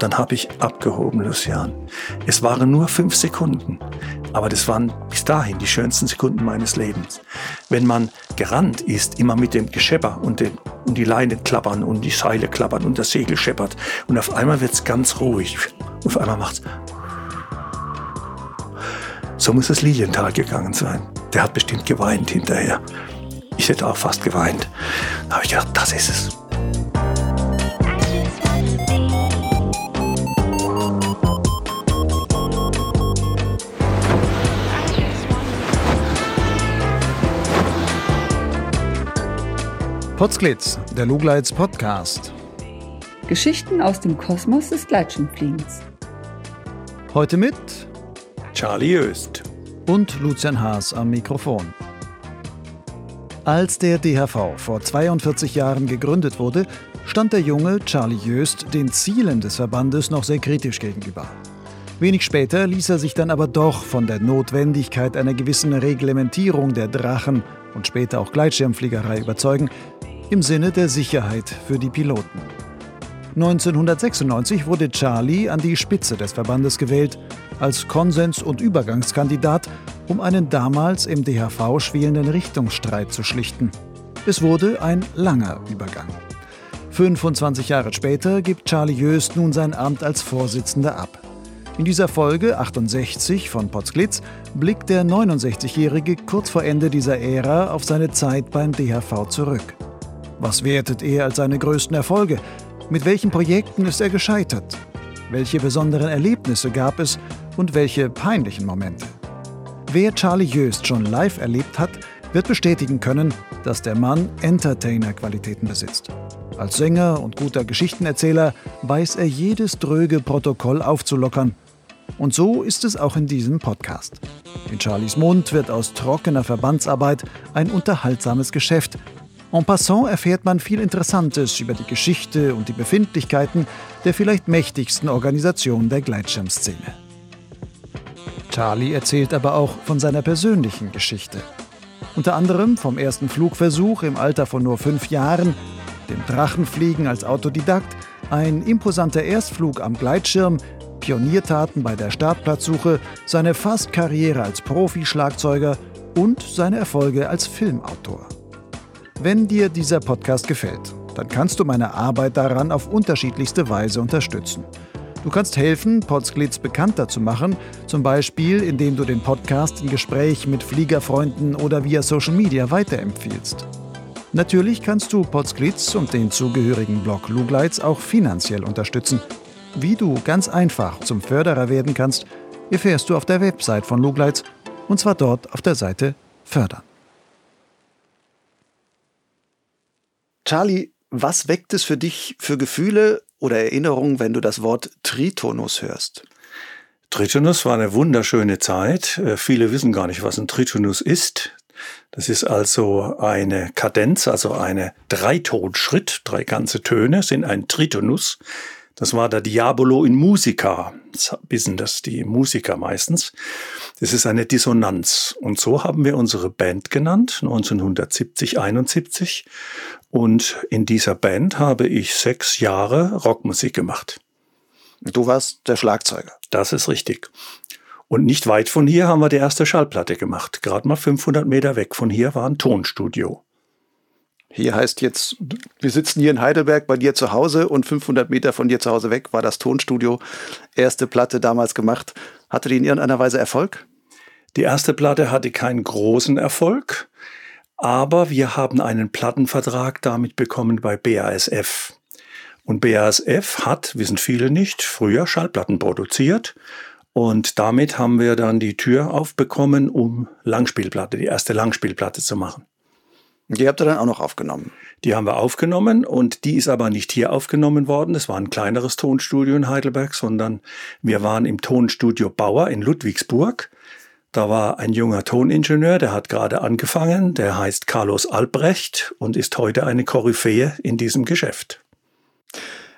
Und dann habe ich abgehoben, Lucian. Es waren nur fünf Sekunden, aber das waren bis dahin die schönsten Sekunden meines Lebens. Wenn man gerannt ist, immer mit dem Geschepper und, den, und die Leine klappern und die Seile klappern und das Segel scheppert und auf einmal wird es ganz ruhig auf einmal macht's. So muss es Lilienthal gegangen sein. Der hat bestimmt geweint hinterher. Ich hätte auch fast geweint. Da habe ich gedacht, das ist es. Potsglitz, der Lugleits Podcast. Geschichten aus dem Kosmos des Gleitschirmfliegens. Heute mit Charlie Öst und Lucian Haas am Mikrofon. Als der DHV vor 42 Jahren gegründet wurde, stand der junge Charlie Jöst den Zielen des Verbandes noch sehr kritisch gegenüber. Wenig später ließ er sich dann aber doch von der Notwendigkeit einer gewissen Reglementierung der Drachen und später auch Gleitschirmfliegerei überzeugen, im Sinne der Sicherheit für die Piloten. 1996 wurde Charlie an die Spitze des Verbandes gewählt, als Konsens- und Übergangskandidat, um einen damals im DHV schwelenden Richtungsstreit zu schlichten. Es wurde ein langer Übergang. 25 Jahre später gibt Charlie Jöst nun sein Amt als Vorsitzender ab. In dieser Folge 68 von Potsglitz blickt der 69-Jährige kurz vor Ende dieser Ära auf seine Zeit beim DHV zurück. Was wertet er als seine größten Erfolge? Mit welchen Projekten ist er gescheitert? Welche besonderen Erlebnisse gab es und welche peinlichen Momente? Wer Charlie Jöst schon live erlebt hat, wird bestätigen können, dass der Mann Entertainer-Qualitäten besitzt. Als Sänger und guter Geschichtenerzähler weiß er jedes dröge Protokoll aufzulockern. Und so ist es auch in diesem Podcast. In Charlies Mund wird aus trockener Verbandsarbeit ein unterhaltsames Geschäft, En passant erfährt man viel Interessantes über die Geschichte und die Befindlichkeiten der vielleicht mächtigsten Organisation der Gleitschirmszene. Charlie erzählt aber auch von seiner persönlichen Geschichte. Unter anderem vom ersten Flugversuch im Alter von nur fünf Jahren, dem Drachenfliegen als Autodidakt, ein imposanter Erstflug am Gleitschirm, Pioniertaten bei der Startplatzsuche, seine Fast-Karriere als Profi-Schlagzeuger und seine Erfolge als Filmautor. Wenn dir dieser Podcast gefällt, dann kannst du meine Arbeit daran auf unterschiedlichste Weise unterstützen. Du kannst helfen, Podsglitz bekannter zu machen, zum Beispiel indem du den Podcast im Gespräch mit Fliegerfreunden oder via Social Media weiterempfiehlst. Natürlich kannst du Podsglitz und den zugehörigen Blog Lugleits auch finanziell unterstützen. Wie du ganz einfach zum Förderer werden kannst, erfährst du auf der Website von Lugleits und zwar dort auf der Seite Fördern. Charlie, was weckt es für dich für Gefühle oder Erinnerungen, wenn du das Wort Tritonus hörst? Tritonus war eine wunderschöne Zeit. Äh, viele wissen gar nicht, was ein Tritonus ist. Das ist also eine Kadenz, also eine Dreitonschritt. Drei ganze Töne sind ein Tritonus. Das war der Diabolo in Musica. Das wissen das die Musiker meistens. Das ist eine Dissonanz. Und so haben wir unsere Band genannt, 1970, 71. Und in dieser Band habe ich sechs Jahre Rockmusik gemacht. Du warst der Schlagzeuger. Das ist richtig. Und nicht weit von hier haben wir die erste Schallplatte gemacht. Gerade mal 500 Meter weg von hier war ein Tonstudio. Hier heißt jetzt, wir sitzen hier in Heidelberg bei dir zu Hause und 500 Meter von dir zu Hause weg war das Tonstudio. Erste Platte damals gemacht. Hatte die in irgendeiner Weise Erfolg? Die erste Platte hatte keinen großen Erfolg, aber wir haben einen Plattenvertrag damit bekommen bei BASF. Und BASF hat, wissen viele nicht, früher Schallplatten produziert. Und damit haben wir dann die Tür aufbekommen, um Langspielplatte, die erste Langspielplatte zu machen. Die habt ihr dann auch noch aufgenommen? Die haben wir aufgenommen und die ist aber nicht hier aufgenommen worden. Es war ein kleineres Tonstudio in Heidelberg, sondern wir waren im Tonstudio Bauer in Ludwigsburg. Da war ein junger Toningenieur, der hat gerade angefangen, der heißt Carlos Albrecht und ist heute eine Koryphäe in diesem Geschäft.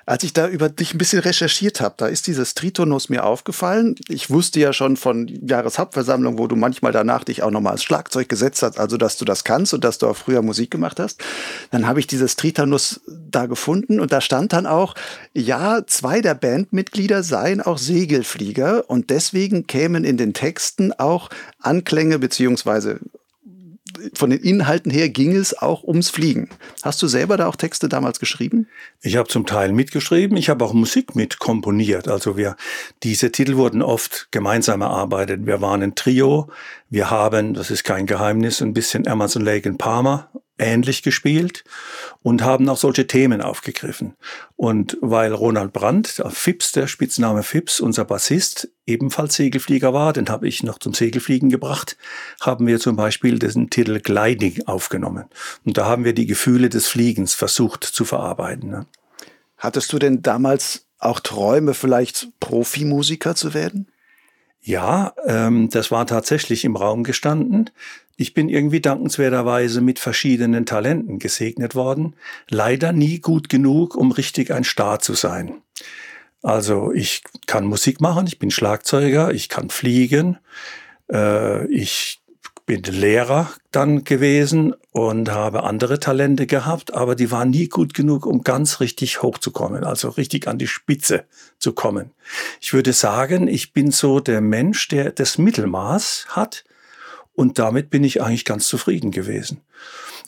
Als ich da über dich ein bisschen recherchiert habe, da ist dieses Tritonus mir aufgefallen. Ich wusste ja schon von Jahreshauptversammlung, wo du manchmal danach dich auch nochmal als Schlagzeug gesetzt hast, also dass du das kannst und dass du auch früher Musik gemacht hast. Dann habe ich dieses Tritonus da gefunden und da stand dann auch, ja, zwei der Bandmitglieder seien auch Segelflieger und deswegen kämen in den Texten auch Anklänge beziehungsweise von den Inhalten her ging es auch ums Fliegen. Hast du selber da auch Texte damals geschrieben? Ich habe zum Teil mitgeschrieben, ich habe auch Musik mit komponiert. Also wir, diese Titel wurden oft gemeinsam erarbeitet. Wir waren ein Trio. Wir haben, das ist kein Geheimnis, ein bisschen Emerson Lake in Parma ähnlich gespielt und haben auch solche Themen aufgegriffen. Und weil Ronald Brandt, Fips, der Spitzname Fips, unser Bassist, ebenfalls Segelflieger war, den habe ich noch zum Segelfliegen gebracht, haben wir zum Beispiel den Titel Gliding aufgenommen. Und da haben wir die Gefühle des Fliegens versucht zu verarbeiten. Ne? Hattest du denn damals auch Träume, vielleicht Profimusiker zu werden? Ja, ähm, das war tatsächlich im Raum gestanden. Ich bin irgendwie dankenswerterweise mit verschiedenen Talenten gesegnet worden, leider nie gut genug, um richtig ein Star zu sein. Also ich kann Musik machen, ich bin Schlagzeuger, ich kann fliegen, äh, ich bin Lehrer dann gewesen und habe andere Talente gehabt, aber die waren nie gut genug, um ganz richtig hochzukommen, also richtig an die Spitze zu kommen. Ich würde sagen, ich bin so der Mensch, der das Mittelmaß hat und damit bin ich eigentlich ganz zufrieden gewesen.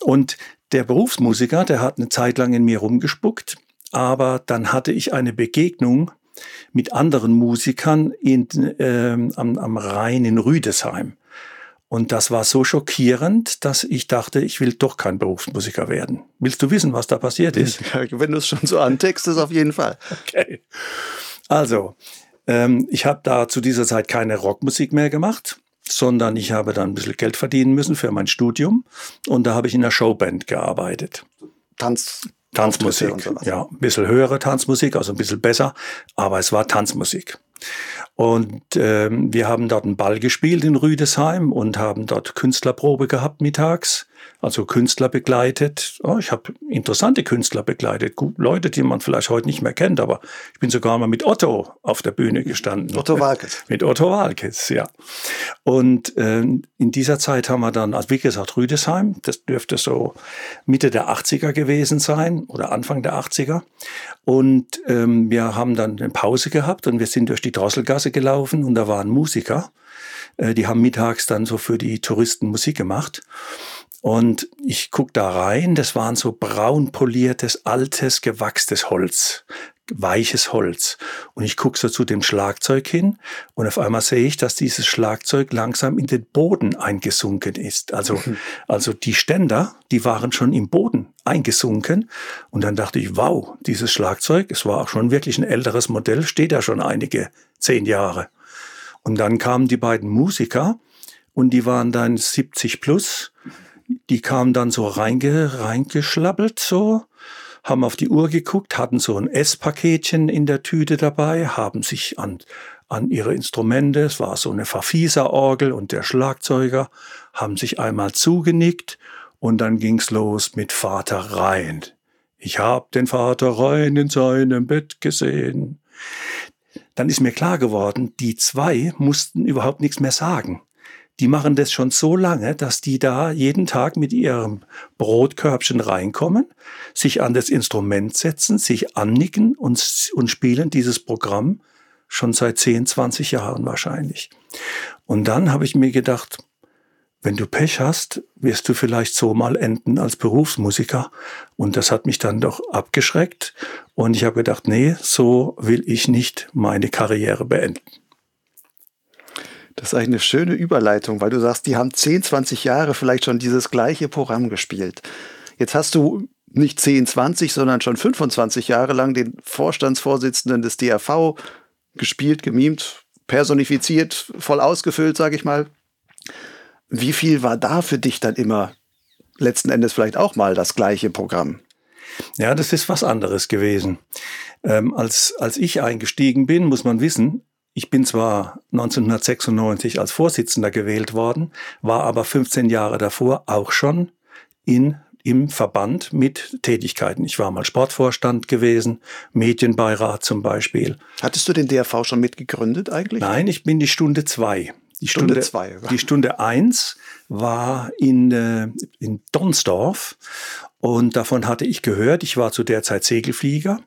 Und der Berufsmusiker, der hat eine Zeit lang in mir rumgespuckt, aber dann hatte ich eine Begegnung mit anderen Musikern in, äh, am, am Rhein in Rüdesheim. Und das war so schockierend, dass ich dachte, ich will doch kein Berufsmusiker werden. Willst du wissen, was da passiert ist? Wenn du es schon so antextest, auf jeden Fall. Okay. Also, ähm, ich habe da zu dieser Zeit keine Rockmusik mehr gemacht, sondern ich habe dann ein bisschen Geld verdienen müssen für mein Studium. Und da habe ich in einer Showband gearbeitet. Tanz. Tanzmusik, ja, ein bisschen höhere Tanzmusik, also ein bisschen besser, aber es war Tanzmusik. Und ähm, wir haben dort einen Ball gespielt in Rüdesheim und haben dort Künstlerprobe gehabt mittags also Künstler begleitet. Oh, ich habe interessante Künstler begleitet, Gut, Leute, die man vielleicht heute nicht mehr kennt, aber ich bin sogar mal mit Otto auf der Bühne gestanden. Otto Walkes. Mit Otto Walkes, ja. Und äh, in dieser Zeit haben wir dann, also wie gesagt, Rüdesheim, das dürfte so Mitte der 80er gewesen sein oder Anfang der 80er. Und ähm, wir haben dann eine Pause gehabt und wir sind durch die Drosselgasse gelaufen und da waren Musiker. Äh, die haben mittags dann so für die Touristen Musik gemacht. Und ich guck da rein, das waren so braun poliertes, altes, gewachstes Holz, weiches Holz. Und ich guck so zu dem Schlagzeug hin und auf einmal sehe ich, dass dieses Schlagzeug langsam in den Boden eingesunken ist. Also, mhm. also die Ständer, die waren schon im Boden eingesunken. Und dann dachte ich, wow, dieses Schlagzeug, es war auch schon wirklich ein älteres Modell, steht ja schon einige zehn Jahre. Und dann kamen die beiden Musiker und die waren dann 70 plus die kamen dann so reinge, reingeschlabbelt so, haben auf die Uhr geguckt, hatten so ein Esspaketchen in der Tüte dabei, haben sich an, an ihre Instrumente, es war so eine Verfieser-Orgel und der Schlagzeuger, haben sich einmal zugenickt und dann ging's los mit Vater rein. Ich hab den Vater rein in seinem Bett gesehen. Dann ist mir klar geworden, die zwei mussten überhaupt nichts mehr sagen die machen das schon so lange, dass die da jeden Tag mit ihrem Brotkörbchen reinkommen, sich an das Instrument setzen, sich annicken und, und spielen dieses Programm schon seit 10, 20 Jahren wahrscheinlich. Und dann habe ich mir gedacht, wenn du Pech hast, wirst du vielleicht so mal enden als Berufsmusiker. Und das hat mich dann doch abgeschreckt. Und ich habe gedacht, nee, so will ich nicht meine Karriere beenden. Das ist eine schöne Überleitung, weil du sagst, die haben 10, 20 Jahre vielleicht schon dieses gleiche Programm gespielt. Jetzt hast du nicht 10, 20, sondern schon 25 Jahre lang den Vorstandsvorsitzenden des DRV gespielt, gemimt, personifiziert, voll ausgefüllt, sage ich mal. Wie viel war da für dich dann immer letzten Endes vielleicht auch mal das gleiche Programm? Ja, das ist was anderes gewesen. Ähm, als, als ich eingestiegen bin, muss man wissen, ich bin zwar 1996 als Vorsitzender gewählt worden, war aber 15 Jahre davor auch schon in im Verband mit Tätigkeiten. Ich war mal Sportvorstand gewesen, Medienbeirat zum Beispiel. Hattest du den DRV schon mitgegründet eigentlich? Nein, ich bin die Stunde zwei. Die Stunde, Stunde zwei. Die Stunde eins war in, äh, in Donsdorf und davon hatte ich gehört. Ich war zu der Zeit Segelflieger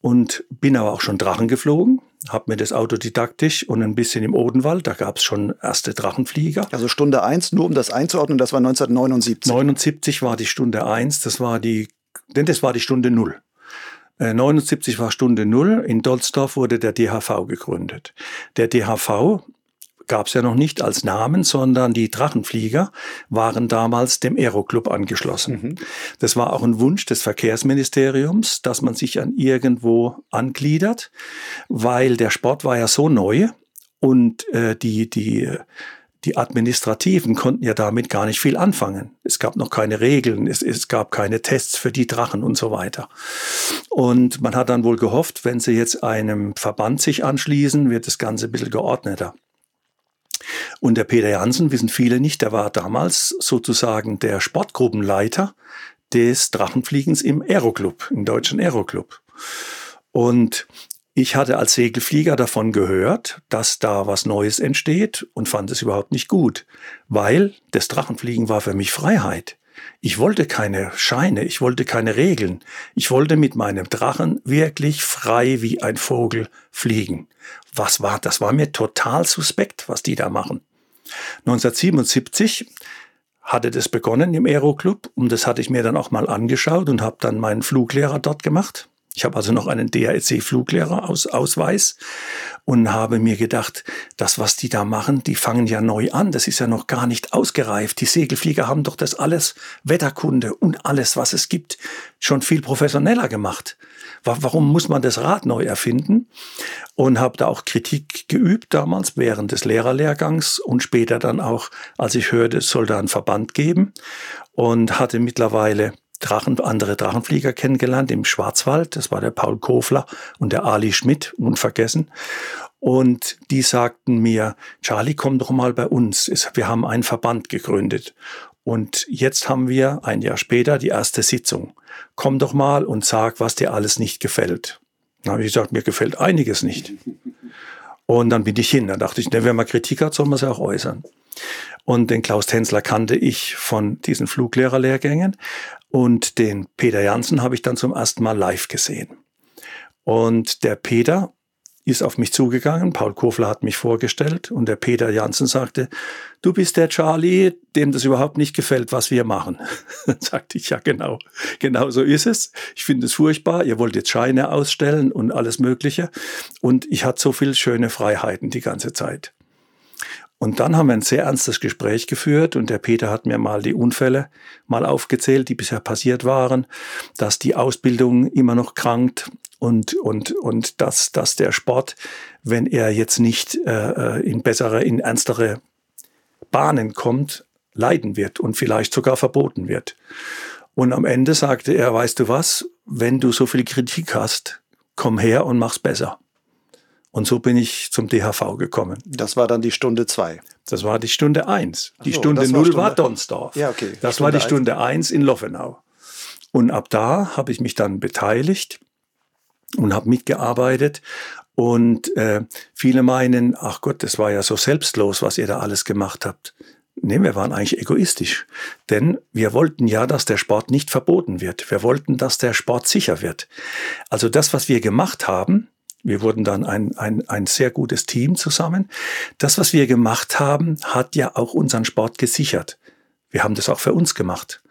und bin aber auch schon Drachen geflogen habe mir das autodidaktisch und ein bisschen im Odenwald, da gab es schon erste Drachenflieger. Also Stunde eins, nur um das einzuordnen, das war 1979. 79 war die Stunde eins, das war die, denn das war die Stunde null. 79 äh, war Stunde null. In Dolsdorf wurde der DHV gegründet. Der DHV gab es ja noch nicht als Namen, sondern die Drachenflieger waren damals dem Aeroclub angeschlossen. Mhm. Das war auch ein Wunsch des Verkehrsministeriums, dass man sich an irgendwo angliedert, weil der Sport war ja so neu und äh, die, die, die Administrativen konnten ja damit gar nicht viel anfangen. Es gab noch keine Regeln, es, es gab keine Tests für die Drachen und so weiter. Und man hat dann wohl gehofft, wenn sie jetzt einem Verband sich anschließen, wird das Ganze ein bisschen geordneter. Und der Peter Jansen, wissen viele nicht, der war damals sozusagen der Sportgruppenleiter des Drachenfliegens im Aeroclub, im deutschen Aeroclub. Und ich hatte als Segelflieger davon gehört, dass da was Neues entsteht und fand es überhaupt nicht gut, weil das Drachenfliegen war für mich Freiheit. Ich wollte keine Scheine, ich wollte keine Regeln. Ich wollte mit meinem Drachen wirklich frei wie ein Vogel fliegen. Was war, das war mir total suspekt, was die da machen. 1977 hatte das begonnen im Aeroclub und das hatte ich mir dann auch mal angeschaut und habe dann meinen Fluglehrer dort gemacht. Ich habe also noch einen DRC-Fluglehrer aus Ausweis und habe mir gedacht, das, was die da machen, die fangen ja neu an. Das ist ja noch gar nicht ausgereift. Die Segelflieger haben doch das alles, Wetterkunde und alles, was es gibt, schon viel professioneller gemacht. Warum muss man das Rad neu erfinden? Und habe da auch Kritik geübt damals während des Lehrerlehrgangs und später dann auch, als ich hörte, es soll da einen Verband geben und hatte mittlerweile Drachen, andere Drachenflieger kennengelernt im Schwarzwald. Das war der Paul Kofler und der Ali Schmidt, unvergessen. Und die sagten mir, Charlie, komm doch mal bei uns. Wir haben einen Verband gegründet. Und jetzt haben wir ein Jahr später die erste Sitzung. Komm doch mal und sag, was dir alles nicht gefällt. Dann habe ich gesagt, mir gefällt einiges nicht. Und dann bin ich hin. Dann dachte ich, wenn man Kritik hat, soll man sie auch äußern. Und den Klaus Tänzler kannte ich von diesen Fluglehrerlehrgängen. Und den Peter Jansen habe ich dann zum ersten Mal live gesehen. Und der Peter ist auf mich zugegangen, Paul Kofler hat mich vorgestellt und der Peter Jansen sagte, du bist der Charlie, dem das überhaupt nicht gefällt, was wir machen. Dann sagte ich, ja genau, genau so ist es. Ich finde es furchtbar, ihr wollt jetzt Scheine ausstellen und alles Mögliche und ich hatte so viele schöne Freiheiten die ganze Zeit. Und dann haben wir ein sehr ernstes Gespräch geführt und der Peter hat mir mal die Unfälle mal aufgezählt, die bisher passiert waren, dass die Ausbildung immer noch krankt und, und, und dass, dass der Sport, wenn er jetzt nicht äh, äh, in bessere, in ernstere Bahnen kommt, leiden wird und vielleicht sogar verboten wird. Und am Ende sagte er, weißt du was, wenn du so viel Kritik hast, komm her und mach's besser. Und so bin ich zum DHV gekommen. Das war dann die Stunde zwei. Das war die Stunde eins. Die so, Stunde null war, war Donsdorf. Ja, okay. Das Stunde war die Stunde eins in Loffenau. Und ab da habe ich mich dann beteiligt und habe mitgearbeitet. Und äh, viele meinen, ach Gott, das war ja so selbstlos, was ihr da alles gemacht habt. Nee, wir waren eigentlich egoistisch. Denn wir wollten ja, dass der Sport nicht verboten wird. Wir wollten, dass der Sport sicher wird. Also das, was wir gemacht haben, wir wurden dann ein, ein, ein sehr gutes Team zusammen. Das, was wir gemacht haben, hat ja auch unseren Sport gesichert. Wir haben das auch für uns gemacht.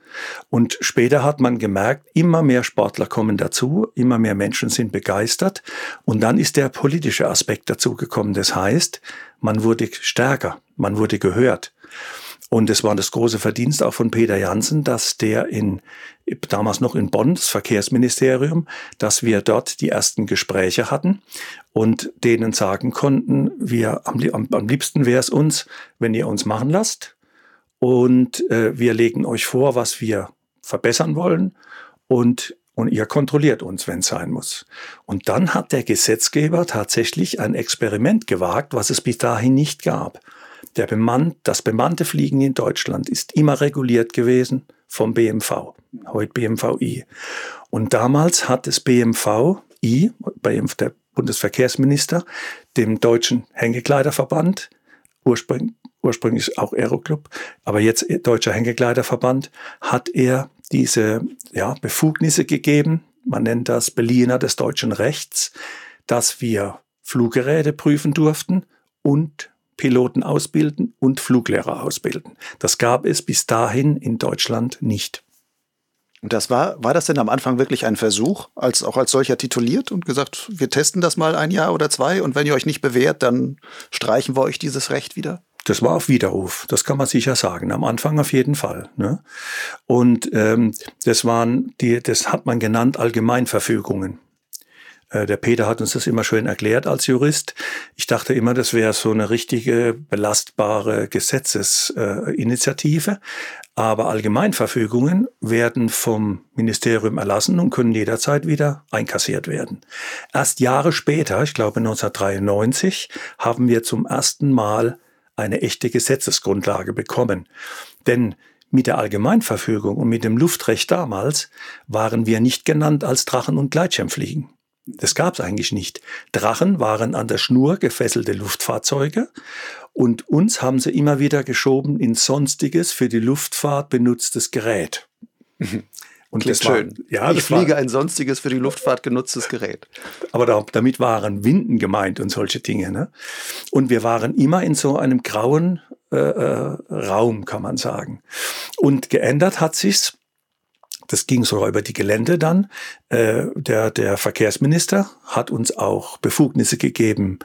Und später hat man gemerkt, immer mehr Sportler kommen dazu, immer mehr Menschen sind begeistert. Und dann ist der politische Aspekt dazu gekommen. Das heißt, man wurde stärker, man wurde gehört. Und es war das große Verdienst auch von Peter Jansen, dass der in, damals noch in Bonn, das Verkehrsministerium, dass wir dort die ersten Gespräche hatten und denen sagen konnten, wir, am, am liebsten wäre es uns, wenn ihr uns machen lasst und äh, wir legen euch vor, was wir verbessern wollen und und ihr kontrolliert uns, wenn es sein muss. Und dann hat der Gesetzgeber tatsächlich ein Experiment gewagt, was es bis dahin nicht gab. Der bemannt, das bemannte Fliegen in Deutschland ist immer reguliert gewesen vom BMV, heute BMVI. Und damals hat das BMVI, der Bundesverkehrsminister, dem Deutschen Hängekleiderverband, ursprünglich, ursprünglich auch Aeroclub, aber jetzt Deutscher Hängekleiderverband, hat er diese ja, Befugnisse gegeben, man nennt das Berliner des deutschen Rechts, dass wir Fluggeräte prüfen durften und Piloten ausbilden und Fluglehrer ausbilden. Das gab es bis dahin in Deutschland nicht. Und das war, war das denn am Anfang wirklich ein Versuch, als auch als solcher tituliert und gesagt, wir testen das mal ein Jahr oder zwei und wenn ihr euch nicht bewährt, dann streichen wir euch dieses Recht wieder? Das war auf Widerruf, das kann man sicher sagen. Am Anfang auf jeden Fall. Ne? Und ähm, das waren die, das hat man genannt Allgemeinverfügungen. Äh, der Peter hat uns das immer schön erklärt als Jurist. Ich dachte immer, das wäre so eine richtige belastbare Gesetzesinitiative. Aber Allgemeinverfügungen werden vom Ministerium erlassen und können jederzeit wieder einkassiert werden. Erst Jahre später, ich glaube 1993, haben wir zum ersten Mal eine echte Gesetzesgrundlage bekommen. Denn mit der Allgemeinverfügung und mit dem Luftrecht damals waren wir nicht genannt als Drachen- und Gleitschirmfliegen. Das gab es eigentlich nicht. Drachen waren an der Schnur gefesselte Luftfahrzeuge und uns haben sie immer wieder geschoben in sonstiges für die Luftfahrt benutztes Gerät. Und Klingt das schön. War, ja, ich fliege war, ein sonstiges für die Luftfahrt genutztes Gerät. Aber da, damit waren Winden gemeint und solche Dinge. Ne? Und wir waren immer in so einem grauen äh, äh, Raum, kann man sagen. Und geändert hat sich's das ging sogar über die Gelände dann. Äh, der, der Verkehrsminister hat uns auch Befugnisse gegeben,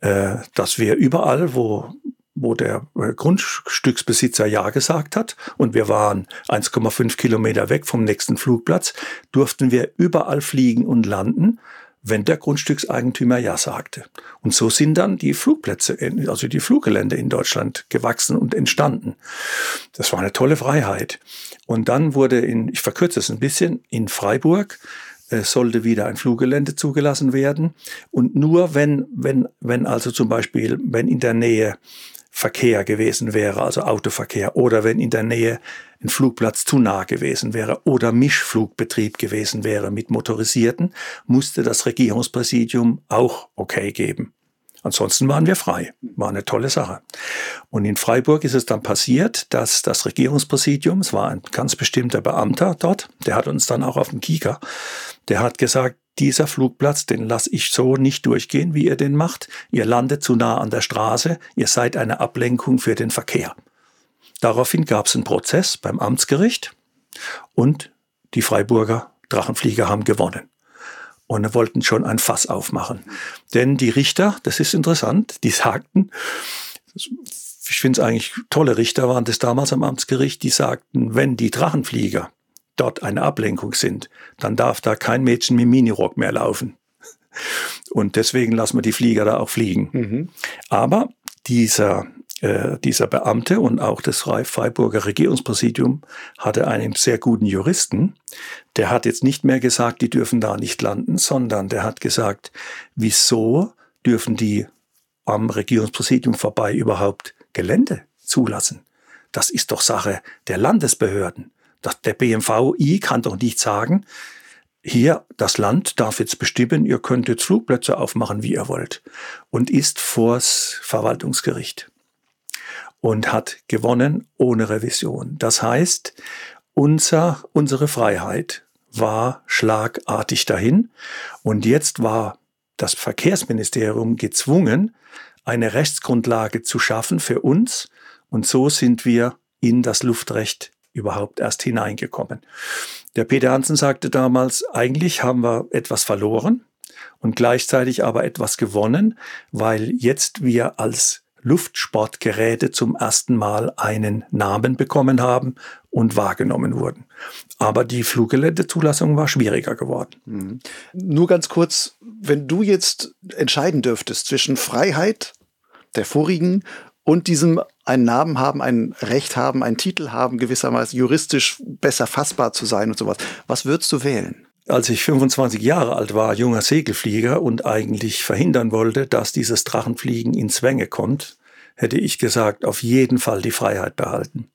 äh, dass wir überall, wo, wo der äh, Grundstücksbesitzer Ja gesagt hat und wir waren 1,5 Kilometer weg vom nächsten Flugplatz, durften wir überall fliegen und landen wenn der Grundstückseigentümer Ja sagte. Und so sind dann die Flugplätze, also die Fluggelände in Deutschland gewachsen und entstanden. Das war eine tolle Freiheit. Und dann wurde in, ich verkürze es ein bisschen, in Freiburg äh, sollte wieder ein Fluggelände zugelassen werden. Und nur wenn, wenn, wenn also zum Beispiel, wenn in der Nähe Verkehr gewesen wäre, also Autoverkehr, oder wenn in der Nähe ein Flugplatz zu nah gewesen wäre oder Mischflugbetrieb gewesen wäre mit Motorisierten, musste das Regierungspräsidium auch okay geben. Ansonsten waren wir frei. War eine tolle Sache. Und in Freiburg ist es dann passiert, dass das Regierungspräsidium, es war ein ganz bestimmter Beamter dort, der hat uns dann auch auf dem Kieker, der hat gesagt, dieser Flugplatz, den lasse ich so nicht durchgehen, wie ihr den macht. Ihr landet zu nah an der Straße, ihr seid eine Ablenkung für den Verkehr. Daraufhin gab es einen Prozess beim Amtsgericht und die Freiburger Drachenflieger haben gewonnen und wollten schon ein Fass aufmachen. Denn die Richter, das ist interessant, die sagten, ich finde es eigentlich tolle Richter waren das damals am Amtsgericht, die sagten, wenn die Drachenflieger dort eine Ablenkung sind, dann darf da kein Mädchen mit Minirock mehr laufen. Und deswegen lassen wir die Flieger da auch fliegen. Mhm. Aber dieser, äh, dieser Beamte und auch das Freiburger Regierungspräsidium hatte einen sehr guten Juristen. Der hat jetzt nicht mehr gesagt, die dürfen da nicht landen, sondern der hat gesagt, wieso dürfen die am Regierungspräsidium vorbei überhaupt Gelände zulassen? Das ist doch Sache der Landesbehörden der BMVI kann doch nicht sagen, hier, das Land darf jetzt bestimmen, ihr könnt jetzt Flugplätze aufmachen, wie ihr wollt. Und ist vors Verwaltungsgericht. Und hat gewonnen ohne Revision. Das heißt, unser, unsere Freiheit war schlagartig dahin. Und jetzt war das Verkehrsministerium gezwungen, eine Rechtsgrundlage zu schaffen für uns. Und so sind wir in das Luftrecht überhaupt erst hineingekommen. Der Peter Hansen sagte damals, eigentlich haben wir etwas verloren und gleichzeitig aber etwas gewonnen, weil jetzt wir als Luftsportgeräte zum ersten Mal einen Namen bekommen haben und wahrgenommen wurden. Aber die Fluggeländezulassung war schwieriger geworden. Mhm. Nur ganz kurz, wenn du jetzt entscheiden dürftest zwischen Freiheit der vorigen und diesem einen Namen haben, ein Recht haben, einen Titel haben, gewissermaßen juristisch besser fassbar zu sein und sowas. Was würdest du wählen? Als ich 25 Jahre alt war, junger Segelflieger und eigentlich verhindern wollte, dass dieses Drachenfliegen in Zwänge kommt, hätte ich gesagt, auf jeden Fall die Freiheit behalten.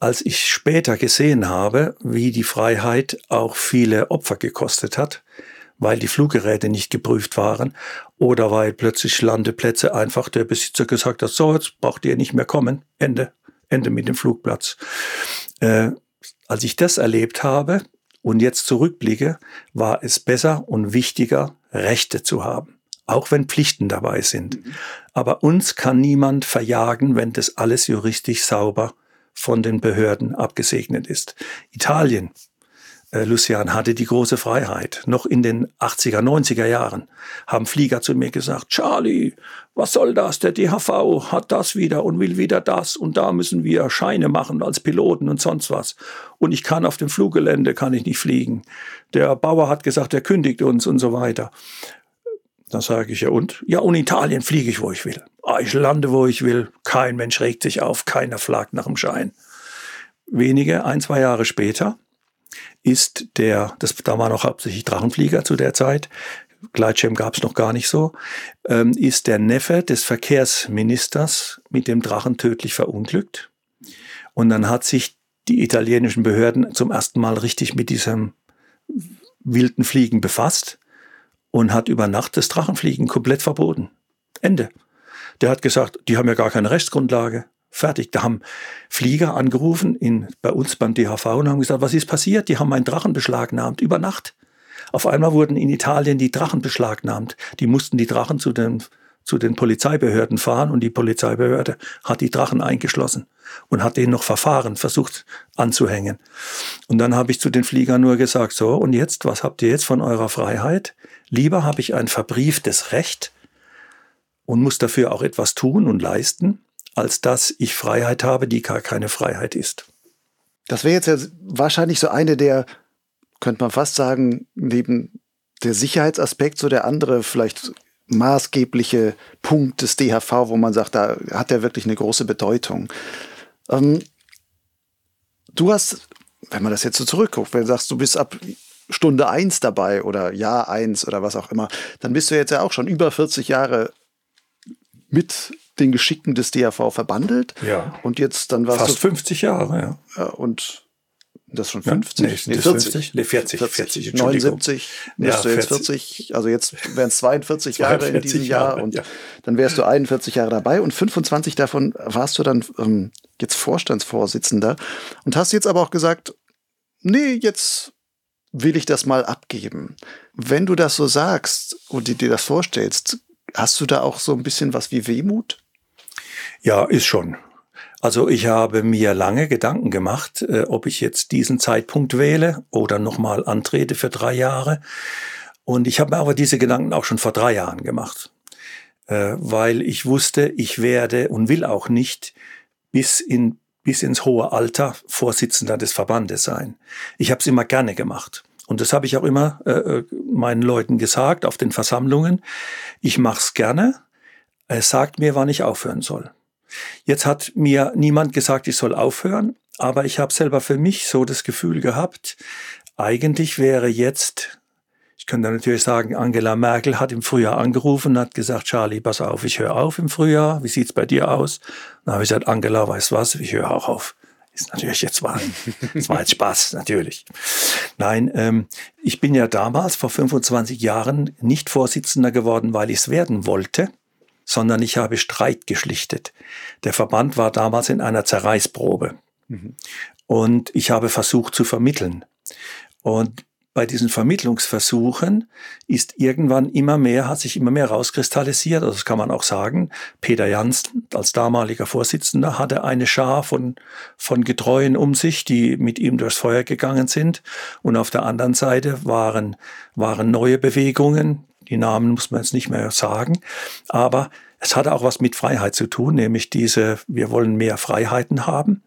als ich später gesehen habe, wie die Freiheit auch viele Opfer gekostet hat, weil die Fluggeräte nicht geprüft waren oder weil plötzlich Landeplätze einfach der Besitzer gesagt hat, so, jetzt braucht ihr nicht mehr kommen, Ende, Ende mit dem Flugplatz. Äh, als ich das erlebt habe und jetzt zurückblicke, war es besser und wichtiger, Rechte zu haben auch wenn Pflichten dabei sind. Mhm. Aber uns kann niemand verjagen, wenn das alles juristisch sauber von den Behörden abgesegnet ist. Italien, Lucian, hatte die große Freiheit. Noch in den 80er, 90er Jahren haben Flieger zu mir gesagt, Charlie, was soll das? Der DHV hat das wieder und will wieder das und da müssen wir Scheine machen als Piloten und sonst was. Und ich kann auf dem Fluggelände, kann ich nicht fliegen. Der Bauer hat gesagt, er kündigt uns und so weiter. Dann sage ich ja und? Ja, und Italien fliege ich, wo ich will. Ah, ich lande, wo ich will. Kein Mensch regt sich auf, keiner flagt nach dem Schein. Wenige, ein, zwei Jahre später ist der, das, da war noch hauptsächlich Drachenflieger zu der Zeit, Gleitschirm gab es noch gar nicht so, ähm, ist der Neffe des Verkehrsministers mit dem Drachen tödlich verunglückt. Und dann hat sich die italienischen Behörden zum ersten Mal richtig mit diesem wilden Fliegen befasst und hat über Nacht das Drachenfliegen komplett verboten. Ende. Der hat gesagt, die haben ja gar keine Rechtsgrundlage. Fertig. Da haben Flieger angerufen in, bei uns beim DHV und haben gesagt, was ist passiert? Die haben einen Drachen beschlagnahmt über Nacht. Auf einmal wurden in Italien die Drachen beschlagnahmt. Die mussten die Drachen zu den, zu den Polizeibehörden fahren und die Polizeibehörde hat die Drachen eingeschlossen und hat denen noch Verfahren versucht anzuhängen. Und dann habe ich zu den Fliegern nur gesagt, so, und jetzt, was habt ihr jetzt von eurer Freiheit? Lieber habe ich ein verbrieftes Recht und muss dafür auch etwas tun und leisten, als dass ich Freiheit habe, die gar keine Freiheit ist. Das wäre jetzt ja wahrscheinlich so eine der, könnte man fast sagen, neben der Sicherheitsaspekt, so der andere vielleicht maßgebliche Punkt des DHV, wo man sagt, da hat er wirklich eine große Bedeutung. Ähm, du hast, wenn man das jetzt so zurückguckt, wenn du sagst, du bist ab Stunde eins dabei oder Jahr eins oder was auch immer, dann bist du jetzt ja auch schon über 40 Jahre mit den Geschicken des DAV verbandelt. Ja. Und jetzt dann warst Fast du 50 Jahre, ja. und das schon 50? Ja, nee, nee, 40. 50? Nee, 40, 40, 40 79 bist ja, du jetzt 40. 40, also jetzt wären es 42 Jahre in diesem Jahr Jahre, und ja. dann wärst du 41 Jahre dabei und 25 davon warst du dann ähm, jetzt Vorstandsvorsitzender und hast jetzt aber auch gesagt, nee, jetzt will ich das mal abgeben. Wenn du das so sagst und dir das vorstellst, hast du da auch so ein bisschen was wie Wehmut? Ja, ist schon. Also ich habe mir lange Gedanken gemacht, äh, ob ich jetzt diesen Zeitpunkt wähle oder nochmal antrete für drei Jahre. Und ich habe mir aber diese Gedanken auch schon vor drei Jahren gemacht, äh, weil ich wusste, ich werde und will auch nicht bis in bis ins hohe Alter Vorsitzender des Verbandes sein. Ich habe es immer gerne gemacht. Und das habe ich auch immer äh, äh meinen Leuten gesagt auf den Versammlungen. Ich mache es gerne. Er sagt mir, wann ich aufhören soll. Jetzt hat mir niemand gesagt, ich soll aufhören, aber ich habe selber für mich so das Gefühl gehabt, eigentlich wäre jetzt ich könnte natürlich sagen, Angela Merkel hat im Frühjahr angerufen und hat gesagt, Charlie, pass auf, ich höre auf im Frühjahr. Wie sieht's bei dir aus? Dann habe ich gesagt, Angela, weißt was, ich höre auch auf. Ist natürlich jetzt mal, das war jetzt Spaß, natürlich. Nein, ähm, ich bin ja damals vor 25 Jahren nicht Vorsitzender geworden, weil ich es werden wollte, sondern ich habe Streit geschlichtet. Der Verband war damals in einer Zerreißprobe. Mhm. Und ich habe versucht zu vermitteln. Und bei diesen Vermittlungsversuchen ist irgendwann immer mehr, hat sich immer mehr rauskristallisiert, also das kann man auch sagen. Peter Jans als damaliger Vorsitzender hatte eine Schar von, von Getreuen um sich, die mit ihm durchs Feuer gegangen sind. Und auf der anderen Seite waren, waren neue Bewegungen, die Namen muss man jetzt nicht mehr sagen, aber es hatte auch was mit Freiheit zu tun, nämlich diese, wir wollen mehr Freiheiten haben.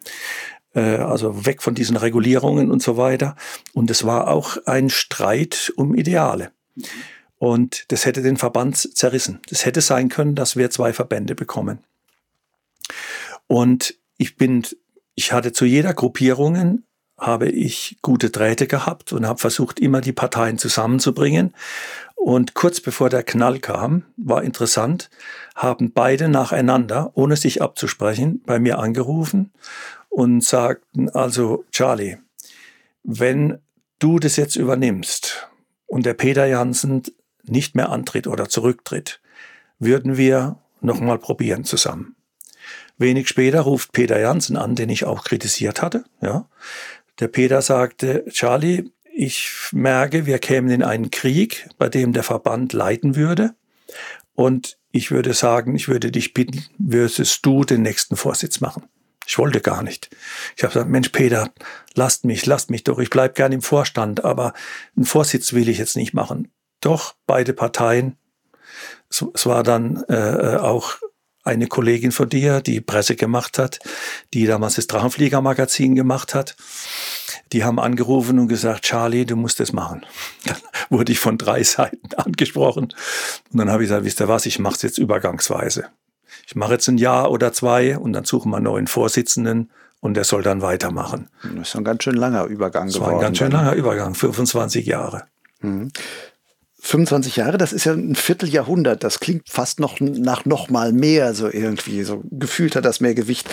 Äh, also weg von diesen Regulierungen und so weiter. Und es war auch ein Streit um Ideale. Und das hätte den Verband zerrissen. Das hätte sein können, dass wir zwei Verbände bekommen. Und ich bin, ich hatte zu jeder Gruppierungen habe ich gute Drähte gehabt und habe versucht, immer die Parteien zusammenzubringen. Und kurz bevor der Knall kam, war interessant, haben beide nacheinander, ohne sich abzusprechen, bei mir angerufen und sagten, also Charlie, wenn du das jetzt übernimmst und der Peter Jansen nicht mehr antritt oder zurücktritt, würden wir nochmal probieren zusammen. Wenig später ruft Peter Jansen an, den ich auch kritisiert hatte. Ja. Der Peter sagte, Charlie, ich merke, wir kämen in einen Krieg, bei dem der Verband leiden würde. Und ich würde sagen, ich würde dich bitten, würdest du den nächsten Vorsitz machen. Ich wollte gar nicht. Ich habe gesagt, Mensch, Peter, lasst mich, lasst mich doch. Ich bleib gern im Vorstand, aber einen Vorsitz will ich jetzt nicht machen. Doch beide Parteien. Es, war dann äh, auch eine Kollegin von dir, die Presse gemacht hat, die damals das Drachenflieger-Magazin gemacht hat. Die haben angerufen und gesagt, Charlie, du musst das machen. Dann wurde ich von drei Seiten angesprochen. Und dann habe ich gesagt, wisst ihr was, ich mache es jetzt übergangsweise. Ich mache jetzt ein Jahr oder zwei und dann suchen wir einen neuen Vorsitzenden und der soll dann weitermachen. Das ist ein ganz schön langer Übergang das geworden. Das war ein ganz schön langer Übergang, 25 Jahre. Mhm. 25 Jahre, das ist ja ein Vierteljahrhundert. Das klingt fast noch nach noch mal mehr, so irgendwie. So gefühlt hat das mehr Gewicht.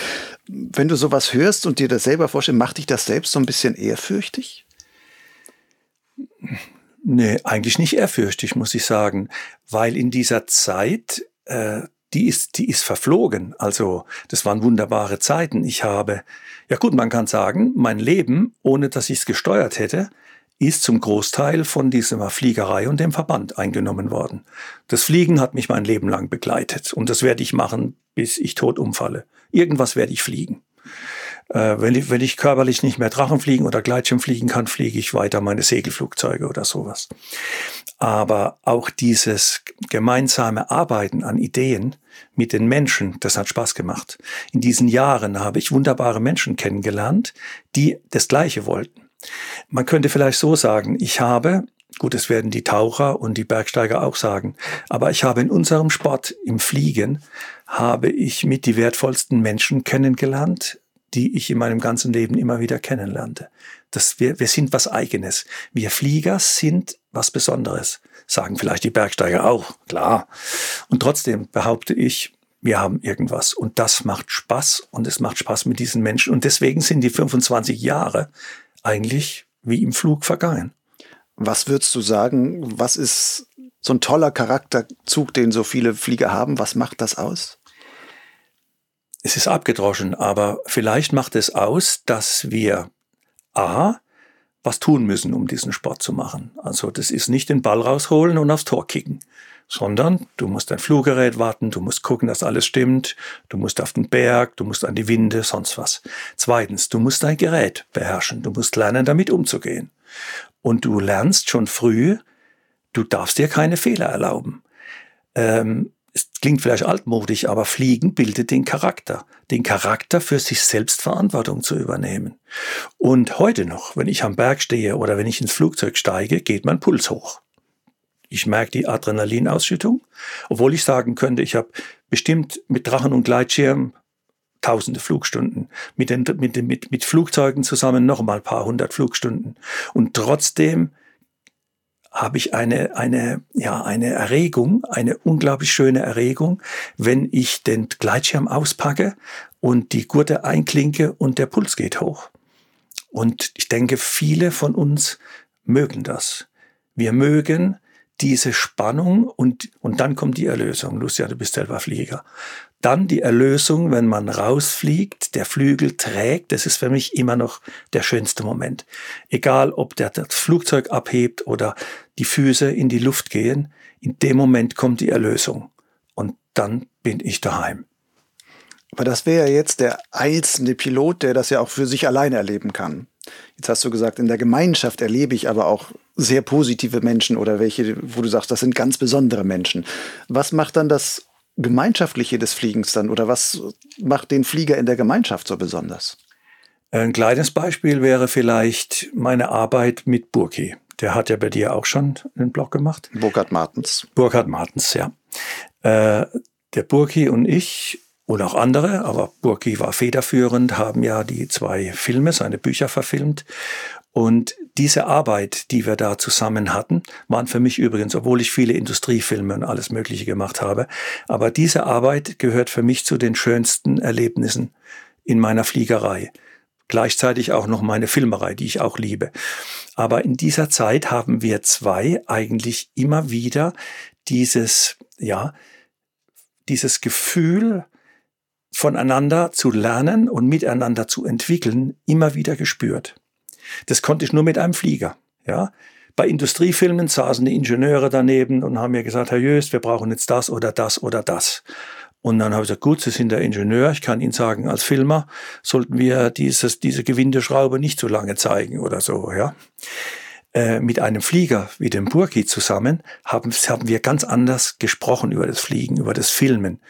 Wenn du sowas hörst und dir das selber vorstellst, macht dich das selbst so ein bisschen ehrfürchtig? Nee, eigentlich nicht ehrfürchtig, muss ich sagen. Weil in dieser Zeit, äh, die ist, die ist verflogen. Also, das waren wunderbare Zeiten. Ich habe, ja gut, man kann sagen, mein Leben, ohne dass ich es gesteuert hätte, ist zum Großteil von dieser Fliegerei und dem Verband eingenommen worden. Das Fliegen hat mich mein Leben lang begleitet und das werde ich machen, bis ich tot umfalle. Irgendwas werde ich fliegen. Äh, wenn, ich, wenn ich körperlich nicht mehr Drachen fliegen oder Gleitschirm fliegen kann, fliege ich weiter meine Segelflugzeuge oder sowas. Aber auch dieses gemeinsame Arbeiten an Ideen mit den Menschen, das hat Spaß gemacht. In diesen Jahren habe ich wunderbare Menschen kennengelernt, die das Gleiche wollten. Man könnte vielleicht so sagen, ich habe, gut, es werden die Taucher und die Bergsteiger auch sagen, aber ich habe in unserem Sport, im Fliegen, habe ich mit die wertvollsten Menschen kennengelernt, die ich in meinem ganzen Leben immer wieder kennenlernte. Das, wir, wir sind was Eigenes. Wir Flieger sind was Besonderes. Sagen vielleicht die Bergsteiger auch, klar. Und trotzdem behaupte ich, wir haben irgendwas. Und das macht Spaß und es macht Spaß mit diesen Menschen. Und deswegen sind die 25 Jahre eigentlich wie im Flug vergangen. Was würdest du sagen, was ist so ein toller Charakterzug, den so viele Flieger haben? Was macht das aus? Es ist abgedroschen, aber vielleicht macht es aus, dass wir A, was tun müssen, um diesen Sport zu machen. Also das ist nicht den Ball rausholen und aufs Tor kicken sondern du musst dein Fluggerät warten, du musst gucken, dass alles stimmt, du musst auf den Berg, du musst an die Winde, sonst was. Zweitens, du musst dein Gerät beherrschen, du musst lernen, damit umzugehen. Und du lernst schon früh, du darfst dir keine Fehler erlauben. Ähm, es klingt vielleicht altmodisch, aber Fliegen bildet den Charakter. Den Charakter für sich selbst Verantwortung zu übernehmen. Und heute noch, wenn ich am Berg stehe oder wenn ich ins Flugzeug steige, geht mein Puls hoch. Ich merke die Adrenalinausschüttung, obwohl ich sagen könnte, ich habe bestimmt mit Drachen und Gleitschirm tausende Flugstunden, mit, den, mit, den, mit, mit Flugzeugen zusammen noch mal ein paar hundert Flugstunden. Und trotzdem habe ich eine, eine, ja, eine Erregung, eine unglaublich schöne Erregung, wenn ich den Gleitschirm auspacke und die Gurte einklinke und der Puls geht hoch. Und ich denke, viele von uns mögen das. Wir mögen diese Spannung und, und dann kommt die Erlösung. Lucia, du bist selber Flieger. Dann die Erlösung, wenn man rausfliegt, der Flügel trägt, das ist für mich immer noch der schönste Moment. Egal, ob der das Flugzeug abhebt oder die Füße in die Luft gehen, in dem Moment kommt die Erlösung. Und dann bin ich daheim. Aber das wäre ja jetzt der einzelne Pilot, der das ja auch für sich alleine erleben kann. Jetzt hast du gesagt, in der Gemeinschaft erlebe ich aber auch sehr positive Menschen oder welche, wo du sagst, das sind ganz besondere Menschen. Was macht dann das Gemeinschaftliche des Fliegens dann oder was macht den Flieger in der Gemeinschaft so besonders? Ein kleines Beispiel wäre vielleicht meine Arbeit mit Burki. Der hat ja bei dir auch schon einen Blog gemacht. Burkhard Martens. Burkhard Martens, ja. Äh, der Burki und ich und auch andere, aber Burki war federführend, haben ja die zwei Filme, seine Bücher verfilmt. Und diese Arbeit, die wir da zusammen hatten, waren für mich übrigens, obwohl ich viele Industriefilme und alles Mögliche gemacht habe, aber diese Arbeit gehört für mich zu den schönsten Erlebnissen in meiner Fliegerei. Gleichzeitig auch noch meine Filmerei, die ich auch liebe. Aber in dieser Zeit haben wir zwei eigentlich immer wieder dieses, ja, dieses Gefühl voneinander zu lernen und miteinander zu entwickeln, immer wieder gespürt. Das konnte ich nur mit einem Flieger. Ja? Bei Industriefilmen saßen die Ingenieure daneben und haben mir gesagt, Herr Jöst, wir brauchen jetzt das oder das oder das. Und dann habe ich gesagt, gut, Sie sind der Ingenieur, ich kann Ihnen sagen, als Filmer sollten wir dieses, diese Gewindeschraube nicht so lange zeigen oder so, ja. Äh, mit einem Flieger wie dem Burki zusammen haben, haben wir ganz anders gesprochen über das Fliegen, über das Filmen.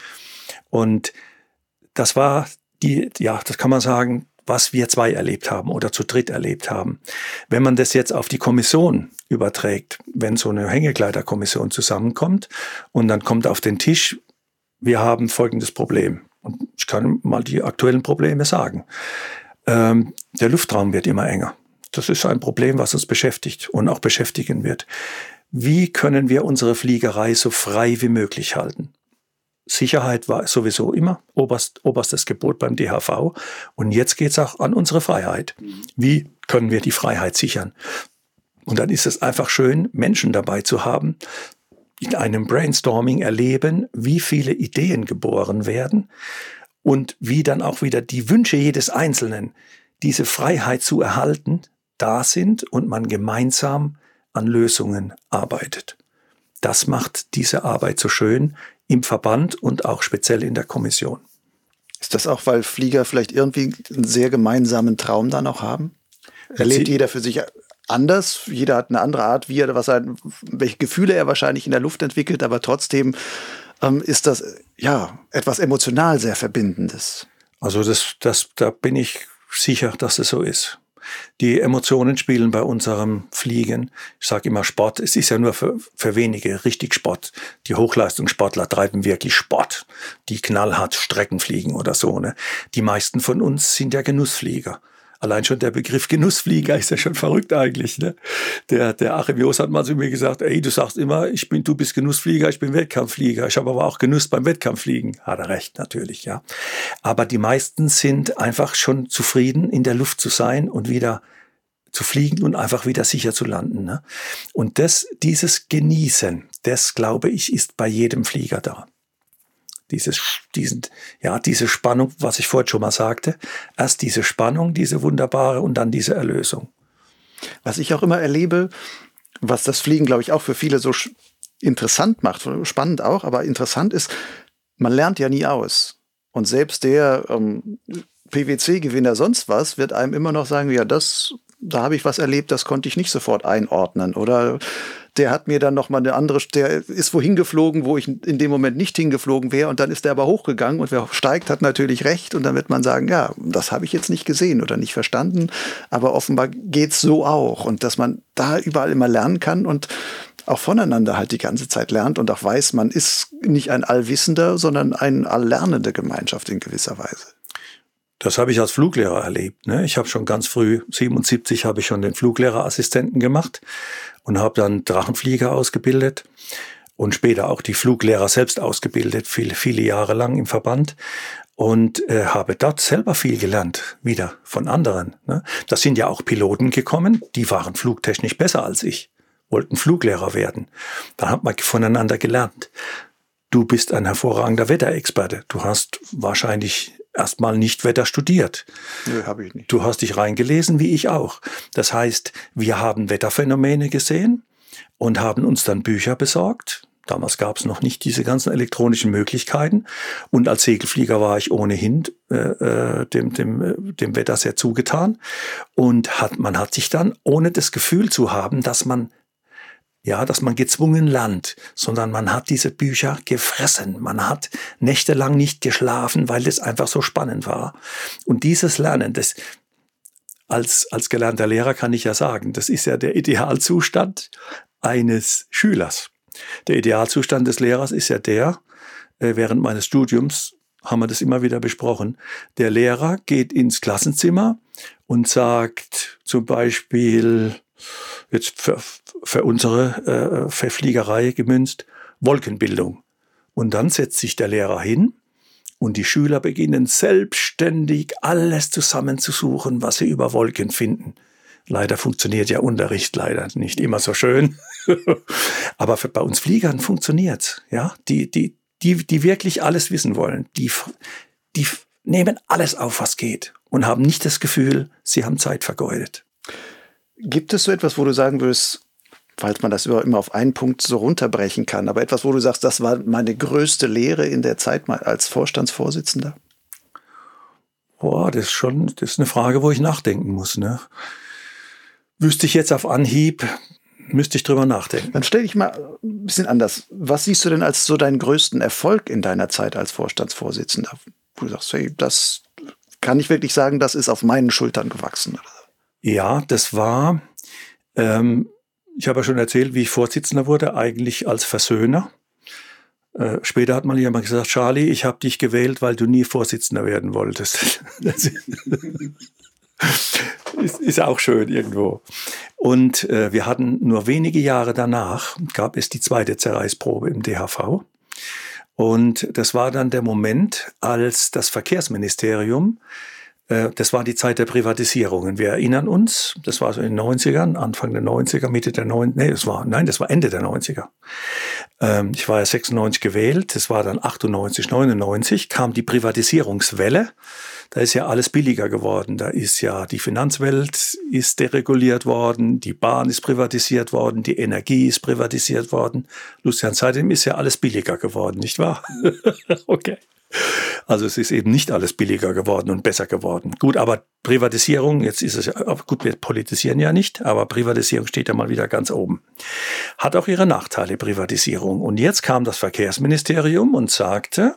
Und das war die, ja, das kann man sagen, was wir zwei erlebt haben oder zu dritt erlebt haben. Wenn man das jetzt auf die Kommission überträgt, wenn so eine Hängekleiderkommission zusammenkommt und dann kommt auf den Tisch, wir haben folgendes Problem. Und ich kann mal die aktuellen Probleme sagen. Ähm, der Luftraum wird immer enger. Das ist ein Problem, was uns beschäftigt und auch beschäftigen wird. Wie können wir unsere Fliegerei so frei wie möglich halten? Sicherheit war sowieso immer oberst, oberstes Gebot beim DHV. Und jetzt geht es auch an unsere Freiheit. Wie können wir die Freiheit sichern? Und dann ist es einfach schön, Menschen dabei zu haben, in einem Brainstorming erleben, wie viele Ideen geboren werden und wie dann auch wieder die Wünsche jedes Einzelnen, diese Freiheit zu erhalten, da sind und man gemeinsam an Lösungen arbeitet. Das macht diese Arbeit so schön im Verband und auch speziell in der Kommission. Ist das auch, weil Flieger vielleicht irgendwie einen sehr gemeinsamen Traum da noch haben? Erlebt jeder für sich anders. Jeder hat eine andere Art, wie er, was er, welche Gefühle er wahrscheinlich in der Luft entwickelt, aber trotzdem ähm, ist das ja etwas emotional sehr Verbindendes. Also das, das, da bin ich sicher, dass es so ist. Die Emotionen spielen bei unserem Fliegen. Ich sage immer Sport. Es ist ja nur für, für wenige richtig Sport. Die Hochleistungssportler treiben wirklich Sport. Die knallhart Strecken fliegen oder so. Ne? Die meisten von uns sind ja Genussflieger. Allein schon der Begriff Genussflieger ist ja schon verrückt eigentlich. Ne? Der, der Achim Jos hat mal zu mir gesagt, ey, du sagst immer, ich bin, du bist Genussflieger, ich bin Wettkampfflieger. Ich habe aber auch Genuss beim Wettkampffliegen. Hat er recht, natürlich, ja. Aber die meisten sind einfach schon zufrieden, in der Luft zu sein und wieder zu fliegen und einfach wieder sicher zu landen. Ne? Und das, dieses Genießen, das glaube ich, ist bei jedem Flieger da dieses, diesen, ja, diese Spannung, was ich vorhin schon mal sagte. Erst diese Spannung, diese wunderbare und dann diese Erlösung. Was ich auch immer erlebe, was das Fliegen, glaube ich, auch für viele so interessant macht, spannend auch, aber interessant ist, man lernt ja nie aus. Und selbst der ähm, PwC-Gewinner sonst was wird einem immer noch sagen, ja, das, da habe ich was erlebt, das konnte ich nicht sofort einordnen. Oder der hat mir dann noch mal eine andere, der ist wohin geflogen, wo ich in dem Moment nicht hingeflogen wäre und dann ist der aber hochgegangen und wer steigt, hat natürlich recht und dann wird man sagen, ja, das habe ich jetzt nicht gesehen oder nicht verstanden, aber offenbar geht's so auch und dass man da überall immer lernen kann und auch voneinander halt die ganze Zeit lernt und auch weiß, man ist nicht ein Allwissender, sondern eine alllernende Gemeinschaft in gewisser Weise. Das habe ich als Fluglehrer erlebt. Ne? Ich habe schon ganz früh, 77, habe ich schon den Fluglehrerassistenten gemacht und habe dann Drachenflieger ausgebildet und später auch die Fluglehrer selbst ausgebildet, viele, viele Jahre lang im Verband und äh, habe dort selber viel gelernt, wieder von anderen. Ne? Das sind ja auch Piloten gekommen, die waren flugtechnisch besser als ich, wollten Fluglehrer werden. Dann hat man voneinander gelernt. Du bist ein hervorragender Wetterexperte. Du hast wahrscheinlich erstmal nicht Wetter studiert. Nee, habe ich nicht. Du hast dich reingelesen, wie ich auch. Das heißt, wir haben Wetterphänomene gesehen und haben uns dann Bücher besorgt. Damals gab es noch nicht diese ganzen elektronischen Möglichkeiten. Und als Segelflieger war ich ohnehin äh, äh dem, dem, äh, dem Wetter sehr zugetan. Und hat, man hat sich dann, ohne das Gefühl zu haben, dass man ja, dass man gezwungen lernt, sondern man hat diese Bücher gefressen. Man hat nächtelang nicht geschlafen, weil es einfach so spannend war. Und dieses Lernen, das, als, als gelernter Lehrer kann ich ja sagen, das ist ja der Idealzustand eines Schülers. Der Idealzustand des Lehrers ist ja der, äh, während meines Studiums haben wir das immer wieder besprochen. Der Lehrer geht ins Klassenzimmer und sagt zum Beispiel, jetzt für, für unsere äh, Verfliegerei gemünzt, Wolkenbildung. Und dann setzt sich der Lehrer hin und die Schüler beginnen selbstständig alles zusammenzusuchen, was sie über Wolken finden. Leider funktioniert ja Unterricht leider nicht immer so schön. Aber für, bei uns Fliegern funktioniert's. Ja, die, die, die, die wirklich alles wissen wollen, die, die nehmen alles auf, was geht und haben nicht das Gefühl, sie haben Zeit vergeudet. Gibt es so etwas, wo du sagen würdest, falls man das immer auf einen Punkt so runterbrechen kann, aber etwas, wo du sagst, das war meine größte Lehre in der Zeit als Vorstandsvorsitzender? Boah, das ist schon, das ist eine Frage, wo ich nachdenken muss. Ne? Wüsste ich jetzt auf Anhieb, müsste ich drüber nachdenken. Dann stell dich mal ein bisschen anders. Was siehst du denn als so deinen größten Erfolg in deiner Zeit als Vorstandsvorsitzender? Wo du sagst, hey, das kann ich wirklich sagen, das ist auf meinen Schultern gewachsen. Ja, das war, ähm, ich habe ja schon erzählt, wie ich Vorsitzender wurde, eigentlich als Versöhner. Äh, später hat mal jemand gesagt, Charlie, ich habe dich gewählt, weil du nie Vorsitzender werden wolltest. ist, ist auch schön irgendwo. Und äh, wir hatten nur wenige Jahre danach, gab es die zweite Zerreißprobe im DHV. Und das war dann der Moment, als das Verkehrsministerium, das war die Zeit der Privatisierungen. Wir erinnern uns, das war so in den 90ern, Anfang der 90er, Mitte der 90er, nee, das war, nein, das war Ende der 90er. Ähm, ich war ja 96 gewählt, das war dann 98, 99, kam die Privatisierungswelle da ist ja alles billiger geworden. Da ist ja die Finanzwelt ist dereguliert worden, die Bahn ist privatisiert worden, die Energie ist privatisiert worden. Lucian, seitdem ist ja alles billiger geworden, nicht wahr? okay. Also es ist eben nicht alles billiger geworden und besser geworden. Gut, aber Privatisierung, jetzt ist es ja, gut, wir politisieren ja nicht, aber Privatisierung steht ja mal wieder ganz oben. Hat auch ihre Nachteile, Privatisierung. Und jetzt kam das Verkehrsministerium und sagte,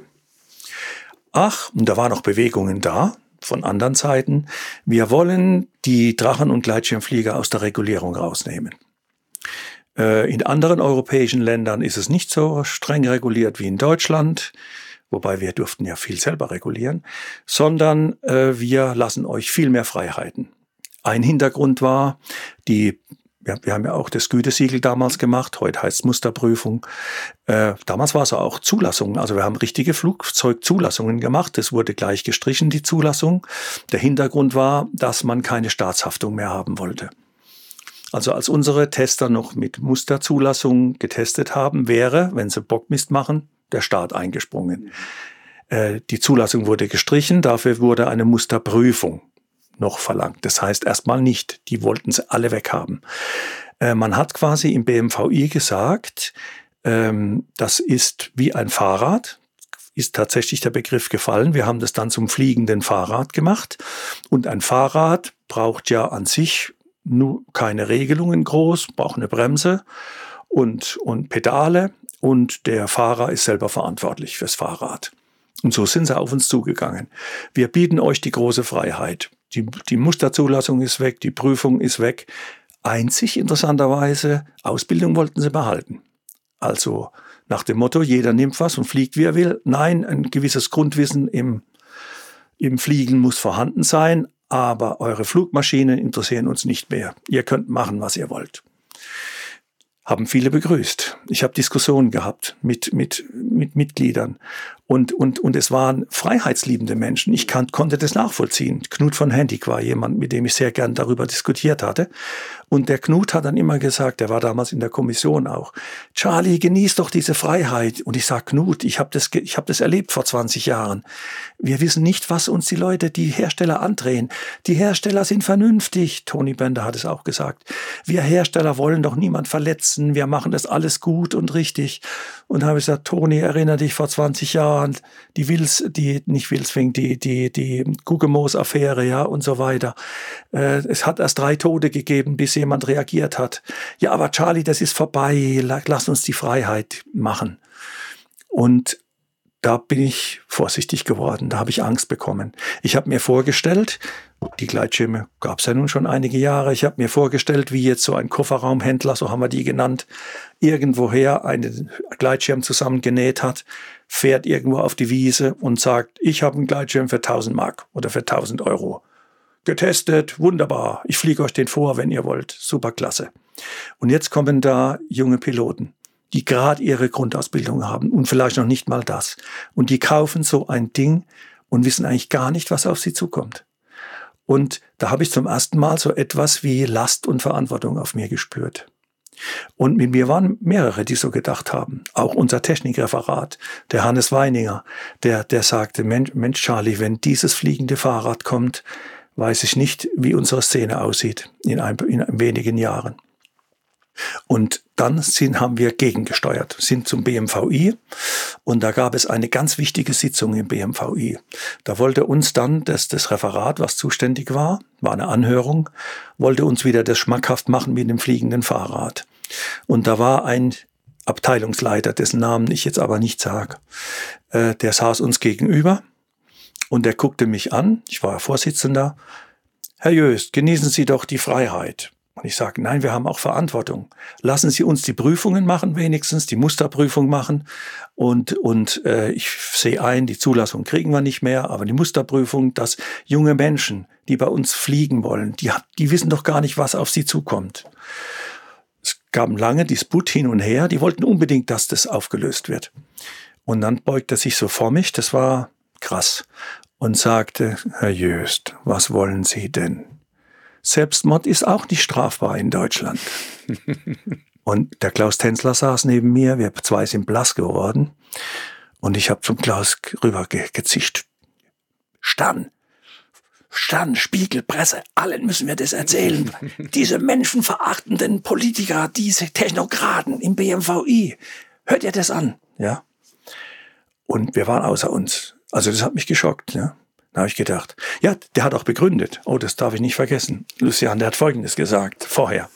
ach, und da waren noch Bewegungen da von anderen Seiten, wir wollen die Drachen- und Gleitschirmflieger aus der Regulierung rausnehmen. Äh, in anderen europäischen Ländern ist es nicht so streng reguliert wie in Deutschland, wobei wir durften ja viel selber regulieren, sondern äh, wir lassen euch viel mehr Freiheiten. Ein Hintergrund war, die wir, wir haben ja auch das Gütesiegel damals gemacht, heute heißt es Musterprüfung. Äh, damals war es auch Zulassung. Also wir haben richtige Flugzeugzulassungen gemacht. Es wurde gleich gestrichen, die Zulassung. Der Hintergrund war, dass man keine Staatshaftung mehr haben wollte. Also als unsere Tester noch mit Musterzulassung getestet haben, wäre, wenn sie Bockmist machen, der Staat eingesprungen. Äh, die Zulassung wurde gestrichen, dafür wurde eine Musterprüfung noch verlangt. Das heißt erstmal nicht. Die wollten sie alle weghaben. Äh, man hat quasi im BMVI gesagt, ähm, das ist wie ein Fahrrad. Ist tatsächlich der Begriff gefallen. Wir haben das dann zum fliegenden Fahrrad gemacht. Und ein Fahrrad braucht ja an sich nur keine Regelungen groß, braucht eine Bremse und, und Pedale. Und der Fahrer ist selber verantwortlich fürs Fahrrad. Und so sind sie auf uns zugegangen. Wir bieten euch die große Freiheit. Die, die Musterzulassung ist weg, die Prüfung ist weg. Einzig interessanterweise, Ausbildung wollten sie behalten. Also nach dem Motto, jeder nimmt was und fliegt, wie er will. Nein, ein gewisses Grundwissen im, im Fliegen muss vorhanden sein, aber eure Flugmaschinen interessieren uns nicht mehr. Ihr könnt machen, was ihr wollt haben viele begrüßt. Ich habe Diskussionen gehabt mit, mit, mit Mitgliedern und, und, und es waren freiheitsliebende Menschen. Ich kann, konnte das nachvollziehen. Knut von Hendig war jemand, mit dem ich sehr gern darüber diskutiert hatte. Und der Knut hat dann immer gesagt, der war damals in der Kommission auch, Charlie, genieß doch diese Freiheit. Und ich sag Knut, ich habe das, hab das erlebt vor 20 Jahren. Wir wissen nicht, was uns die Leute, die Hersteller andrehen. Die Hersteller sind vernünftig. Tony Bender hat es auch gesagt. Wir Hersteller wollen doch niemand verletzen. Wir machen das alles gut und richtig. Und habe ich gesagt, Toni, erinnere dich vor 20 Jahren, die Wils, die, nicht Wilsfing, die, die, die Gugemos-Affäre, ja, und so weiter. Äh, es hat erst drei Tote gegeben, bis jemand reagiert hat. Ja, aber Charlie, das ist vorbei, lass uns die Freiheit machen. Und da bin ich vorsichtig geworden, da habe ich Angst bekommen. Ich habe mir vorgestellt, die Gleitschirme gab es ja nun schon einige Jahre, ich habe mir vorgestellt, wie jetzt so ein Kofferraumhändler, so haben wir die genannt, irgendwoher einen Gleitschirm zusammengenäht hat, fährt irgendwo auf die Wiese und sagt, ich habe einen Gleitschirm für 1000 Mark oder für 1000 Euro. Getestet, wunderbar. Ich fliege euch den vor, wenn ihr wollt. Super klasse. Und jetzt kommen da junge Piloten, die gerade ihre Grundausbildung haben und vielleicht noch nicht mal das. Und die kaufen so ein Ding und wissen eigentlich gar nicht, was auf sie zukommt. Und da habe ich zum ersten Mal so etwas wie Last und Verantwortung auf mir gespürt. Und mit mir waren mehrere, die so gedacht haben. Auch unser Technikreferat, der Hannes Weininger, der, der sagte, Mensch, Mensch Charlie, wenn dieses fliegende Fahrrad kommt, weiß ich nicht, wie unsere Szene aussieht in, ein, in wenigen Jahren. Und dann sind, haben wir gegengesteuert, sind zum BMVI und da gab es eine ganz wichtige Sitzung im BMVI. Da wollte uns dann das, das Referat, was zuständig war, war eine Anhörung, wollte uns wieder das schmackhaft machen mit dem fliegenden Fahrrad. Und da war ein Abteilungsleiter, dessen Namen ich jetzt aber nicht sage, äh, der saß uns gegenüber und der guckte mich an, ich war Vorsitzender, Herr Jöst, genießen Sie doch die Freiheit. Und ich sage, nein, wir haben auch Verantwortung. Lassen Sie uns die Prüfungen machen, wenigstens die Musterprüfung machen. Und, und äh, ich sehe ein, die Zulassung kriegen wir nicht mehr, aber die Musterprüfung, dass junge Menschen, die bei uns fliegen wollen, die, die wissen doch gar nicht, was auf sie zukommt. Es gab lange Disput hin und her, die wollten unbedingt, dass das aufgelöst wird. Und dann beugt er sich so vor mich, das war krass, und sagte, Herr Jöst, was wollen Sie denn? Selbstmord ist auch nicht strafbar in Deutschland. und der Klaus Tänzler saß neben mir, wir zwei sind blass geworden. Und ich habe zum Klaus rüber ge gezischt. Stan, Stan, Spiegel, Presse, allen müssen wir das erzählen. diese menschenverachtenden Politiker, diese Technokraten im BMVI. Hört ihr das an? Ja. Und wir waren außer uns. Also das hat mich geschockt. Ja. Da habe ich gedacht, ja, der hat auch begründet. Oh, das darf ich nicht vergessen. Lucian, der hat Folgendes gesagt vorher.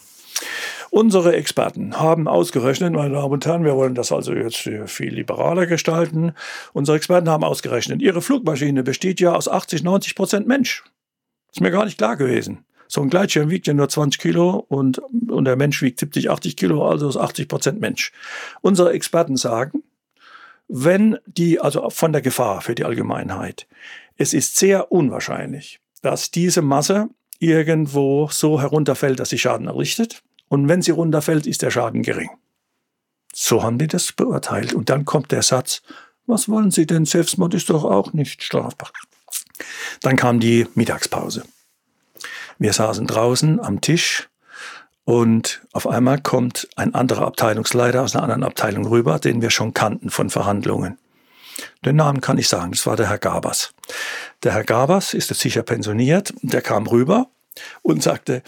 Unsere Experten haben ausgerechnet, meine Damen und Herren, wir wollen das also jetzt viel liberaler gestalten. Unsere Experten haben ausgerechnet, ihre Flugmaschine besteht ja aus 80, 90 Prozent Mensch. Ist mir gar nicht klar gewesen. So ein Gleitschirm wiegt ja nur 20 Kilo und, und der Mensch wiegt 70, 80 Kilo, also ist 80 Prozent Mensch. Unsere Experten sagen, wenn die, also von der Gefahr für die Allgemeinheit, es ist sehr unwahrscheinlich, dass diese Masse irgendwo so herunterfällt, dass sie Schaden errichtet. Und wenn sie runterfällt, ist der Schaden gering. So haben die das beurteilt. Und dann kommt der Satz, was wollen Sie denn? Selbstmord ist doch auch nicht strafbar. Dann kam die Mittagspause. Wir saßen draußen am Tisch und auf einmal kommt ein anderer Abteilungsleiter aus einer anderen Abteilung rüber, den wir schon kannten von Verhandlungen. Den Namen kann ich sagen, das war der Herr Gabers. Der Herr Gabers ist jetzt sicher pensioniert, der kam rüber und sagte,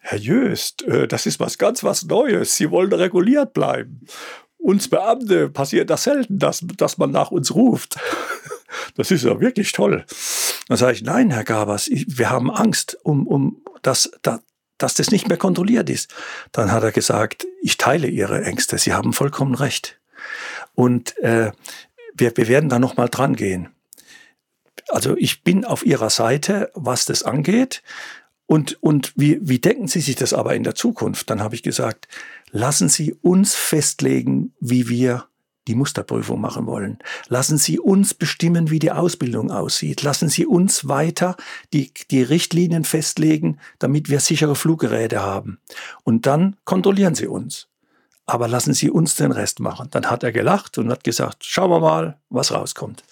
Herr Jöst, äh, das ist was ganz was Neues, Sie wollen reguliert bleiben. Uns Beamte passiert das selten, dass, dass man nach uns ruft. Das ist ja wirklich toll. Dann sage ich, nein, Herr Gabers, wir haben Angst, um, um dass, dass, dass das nicht mehr kontrolliert ist. Dann hat er gesagt, ich teile Ihre Ängste, Sie haben vollkommen recht. Und äh, wir, wir werden da nochmal dran gehen. Also ich bin auf Ihrer Seite, was das angeht. Und, und wie, wie denken Sie sich das aber in der Zukunft? Dann habe ich gesagt, lassen Sie uns festlegen, wie wir die Musterprüfung machen wollen. Lassen Sie uns bestimmen, wie die Ausbildung aussieht. Lassen Sie uns weiter die, die Richtlinien festlegen, damit wir sichere Fluggeräte haben. Und dann kontrollieren Sie uns aber lassen Sie uns den Rest machen. Dann hat er gelacht und hat gesagt, schauen wir mal, was rauskommt.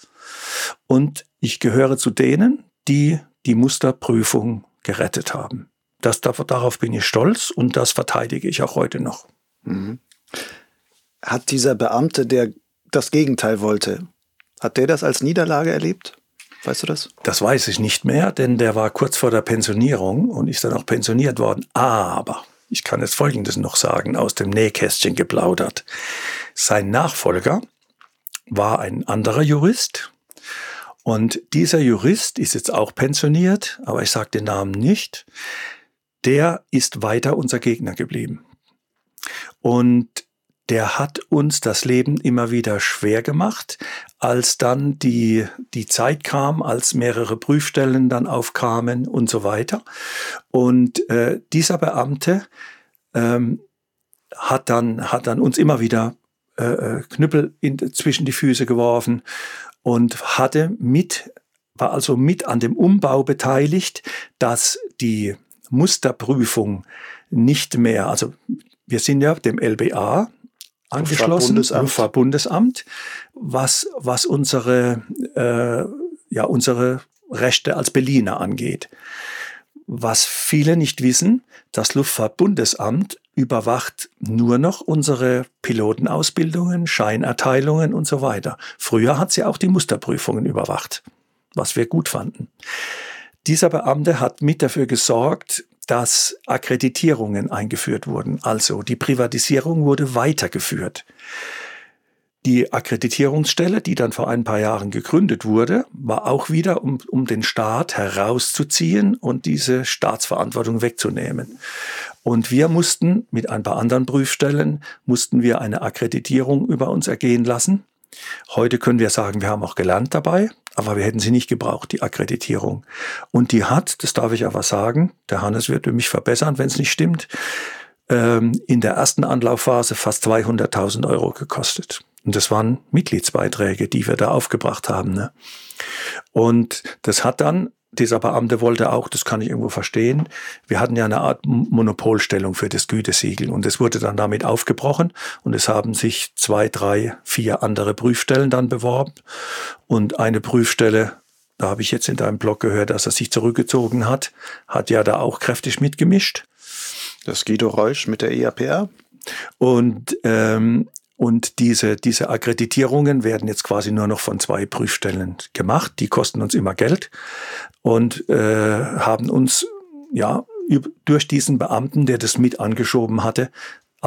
Und ich gehöre zu denen, die die Musterprüfung gerettet haben. Das, darauf bin ich stolz und das verteidige ich auch heute noch. Mhm. Hat dieser Beamte, der das Gegenteil wollte, hat der das als Niederlage erlebt? Weißt du das? Das weiß ich nicht mehr, denn der war kurz vor der Pensionierung und ist dann auch pensioniert worden. Aber ich kann jetzt Folgendes noch sagen, aus dem Nähkästchen geplaudert. Sein Nachfolger war ein anderer Jurist. Und dieser Jurist ist jetzt auch pensioniert, aber ich sage den Namen nicht. Der ist weiter unser Gegner geblieben. Und der hat uns das Leben immer wieder schwer gemacht, als dann die, die Zeit kam, als mehrere Prüfstellen dann aufkamen und so weiter. Und äh, dieser Beamte ähm, hat, dann, hat dann uns immer wieder äh, äh, Knüppel in, zwischen die Füße geworfen und hatte mit war also mit an dem Umbau beteiligt, dass die Musterprüfung nicht mehr, also wir sind ja dem LBA angeschlossen, Luftfahrtbundesamt, was, was unsere, äh, ja, unsere Rechte als Berliner angeht. Was viele nicht wissen, das Luftfahrtbundesamt überwacht nur noch unsere Pilotenausbildungen, Scheinerteilungen und so weiter. Früher hat sie auch die Musterprüfungen überwacht, was wir gut fanden. Dieser Beamte hat mit dafür gesorgt, dass Akkreditierungen eingeführt wurden. Also die Privatisierung wurde weitergeführt. Die Akkreditierungsstelle, die dann vor ein paar Jahren gegründet wurde, war auch wieder, um, um den Staat herauszuziehen und diese Staatsverantwortung wegzunehmen. Und wir mussten mit ein paar anderen Prüfstellen, mussten wir eine Akkreditierung über uns ergehen lassen. Heute können wir sagen, wir haben auch gelernt dabei, aber wir hätten sie nicht gebraucht, die Akkreditierung. Und die hat, das darf ich aber sagen, der Hannes wird mich verbessern, wenn es nicht stimmt, ähm, in der ersten Anlaufphase fast 200.000 Euro gekostet. Und das waren Mitgliedsbeiträge, die wir da aufgebracht haben. Ne? Und das hat dann dieser Beamte wollte auch, das kann ich irgendwo verstehen, wir hatten ja eine Art Monopolstellung für das Gütesiegel und es wurde dann damit aufgebrochen und es haben sich zwei, drei, vier andere Prüfstellen dann beworben und eine Prüfstelle, da habe ich jetzt in deinem Blog gehört, dass er sich zurückgezogen hat, hat ja da auch kräftig mitgemischt. Das Guido Reusch mit der EAPR. Und ähm, und diese, diese Akkreditierungen werden jetzt quasi nur noch von zwei Prüfstellen gemacht. Die kosten uns immer Geld und äh, haben uns ja durch diesen Beamten, der das mit angeschoben hatte,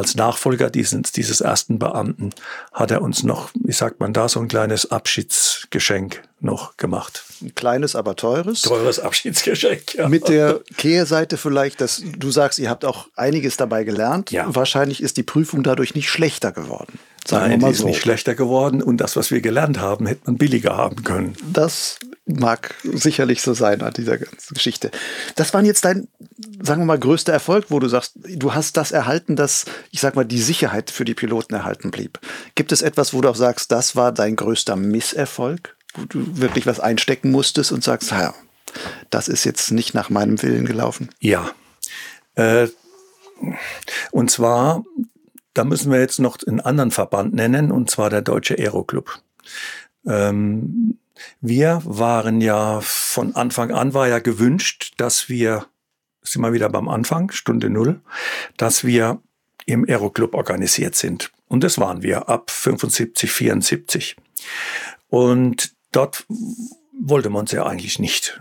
als Nachfolger dieses, dieses ersten Beamten hat er uns noch, wie sagt man da, so ein kleines Abschiedsgeschenk noch gemacht. Ein kleines, aber teures. Teures Abschiedsgeschenk, ja. Mit der Kehrseite vielleicht, dass du sagst, ihr habt auch einiges dabei gelernt. Ja. Wahrscheinlich ist die Prüfung dadurch nicht schlechter geworden. Sagen Nein, wir mal die ist so. nicht schlechter geworden und das, was wir gelernt haben, hätte man billiger haben können. Das mag sicherlich so sein an dieser ganzen Geschichte. Das war jetzt dein, sagen wir mal, größter Erfolg, wo du sagst, du hast das erhalten, dass, ich sag mal, die Sicherheit für die Piloten erhalten blieb. Gibt es etwas, wo du auch sagst, das war dein größter Misserfolg, wo du wirklich was einstecken musstest und sagst, ja, das ist jetzt nicht nach meinem Willen gelaufen? Ja. Äh, und zwar da müssen wir jetzt noch einen anderen Verband nennen, und zwar der Deutsche Aeroclub. Ähm, wir waren ja von Anfang an war ja gewünscht, dass wir, sind wir wieder beim Anfang, Stunde Null, dass wir im Aeroclub organisiert sind. Und das waren wir ab 75, 74. Und dort wollte man uns ja eigentlich nicht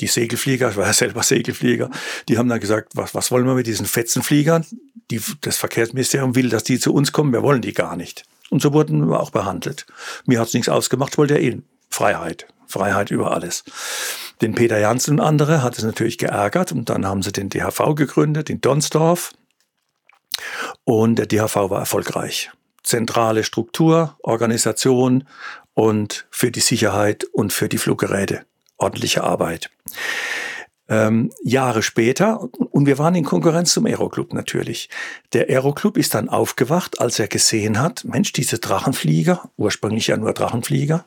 die Segelflieger, ich war ja selber Segelflieger, die haben dann gesagt, was, was wollen wir mit diesen Fetzenfliegern? Die, das Verkehrsministerium will, dass die zu uns kommen, wir wollen die gar nicht. Und so wurden wir auch behandelt. Mir hat's nichts ausgemacht, wollte ja eh Freiheit. Freiheit über alles. Den Peter Janssen und andere hat es natürlich geärgert und dann haben sie den DHV gegründet in Donsdorf und der DHV war erfolgreich. Zentrale Struktur, Organisation und für die Sicherheit und für die Fluggeräte ordentliche Arbeit. Ähm, Jahre später, und wir waren in Konkurrenz zum Aeroclub natürlich. Der Aeroclub ist dann aufgewacht, als er gesehen hat, Mensch, diese Drachenflieger, ursprünglich ja nur Drachenflieger,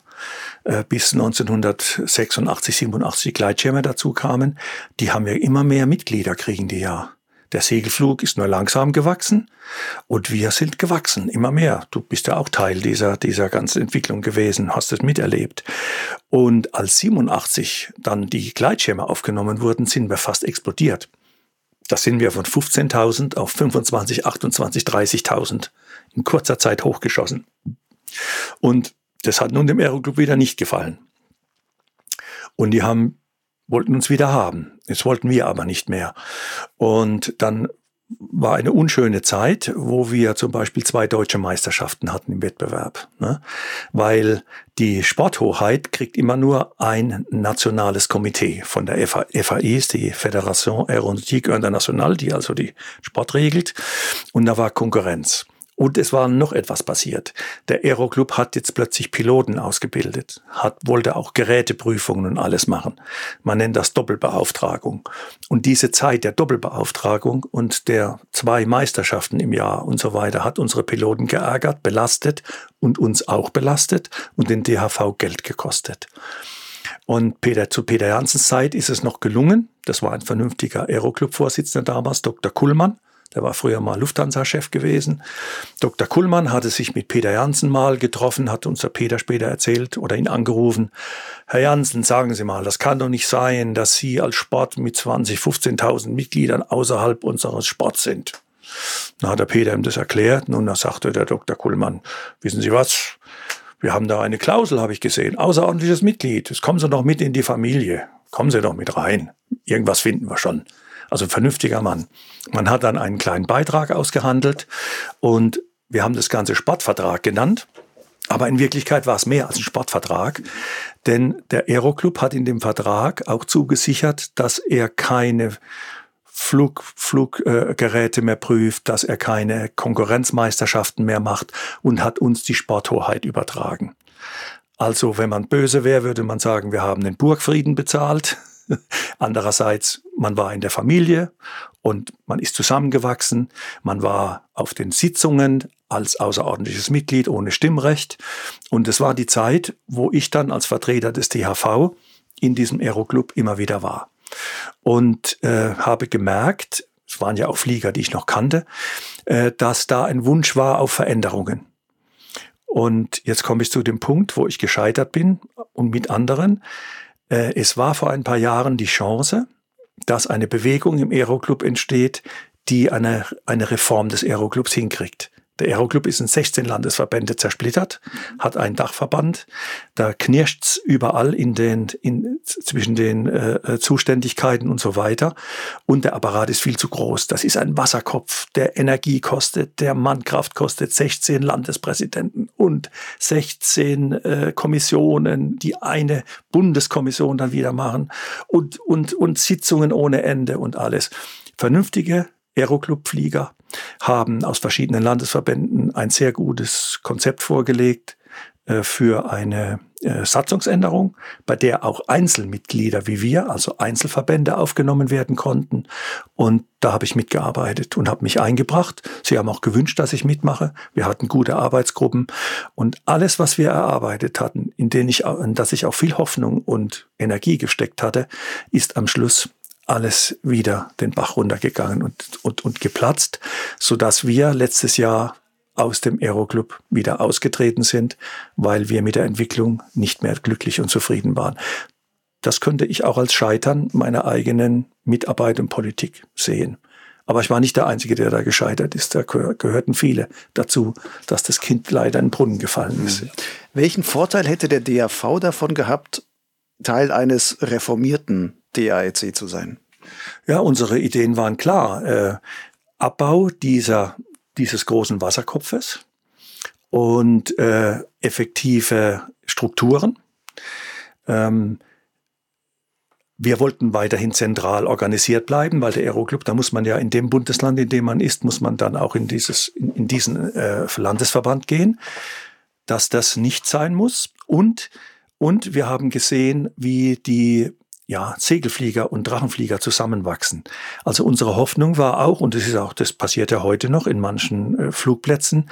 äh, bis 1986, 87 Gleitschirme dazu kamen, die haben ja immer mehr Mitglieder, kriegen die ja. Der Segelflug ist nur langsam gewachsen und wir sind gewachsen, immer mehr. Du bist ja auch Teil dieser, dieser ganzen Entwicklung gewesen, hast es miterlebt. Und als 87 dann die Gleitschirme aufgenommen wurden, sind wir fast explodiert. Da sind wir von 15.000 auf 25, 28, 30.000 in kurzer Zeit hochgeschossen. Und das hat nun dem Aeroclub wieder nicht gefallen. Und die haben wollten uns wieder haben. Jetzt wollten wir aber nicht mehr. Und dann war eine unschöne Zeit, wo wir zum Beispiel zwei deutsche Meisterschaften hatten im Wettbewerb. Ne? Weil die Sporthoheit kriegt immer nur ein nationales Komitee von der FAI, ist die Fédération Aéronautique Internationale, die also die Sport regelt. Und da war Konkurrenz. Und es war noch etwas passiert. Der Aeroclub hat jetzt plötzlich Piloten ausgebildet, hat, wollte auch Geräteprüfungen und alles machen. Man nennt das Doppelbeauftragung. Und diese Zeit der Doppelbeauftragung und der zwei Meisterschaften im Jahr und so weiter hat unsere Piloten geärgert, belastet und uns auch belastet und den DHV Geld gekostet. Und Peter, zu Peter Janssens Zeit ist es noch gelungen. Das war ein vernünftiger Aeroclub-Vorsitzender damals, Dr. Kullmann. Der war früher mal Lufthansa-Chef gewesen. Dr. Kullmann hatte sich mit Peter Janssen mal getroffen, hat unser Peter später erzählt oder ihn angerufen. Herr Janssen, sagen Sie mal, das kann doch nicht sein, dass Sie als Sport mit 20, 15.000 Mitgliedern außerhalb unseres Sports sind. Dann hat der Peter ihm das erklärt und dann sagte der Dr. Kullmann, wissen Sie was? Wir haben da eine Klausel, habe ich gesehen. Außerordentliches Mitglied. Jetzt kommen Sie doch mit in die Familie. Kommen Sie doch mit rein. Irgendwas finden wir schon. Also ein vernünftiger Mann. Man hat dann einen kleinen Beitrag ausgehandelt und wir haben das Ganze Sportvertrag genannt. Aber in Wirklichkeit war es mehr als ein Sportvertrag, denn der Aeroclub hat in dem Vertrag auch zugesichert, dass er keine Flug, Fluggeräte mehr prüft, dass er keine Konkurrenzmeisterschaften mehr macht und hat uns die Sporthoheit übertragen. Also wenn man böse wäre, würde man sagen, wir haben den Burgfrieden bezahlt. Andererseits, man war in der Familie und man ist zusammengewachsen. Man war auf den Sitzungen als außerordentliches Mitglied ohne Stimmrecht. Und es war die Zeit, wo ich dann als Vertreter des THV in diesem Aeroclub immer wieder war. Und äh, habe gemerkt, es waren ja auch Flieger, die ich noch kannte, äh, dass da ein Wunsch war auf Veränderungen. Und jetzt komme ich zu dem Punkt, wo ich gescheitert bin und mit anderen. Äh, es war vor ein paar Jahren die Chance, dass eine Bewegung im Aeroclub entsteht, die eine, eine Reform des Aeroclubs hinkriegt. Der Aeroclub ist in 16 Landesverbände zersplittert, hat einen Dachverband. Da knirscht's überall in den, in, zwischen den äh, äh, Zuständigkeiten und so weiter. Und der Apparat ist viel zu groß. Das ist ein Wasserkopf, der Energie kostet, der Mannkraft kostet 16 Landespräsidenten und 16 äh, Kommissionen, die eine Bundeskommission dann wieder machen und, und, und Sitzungen ohne Ende und alles. Vernünftige Aeroclub-Flieger haben aus verschiedenen Landesverbänden ein sehr gutes Konzept vorgelegt äh, für eine äh, Satzungsänderung, bei der auch Einzelmitglieder wie wir, also Einzelverbände aufgenommen werden konnten. Und da habe ich mitgearbeitet und habe mich eingebracht. Sie haben auch gewünscht, dass ich mitmache. Wir hatten gute Arbeitsgruppen und alles, was wir erarbeitet hatten, in denen ich, in das ich auch viel Hoffnung und Energie gesteckt hatte, ist am Schluss alles wieder den Bach runtergegangen und, und, und geplatzt, so dass wir letztes Jahr aus dem Aeroclub wieder ausgetreten sind, weil wir mit der Entwicklung nicht mehr glücklich und zufrieden waren. Das könnte ich auch als Scheitern meiner eigenen Mitarbeit und Politik sehen. Aber ich war nicht der Einzige, der da gescheitert ist. Da gehörten viele dazu, dass das Kind leider in den Brunnen gefallen ist. Mhm. Welchen Vorteil hätte der DAV davon gehabt, Teil eines reformierten DAEC zu sein? Ja, unsere Ideen waren klar. Äh, Abbau dieser, dieses großen Wasserkopfes und äh, effektive Strukturen. Ähm, wir wollten weiterhin zentral organisiert bleiben, weil der Aeroclub, da muss man ja in dem Bundesland, in dem man ist, muss man dann auch in, dieses, in, in diesen äh, Landesverband gehen, dass das nicht sein muss. Und, und wir haben gesehen, wie die ja, Segelflieger und Drachenflieger zusammenwachsen. Also unsere Hoffnung war auch, und das ist auch, das passiert ja heute noch in manchen äh, Flugplätzen,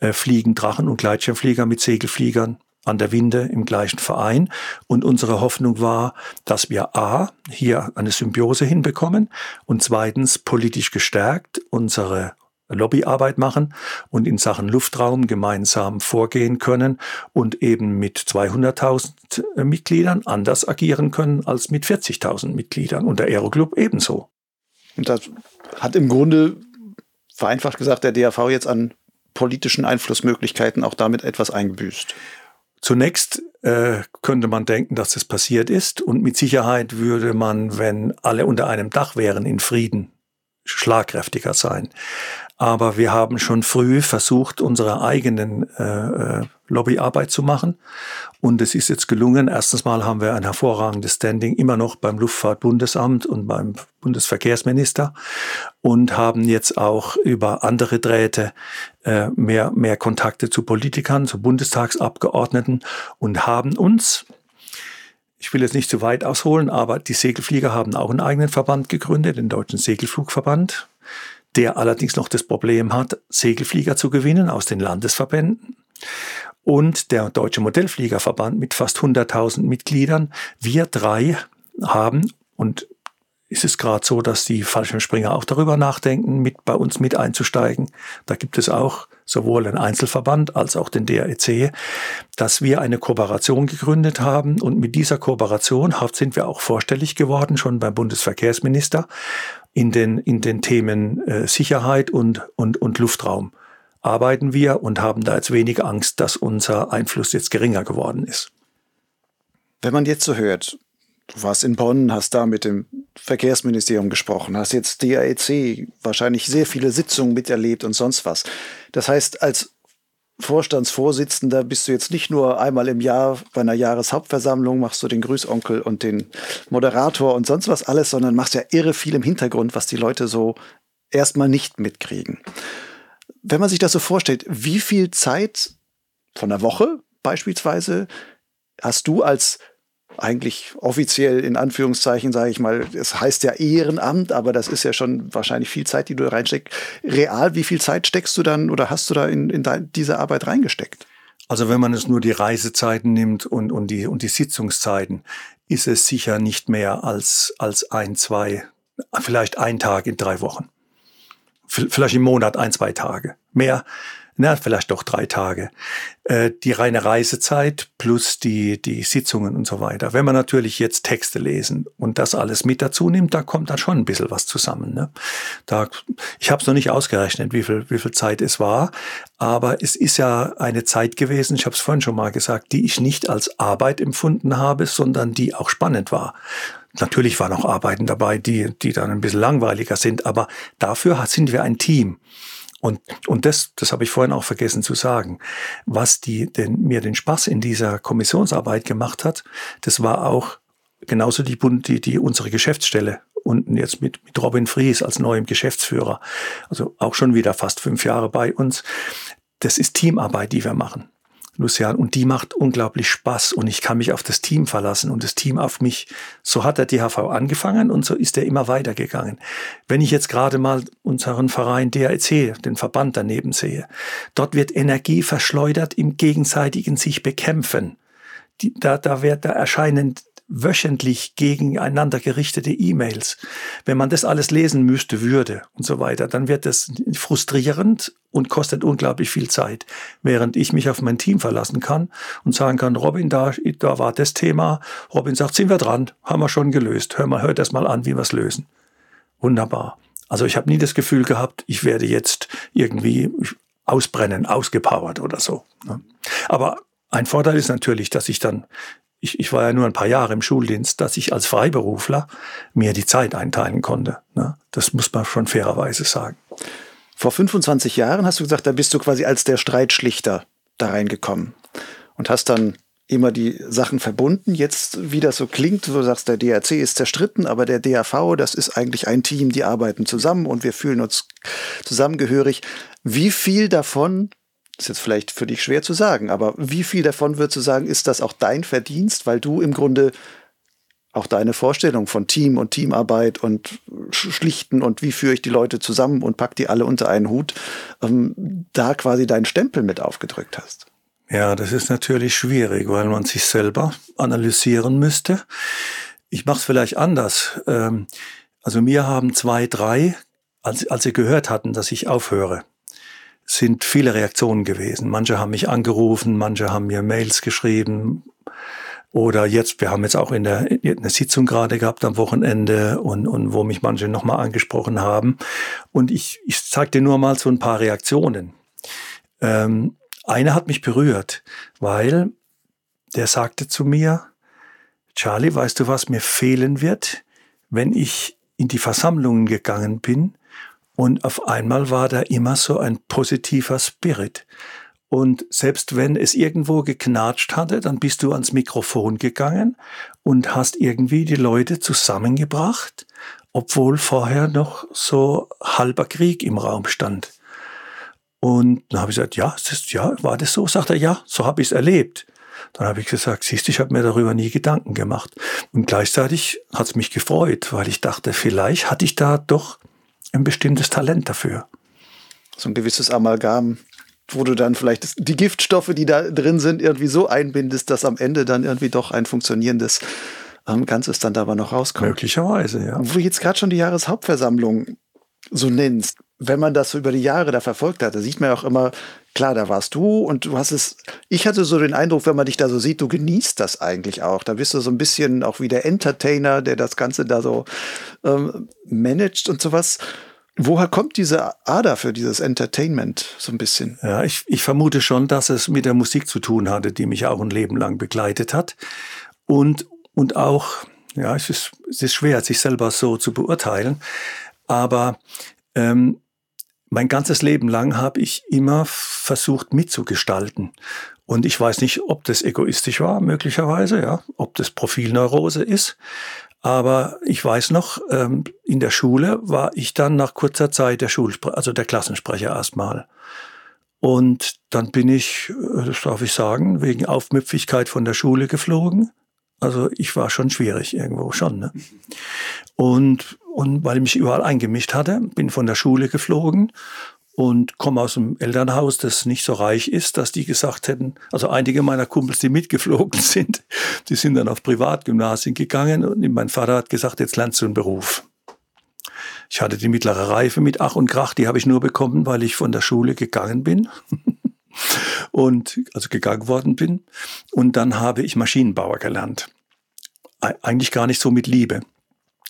äh, fliegen Drachen- und Gleitschirmflieger mit Segelfliegern an der Winde im gleichen Verein. Und unsere Hoffnung war, dass wir A, hier eine Symbiose hinbekommen und zweitens politisch gestärkt unsere Lobbyarbeit machen und in Sachen Luftraum gemeinsam vorgehen können und eben mit 200.000 Mitgliedern anders agieren können als mit 40.000 Mitgliedern und der Aeroclub ebenso. Und das hat im Grunde vereinfacht gesagt der DAV jetzt an politischen Einflussmöglichkeiten auch damit etwas eingebüßt. Zunächst äh, könnte man denken, dass das passiert ist und mit Sicherheit würde man, wenn alle unter einem Dach wären, in Frieden schlagkräftiger sein. Aber wir haben schon früh versucht, unsere eigenen äh, äh, Lobbyarbeit zu machen. Und es ist jetzt gelungen. Erstens mal haben wir ein hervorragendes Standing immer noch beim Luftfahrtbundesamt und beim Bundesverkehrsminister und haben jetzt auch über andere Drähte äh, mehr, mehr Kontakte zu Politikern, zu Bundestagsabgeordneten und haben uns ich will jetzt nicht zu weit ausholen, aber die Segelflieger haben auch einen eigenen Verband gegründet, den Deutschen Segelflugverband der allerdings noch das Problem hat, Segelflieger zu gewinnen aus den Landesverbänden. und der Deutsche Modellfliegerverband mit fast 100.000 Mitgliedern. Wir drei haben, und ist es gerade so, dass die Fallschirmspringer auch darüber nachdenken, mit bei uns mit einzusteigen. Da gibt es auch sowohl einen Einzelverband als auch den DREC, dass wir eine Kooperation gegründet haben und mit dieser Kooperation sind wir auch vorstellig geworden, schon beim Bundesverkehrsminister in den, in den Themen äh, Sicherheit und, und, und Luftraum arbeiten wir und haben da jetzt wenig Angst, dass unser Einfluss jetzt geringer geworden ist. Wenn man jetzt so hört, du warst in Bonn, hast da mit dem Verkehrsministerium gesprochen, hast jetzt DAEC wahrscheinlich sehr viele Sitzungen miterlebt und sonst was. Das heißt, als Vorstandsvorsitzender bist du jetzt nicht nur einmal im Jahr bei einer Jahreshauptversammlung, machst du den Grüßonkel und den Moderator und sonst was alles, sondern machst ja irre viel im Hintergrund, was die Leute so erstmal nicht mitkriegen. Wenn man sich das so vorstellt, wie viel Zeit von der Woche beispielsweise hast du als eigentlich offiziell in Anführungszeichen, sage ich mal, es heißt ja Ehrenamt, aber das ist ja schon wahrscheinlich viel Zeit, die du da reinsteckst. Real, wie viel Zeit steckst du dann oder hast du da in, in diese Arbeit reingesteckt? Also wenn man es nur die Reisezeiten nimmt und, und, die, und die Sitzungszeiten, ist es sicher nicht mehr als, als ein, zwei, vielleicht ein Tag in drei Wochen. Vielleicht im Monat ein, zwei Tage. Mehr na, vielleicht doch drei Tage. Äh, die reine Reisezeit plus die, die Sitzungen und so weiter. Wenn man natürlich jetzt Texte lesen und das alles mit dazu nimmt, da kommt dann schon ein bisschen was zusammen. Ne? Da, ich habe es noch nicht ausgerechnet, wie viel, wie viel Zeit es war, aber es ist ja eine Zeit gewesen, ich habe es vorhin schon mal gesagt, die ich nicht als Arbeit empfunden habe, sondern die auch spannend war. Natürlich waren auch Arbeiten dabei, die, die dann ein bisschen langweiliger sind, aber dafür sind wir ein Team. Und, und das, das habe ich vorhin auch vergessen zu sagen, was die, den, mir den Spaß in dieser Kommissionsarbeit gemacht hat, das war auch genauso die, die, die unsere Geschäftsstelle unten jetzt mit, mit Robin Fries als neuem Geschäftsführer, also auch schon wieder fast fünf Jahre bei uns. Das ist Teamarbeit, die wir machen. Lucian, und die macht unglaublich Spaß und ich kann mich auf das Team verlassen und das Team auf mich. So hat der DHV angefangen und so ist er immer weitergegangen. Wenn ich jetzt gerade mal unseren Verein DAEC, den Verband daneben sehe, dort wird Energie verschleudert im gegenseitigen sich bekämpfen. Die, da, da, wird, da erscheinen wöchentlich gegeneinander gerichtete E-Mails. Wenn man das alles lesen müsste, würde und so weiter, dann wird das frustrierend und kostet unglaublich viel Zeit. Während ich mich auf mein Team verlassen kann und sagen kann, Robin, da, da war das Thema. Robin sagt, sind wir dran, haben wir schon gelöst. Hör mal, hört erst mal an, wie wir es lösen. Wunderbar. Also ich habe nie das Gefühl gehabt, ich werde jetzt irgendwie ausbrennen, ausgepowert oder so. Ne? Aber ein Vorteil ist natürlich, dass ich dann ich, ich war ja nur ein paar Jahre im Schuldienst, dass ich als Freiberufler mir die Zeit einteilen konnte. Ne? Das muss man schon fairerweise sagen. Vor 25 Jahren hast du gesagt, da bist du quasi als der Streitschlichter da reingekommen und hast dann immer die Sachen verbunden. Jetzt, wie das so klingt, du sagst, der DRC ist zerstritten, aber der DAV, das ist eigentlich ein Team, die arbeiten zusammen und wir fühlen uns zusammengehörig. Wie viel davon ist jetzt vielleicht für dich schwer zu sagen, aber wie viel davon würdest du sagen, ist das auch dein Verdienst, weil du im Grunde auch deine Vorstellung von Team und Teamarbeit und Schlichten und wie führe ich die Leute zusammen und pack die alle unter einen Hut, ähm, da quasi deinen Stempel mit aufgedrückt hast? Ja, das ist natürlich schwierig, weil man sich selber analysieren müsste. Ich mache es vielleicht anders. Ähm, also mir haben zwei, drei, als, als sie gehört hatten, dass ich aufhöre, sind viele Reaktionen gewesen. Manche haben mich angerufen, manche haben mir Mails geschrieben. Oder jetzt, wir haben jetzt auch in der eine Sitzung gerade gehabt am Wochenende und, und wo mich manche nochmal angesprochen haben. Und ich, ich zeige dir nur mal so ein paar Reaktionen. Ähm, eine hat mich berührt, weil der sagte zu mir, Charlie, weißt du, was mir fehlen wird, wenn ich in die Versammlungen gegangen bin und auf einmal war da immer so ein positiver Spirit. Und selbst wenn es irgendwo geknatscht hatte, dann bist du ans Mikrofon gegangen und hast irgendwie die Leute zusammengebracht, obwohl vorher noch so halber Krieg im Raum stand. Und dann habe ich gesagt, ja, ist, ja, war das so? Sagt er, ja, so habe ich es erlebt. Dann habe ich gesagt, siehst du, ich habe mir darüber nie Gedanken gemacht. Und gleichzeitig hat es mich gefreut, weil ich dachte, vielleicht hatte ich da doch ein bestimmtes Talent dafür. So ein gewisses Amalgam wo du dann vielleicht die Giftstoffe, die da drin sind, irgendwie so einbindest, dass am Ende dann irgendwie doch ein funktionierendes ähm, Ganzes dann dabei noch rauskommt. Möglicherweise, ja. Wo du jetzt gerade schon die Jahreshauptversammlung so nennst, wenn man das so über die Jahre da verfolgt hat, da sieht man ja auch immer, klar, da warst du und du hast es, ich hatte so den Eindruck, wenn man dich da so sieht, du genießt das eigentlich auch. Da bist du so ein bisschen auch wie der Entertainer, der das Ganze da so ähm, managt und sowas. Woher kommt diese Ader für dieses Entertainment so ein bisschen? Ja, ich, ich vermute schon, dass es mit der Musik zu tun hatte, die mich auch ein Leben lang begleitet hat. Und, und auch, ja, es ist, es ist schwer, sich selber so zu beurteilen. Aber ähm, mein ganzes Leben lang habe ich immer versucht mitzugestalten. Und ich weiß nicht, ob das egoistisch war, möglicherweise, ja, ob das Profilneurose ist. Aber ich weiß noch, ähm, in der Schule war ich dann nach kurzer Zeit der Schulsprecher, also der Klassensprecher erstmal. Und dann bin ich, äh, das darf ich sagen, wegen Aufmüpfigkeit von der Schule geflogen. Also ich war schon schwierig irgendwo schon. Ne? Und, und weil ich mich überall eingemischt hatte, bin von der Schule geflogen und komme aus einem Elternhaus, das nicht so reich ist, dass die gesagt hätten, also einige meiner Kumpels, die mitgeflogen sind, die sind dann auf Privatgymnasien gegangen und mein Vater hat gesagt, jetzt lernst du einen Beruf. Ich hatte die mittlere Reife mit Ach und Krach, die habe ich nur bekommen, weil ich von der Schule gegangen bin. und also gegangen worden bin. Und dann habe ich Maschinenbauer gelernt. Eigentlich gar nicht so mit Liebe.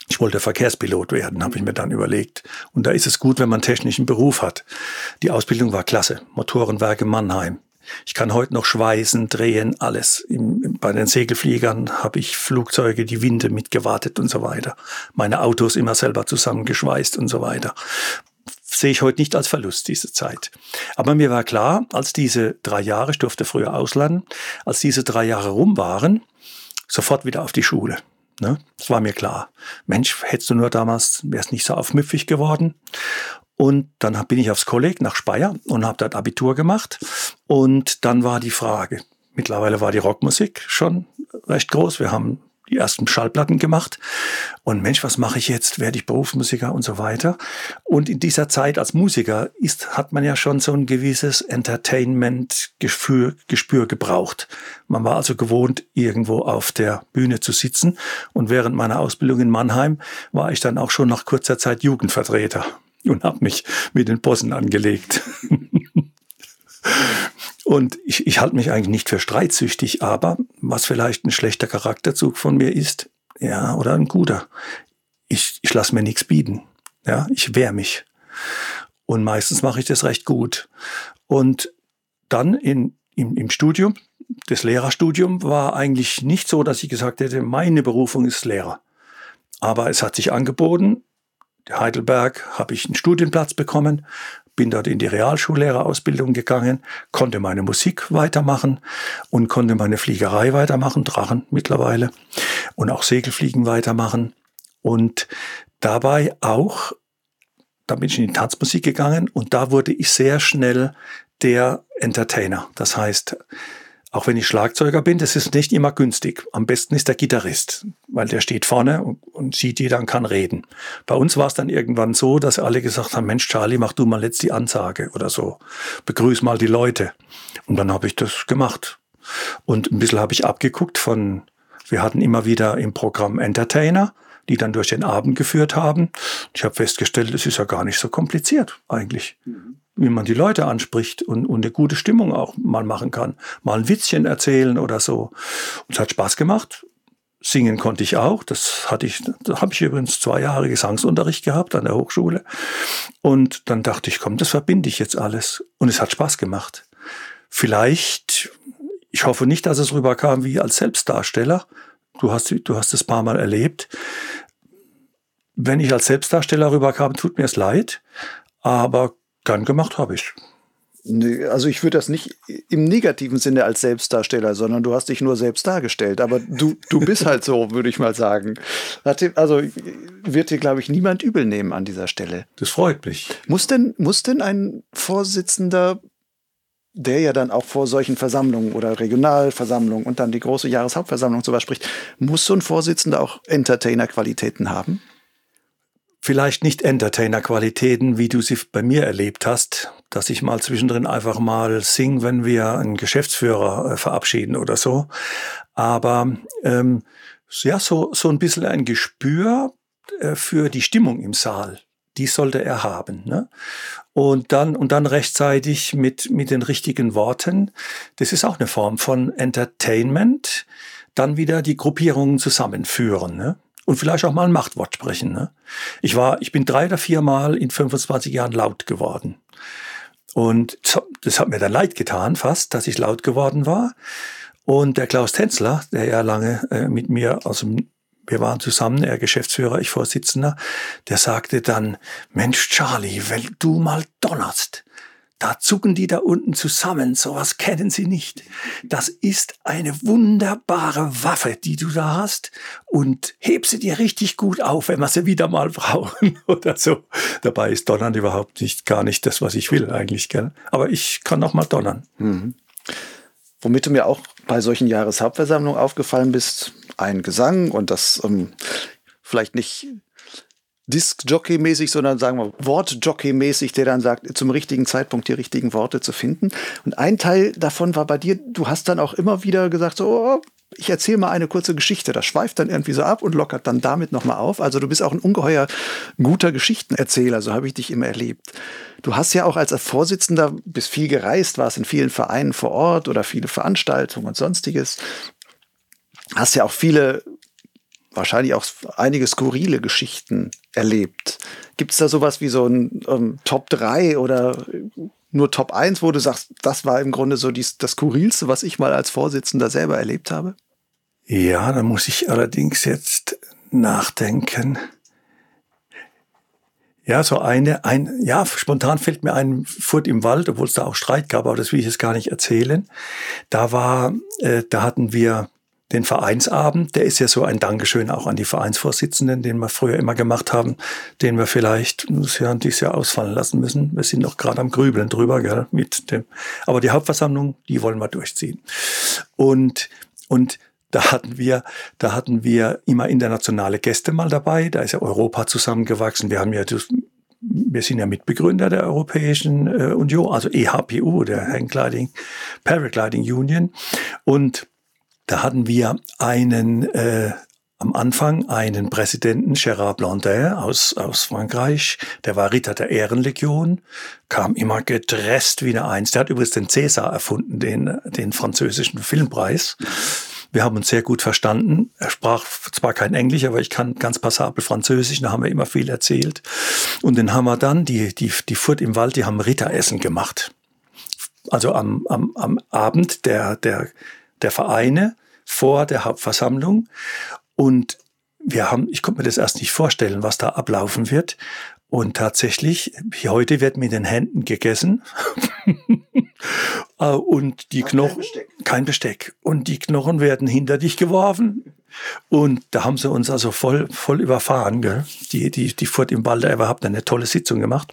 Ich wollte Verkehrspilot werden, habe ich mir dann überlegt. Und da ist es gut, wenn man technischen Beruf hat. Die Ausbildung war klasse. Motorenwerke Mannheim. Ich kann heute noch schweißen, drehen, alles. Bei den Segelfliegern habe ich Flugzeuge, die Winde mitgewartet und so weiter. Meine Autos immer selber zusammengeschweißt und so weiter. Sehe ich heute nicht als Verlust, diese Zeit. Aber mir war klar, als diese drei Jahre, ich durfte früher auslernen, als diese drei Jahre rum waren, sofort wieder auf die Schule. Ne? Das war mir klar. Mensch, hättest du nur damals, wärst nicht so aufmüpfig geworden. Und dann bin ich aufs Kolleg nach Speyer und habe dort Abitur gemacht. Und dann war die Frage, mittlerweile war die Rockmusik schon recht groß. Wir haben die ersten Schallplatten gemacht. Und Mensch, was mache ich jetzt? Werde ich Berufsmusiker und so weiter? Und in dieser Zeit als Musiker ist, hat man ja schon so ein gewisses Entertainment-Gespür Gespür gebraucht. Man war also gewohnt, irgendwo auf der Bühne zu sitzen. Und während meiner Ausbildung in Mannheim war ich dann auch schon nach kurzer Zeit Jugendvertreter und habe mich mit den Bossen angelegt. Und ich, ich halte mich eigentlich nicht für streitsüchtig, aber was vielleicht ein schlechter Charakterzug von mir ist, ja, oder ein guter, ich, ich lasse mir nichts bieten. Ja, ich wehre mich. Und meistens mache ich das recht gut. Und dann in, im, im Studium, das Lehrerstudium war eigentlich nicht so, dass ich gesagt hätte, meine Berufung ist Lehrer. Aber es hat sich angeboten. Heidelberg habe ich einen Studienplatz bekommen, bin dort in die Realschullehrerausbildung gegangen, konnte meine Musik weitermachen und konnte meine Fliegerei weitermachen, Drachen mittlerweile, und auch Segelfliegen weitermachen. Und dabei auch, da bin ich in die Tanzmusik gegangen und da wurde ich sehr schnell der Entertainer. Das heißt, auch wenn ich Schlagzeuger bin, das ist nicht immer günstig. Am besten ist der Gitarrist, weil der steht vorne und, und sieht jeder und kann reden. Bei uns war es dann irgendwann so, dass alle gesagt haben, Mensch, Charlie, mach du mal jetzt die Ansage oder so. Begrüß mal die Leute. Und dann habe ich das gemacht. Und ein bisschen habe ich abgeguckt von, wir hatten immer wieder im Programm Entertainer, die dann durch den Abend geführt haben. Ich habe festgestellt, es ist ja gar nicht so kompliziert eigentlich. Mhm wie man die Leute anspricht und, und eine gute Stimmung auch mal machen kann. Mal ein Witzchen erzählen oder so. Und es hat Spaß gemacht. Singen konnte ich auch. Das hatte ich, da habe ich übrigens zwei Jahre Gesangsunterricht gehabt an der Hochschule. Und dann dachte ich, komm, das verbinde ich jetzt alles. Und es hat Spaß gemacht. Vielleicht, ich hoffe nicht, dass es rüberkam wie als Selbstdarsteller. Du hast, du hast es paar Mal erlebt. Wenn ich als Selbstdarsteller rüberkam, tut mir es leid. Aber Gern gemacht habe ich. Also ich würde das nicht im negativen Sinne als Selbstdarsteller, sondern du hast dich nur selbst dargestellt. Aber du, du bist halt so, würde ich mal sagen. Also wird dir, glaube ich, niemand übel nehmen an dieser Stelle. Das freut mich. Muss denn, muss denn ein Vorsitzender, der ja dann auch vor solchen Versammlungen oder Regionalversammlungen und dann die große Jahreshauptversammlung sowas spricht, muss so ein Vorsitzender auch Entertainer-Qualitäten haben? Vielleicht nicht Entertainer-Qualitäten, wie du sie bei mir erlebt hast, dass ich mal zwischendrin einfach mal sing, wenn wir einen Geschäftsführer äh, verabschieden oder so. Aber ähm, ja, so, so ein bisschen ein Gespür äh, für die Stimmung im Saal. Die sollte er haben. Ne? Und dann, und dann rechtzeitig mit, mit den richtigen Worten. Das ist auch eine Form von Entertainment. Dann wieder die Gruppierungen zusammenführen. Ne? Und vielleicht auch mal ein Machtwort sprechen. Ne? Ich war, ich bin drei oder vier Mal in 25 Jahren laut geworden. Und das hat mir dann leid getan, fast, dass ich laut geworden war. Und der Klaus Tänzler, der ja lange äh, mit mir aus dem wir waren zusammen, er Geschäftsführer, ich Vorsitzender, der sagte dann, Mensch Charlie, wenn du mal donnerst, da zucken die da unten zusammen, sowas kennen sie nicht. Das ist eine wunderbare Waffe, die du da hast und heb sie dir richtig gut auf, wenn wir sie wieder mal brauchen oder so. Dabei ist Donnern überhaupt nicht, gar nicht das, was ich will eigentlich, gell? Aber ich kann noch mal donnern. Mhm. Womit du mir auch bei solchen Jahreshauptversammlungen aufgefallen bist, ein Gesang und das ähm, vielleicht nicht Disc-Jockey-mäßig, sondern sagen wir Wort-Jockey-mäßig, der dann sagt, zum richtigen Zeitpunkt die richtigen Worte zu finden. Und ein Teil davon war bei dir, du hast dann auch immer wieder gesagt, so, oh, ich erzähle mal eine kurze Geschichte. Das schweift dann irgendwie so ab und lockert dann damit nochmal auf. Also du bist auch ein ungeheuer guter Geschichtenerzähler, so habe ich dich immer erlebt. Du hast ja auch als Vorsitzender bis viel gereist, warst in vielen Vereinen vor Ort oder viele Veranstaltungen und sonstiges. Hast ja auch viele wahrscheinlich auch einige skurrile Geschichten erlebt. Gibt es da sowas wie so ein ähm, Top 3 oder nur Top 1, wo du sagst, das war im Grunde so dies, das Skurrilste, was ich mal als Vorsitzender selber erlebt habe? Ja, da muss ich allerdings jetzt nachdenken. Ja, so eine, ein, ja, spontan fällt mir ein Furt im Wald, obwohl es da auch Streit gab, aber das will ich jetzt gar nicht erzählen. Da war, äh, da hatten wir den Vereinsabend, der ist ja so ein Dankeschön auch an die Vereinsvorsitzenden, den wir früher immer gemacht haben, den wir vielleicht das Jahr dieses Jahr ausfallen lassen müssen. Wir sind noch gerade am Grübeln drüber, gell, mit dem. Aber die Hauptversammlung, die wollen wir durchziehen. Und, und da hatten wir, da hatten wir immer internationale Gäste mal dabei. Da ist ja Europa zusammengewachsen. Wir haben ja wir sind ja Mitbegründer der Europäischen äh, Union, also EHPU, der Hang Gliding Paragliding Union. Und da hatten wir einen äh, am Anfang einen Präsidenten, Gérard Blondin aus, aus Frankreich, der war Ritter der Ehrenlegion, kam immer gedresst wie eine Eins. Der hat übrigens den César erfunden, den, den französischen Filmpreis. Wir haben uns sehr gut verstanden. Er sprach zwar kein Englisch, aber ich kann ganz passabel Französisch, da haben wir immer viel erzählt. Und dann haben wir dann, die, die, die Furt im Wald, die haben Ritteressen gemacht. Also am, am, am Abend der, der der Vereine vor der Hauptversammlung. Und wir haben, ich konnte mir das erst nicht vorstellen, was da ablaufen wird. Und tatsächlich, heute wird mit den Händen gegessen. Äh, und die Knochen, kein Besteck. kein Besteck. Und die Knochen werden hinter dich geworfen. Und da haben sie uns also voll, voll überfahren. Gell? Die, die, die Furt im Walde überhaupt eine tolle Sitzung gemacht.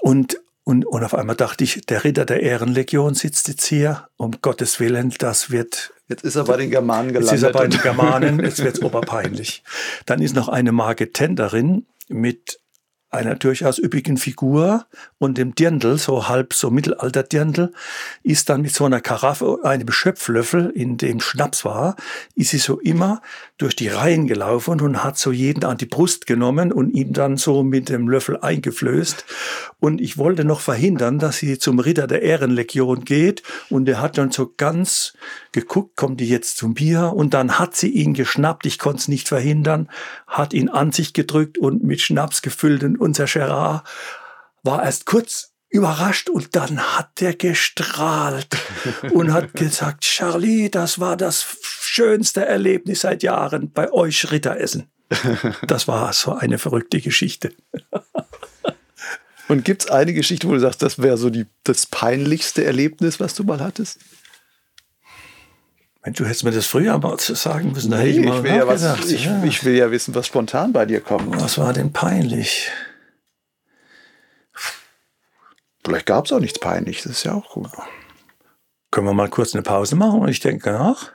Und und, und auf einmal dachte ich, der Ritter der Ehrenlegion sitzt jetzt hier. Um Gottes Willen, das wird. Jetzt ist er bei den Germanen gelandet. Jetzt ist er bei den Germanen, jetzt wird's oberpeinlich. Dann ist noch eine Marketenderin mit einer durchaus üppigen Figur und dem Dirndl, so halb so Mittelalter-Dirndl, ist dann mit so einer Karaffe, einem Schöpflöffel, in dem Schnaps war, ist sie so immer durch die Reihen gelaufen und hat so jeden an die Brust genommen und ihm dann so mit dem Löffel eingeflößt. Und ich wollte noch verhindern, dass sie zum Ritter der Ehrenlegion geht. Und er hat dann so ganz geguckt, kommt die jetzt zum Bier und dann hat sie ihn geschnappt, ich konnte es nicht verhindern, hat ihn an sich gedrückt und mit Schnaps gefüllt und unser Gerard war erst kurz überrascht und dann hat er gestrahlt und hat gesagt, Charlie, das war das schönste Erlebnis seit Jahren bei euch Ritteressen. Das war so eine verrückte Geschichte. Und gibt es eine Geschichte, wo du sagst, das wäre so die, das peinlichste Erlebnis, was du mal hattest? Wenn du hättest mir das früher mal sagen müssen, da nee, hätte ich mal ich will, ja was, ich, ja. ich will ja wissen, was spontan bei dir kommt. Was war denn peinlich? Vielleicht gab es auch nichts Peinliches, das ist ja auch gut. Können wir mal kurz eine Pause machen und ich denke nach?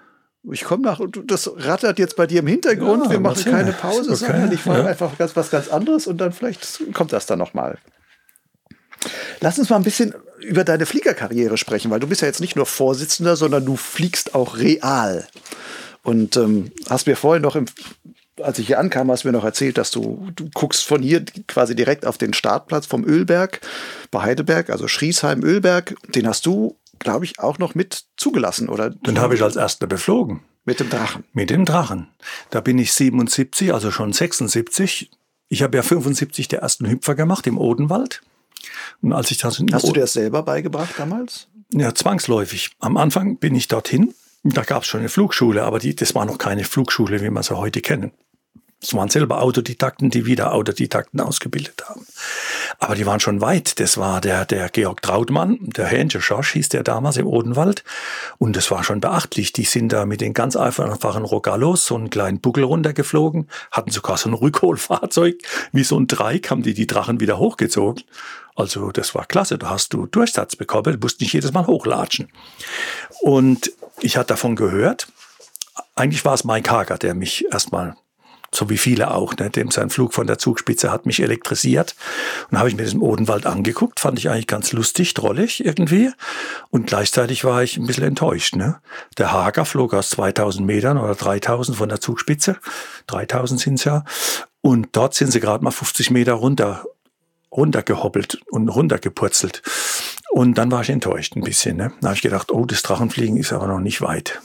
Ich komme nach und das rattert jetzt bei dir im Hintergrund. Ja, Wir machen keine Pause, okay. sondern ich frage ja. einfach ganz, was ganz anderes und dann vielleicht kommt das dann nochmal. Lass uns mal ein bisschen über deine Fliegerkarriere sprechen, weil du bist ja jetzt nicht nur Vorsitzender, sondern du fliegst auch real. Und ähm, hast mir vorhin noch, im, als ich hier ankam, hast du mir noch erzählt, dass du, du guckst von hier quasi direkt auf den Startplatz vom Ölberg bei Heidelberg, also Schriesheim, Ölberg. Den hast du glaube ich, auch noch mit zugelassen, oder? Den habe ich als erster beflogen. Mit dem Drachen? Mit dem Drachen. Da bin ich 77, also schon 76. Ich habe ja 75 der ersten Hüpfer gemacht im Odenwald. Und als ich das Hast du dir das selber beigebracht damals? Ja, zwangsläufig. Am Anfang bin ich dorthin. Da gab es schon eine Flugschule, aber die, das war noch keine Flugschule, wie wir sie heute kennen. Es waren selber Autodidakten, die wieder Autodidakten ausgebildet haben. Aber die waren schon weit. Das war der, der Georg Trautmann, der Hähnchen Schorsch hieß der damals im Odenwald. Und das war schon beachtlich. Die sind da mit den ganz einfachen Rogallos so einen kleinen Buckel runtergeflogen, hatten sogar so ein Rückholfahrzeug. Wie so ein Dreieck haben die die Drachen wieder hochgezogen. Also das war klasse. Da hast du Durchsatz bekommen. Du musst nicht jedes Mal hochlatschen. Und ich hatte davon gehört. Eigentlich war es Mike Hager, der mich erstmal so wie viele auch. Ne? Dem sein Flug von der Zugspitze hat mich elektrisiert. Und habe ich mir diesen Odenwald angeguckt, fand ich eigentlich ganz lustig, drollig irgendwie. Und gleichzeitig war ich ein bisschen enttäuscht. Ne? Der Hager flog aus 2000 Metern oder 3000 von der Zugspitze. 3000 sind's ja. Und dort sind sie gerade mal 50 Meter runter runtergehoppelt und runtergepurzelt. Und dann war ich enttäuscht ein bisschen. Ne? Da habe ich gedacht, oh, das Drachenfliegen ist aber noch nicht weit.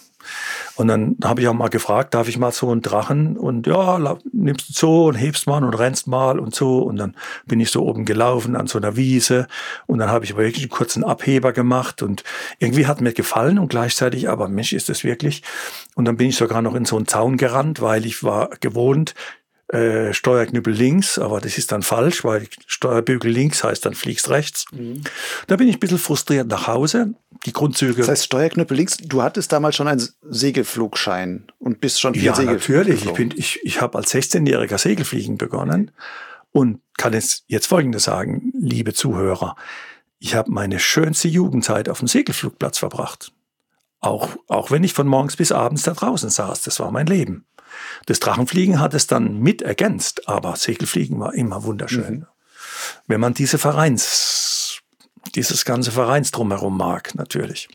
Und dann habe ich auch mal gefragt, darf ich mal so einen Drachen? Und ja, nimmst du so und hebst mal und rennst mal und so. Und dann bin ich so oben gelaufen an so einer Wiese. Und dann habe ich aber wirklich einen kurzen Abheber gemacht. Und irgendwie hat mir gefallen und gleichzeitig, aber Mensch, ist das wirklich. Und dann bin ich sogar noch in so einen Zaun gerannt, weil ich war gewohnt, äh, Steuerknüppel links, aber das ist dann falsch, weil Steuerbügel links heißt dann fliegst rechts. Mhm. Da bin ich ein bisschen frustriert nach Hause. Die Grundzüge. Das heißt Steuerknüppel links, du hattest damals schon einen Segelflugschein und bist schon viel Ja, Segel natürlich. Ich, bin, ich, ich habe als 16-jähriger Segelfliegen begonnen und kann jetzt, jetzt Folgendes sagen, liebe Zuhörer. Ich habe meine schönste Jugendzeit auf dem Segelflugplatz verbracht. Auch, auch wenn ich von morgens bis abends da draußen saß, das war mein Leben. Das Drachenfliegen hat es dann mit ergänzt, aber Segelfliegen war immer wunderschön. Mhm. Wenn man diese Vereins, dieses ganze Vereins drumherum mag, natürlich.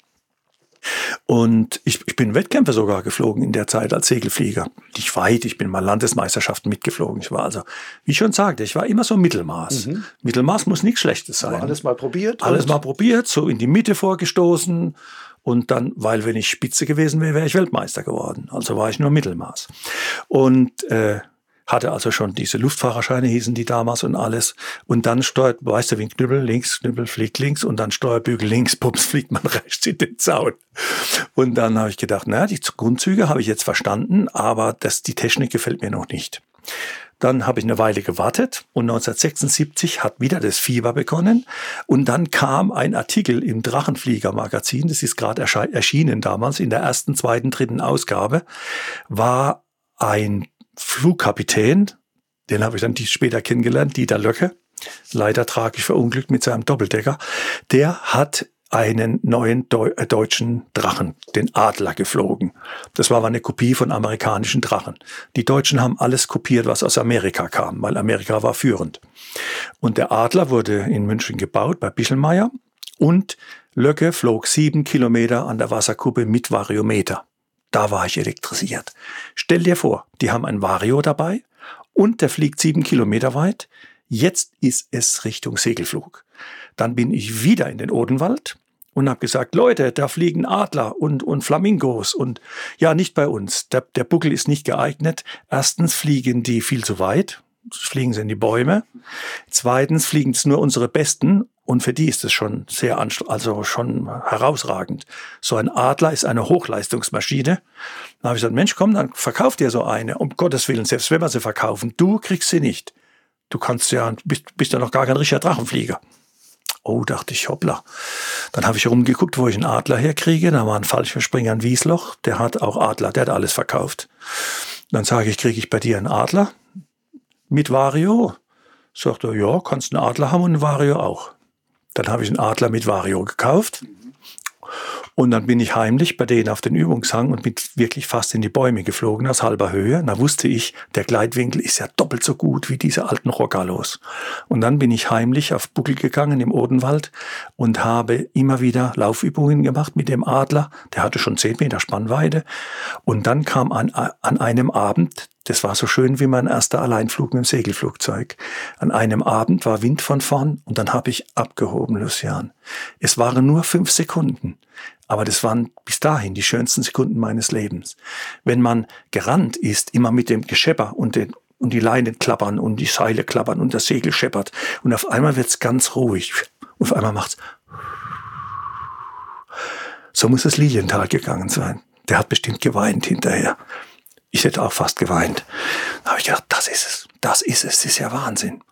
Und ich, ich bin Wettkämpfe sogar geflogen in der Zeit als Segelflieger. Nicht weit, ich bin mal Landesmeisterschaften mitgeflogen. Ich war also, wie ich schon sagte, ich war immer so Mittelmaß. Mhm. Mittelmaß muss nichts Schlechtes sein. Aber alles mal probiert? Alles mal probiert, so in die Mitte vorgestoßen und dann, weil wenn ich Spitze gewesen wäre, wäre ich Weltmeister geworden. Also war ich nur Mittelmaß. Und äh, hatte also schon diese Luftfahrerscheine, hießen die damals und alles. Und dann steuert, weißt du, wie ein Knüppel links, Knüppel fliegt links und dann Steuerbügel links, pups, fliegt man rechts in den Zaun. Und dann habe ich gedacht, naja, die Grundzüge habe ich jetzt verstanden, aber das, die Technik gefällt mir noch nicht. Dann habe ich eine Weile gewartet und 1976 hat wieder das Fieber begonnen. Und dann kam ein Artikel im Drachenflieger-Magazin, das ist gerade erschienen damals, in der ersten, zweiten, dritten Ausgabe, war ein Flugkapitän, den habe ich dann später kennengelernt, Dieter Löcke, leider tragisch verunglückt mit seinem Doppeldecker, der hat einen neuen Deu äh, deutschen Drachen, den Adler, geflogen. Das war aber eine Kopie von amerikanischen Drachen. Die Deutschen haben alles kopiert, was aus Amerika kam, weil Amerika war führend. Und der Adler wurde in München gebaut bei Bichelmeier und Löcke flog sieben Kilometer an der Wasserkuppe mit Variometer. Da war ich elektrisiert. Stell dir vor, die haben ein Vario dabei und der fliegt sieben Kilometer weit. Jetzt ist es Richtung Segelflug. Dann bin ich wieder in den Odenwald und habe gesagt, Leute, da fliegen Adler und, und Flamingos und ja, nicht bei uns. Der, der Buckel ist nicht geeignet. Erstens fliegen die viel zu weit, fliegen sie in die Bäume. Zweitens fliegen es nur unsere Besten und für die ist es schon sehr also schon herausragend. So ein Adler ist eine Hochleistungsmaschine. Da habe ich gesagt, Mensch, komm, dann verkauf dir so eine. Um Gottes Willen, selbst wenn wir sie verkaufen, du kriegst sie nicht. Du kannst ja, bist, bist ja noch gar kein richtiger Drachenflieger. Oh, dachte ich, hoppla. Dann habe ich rumgeguckt, wo ich einen Adler herkriege. Da war ein Fallschirmspringer in Wiesloch. Der hat auch Adler, der hat alles verkauft. Dann sage ich, kriege ich bei dir einen Adler mit Vario? Sagt er, ja, kannst einen Adler haben und einen Vario auch. Dann habe ich einen Adler mit Vario gekauft. Und dann bin ich heimlich bei denen auf den Übungshang und bin wirklich fast in die Bäume geflogen aus halber Höhe. Da wusste ich, der Gleitwinkel ist ja doppelt so gut wie diese alten Rockalos. Und dann bin ich heimlich auf Buckel gegangen im Odenwald und habe immer wieder Laufübungen gemacht mit dem Adler. Der hatte schon zehn Meter Spannweite. Und dann kam an, an einem Abend das war so schön wie mein erster Alleinflug mit dem Segelflugzeug. An einem Abend war Wind von vorn und dann habe ich abgehoben, Lucian. Es waren nur fünf Sekunden, aber das waren bis dahin die schönsten Sekunden meines Lebens. Wenn man gerannt ist, immer mit dem Geschepper und den und die Leinen klappern und die Seile klappern und das Segel scheppert und auf einmal wird's ganz ruhig und auf einmal macht's so muss es Lilienthal gegangen sein. Der hat bestimmt geweint hinterher. Ich hätte auch fast geweint. Da habe ich gedacht, das ist es, das ist es, das ist ja Wahnsinn.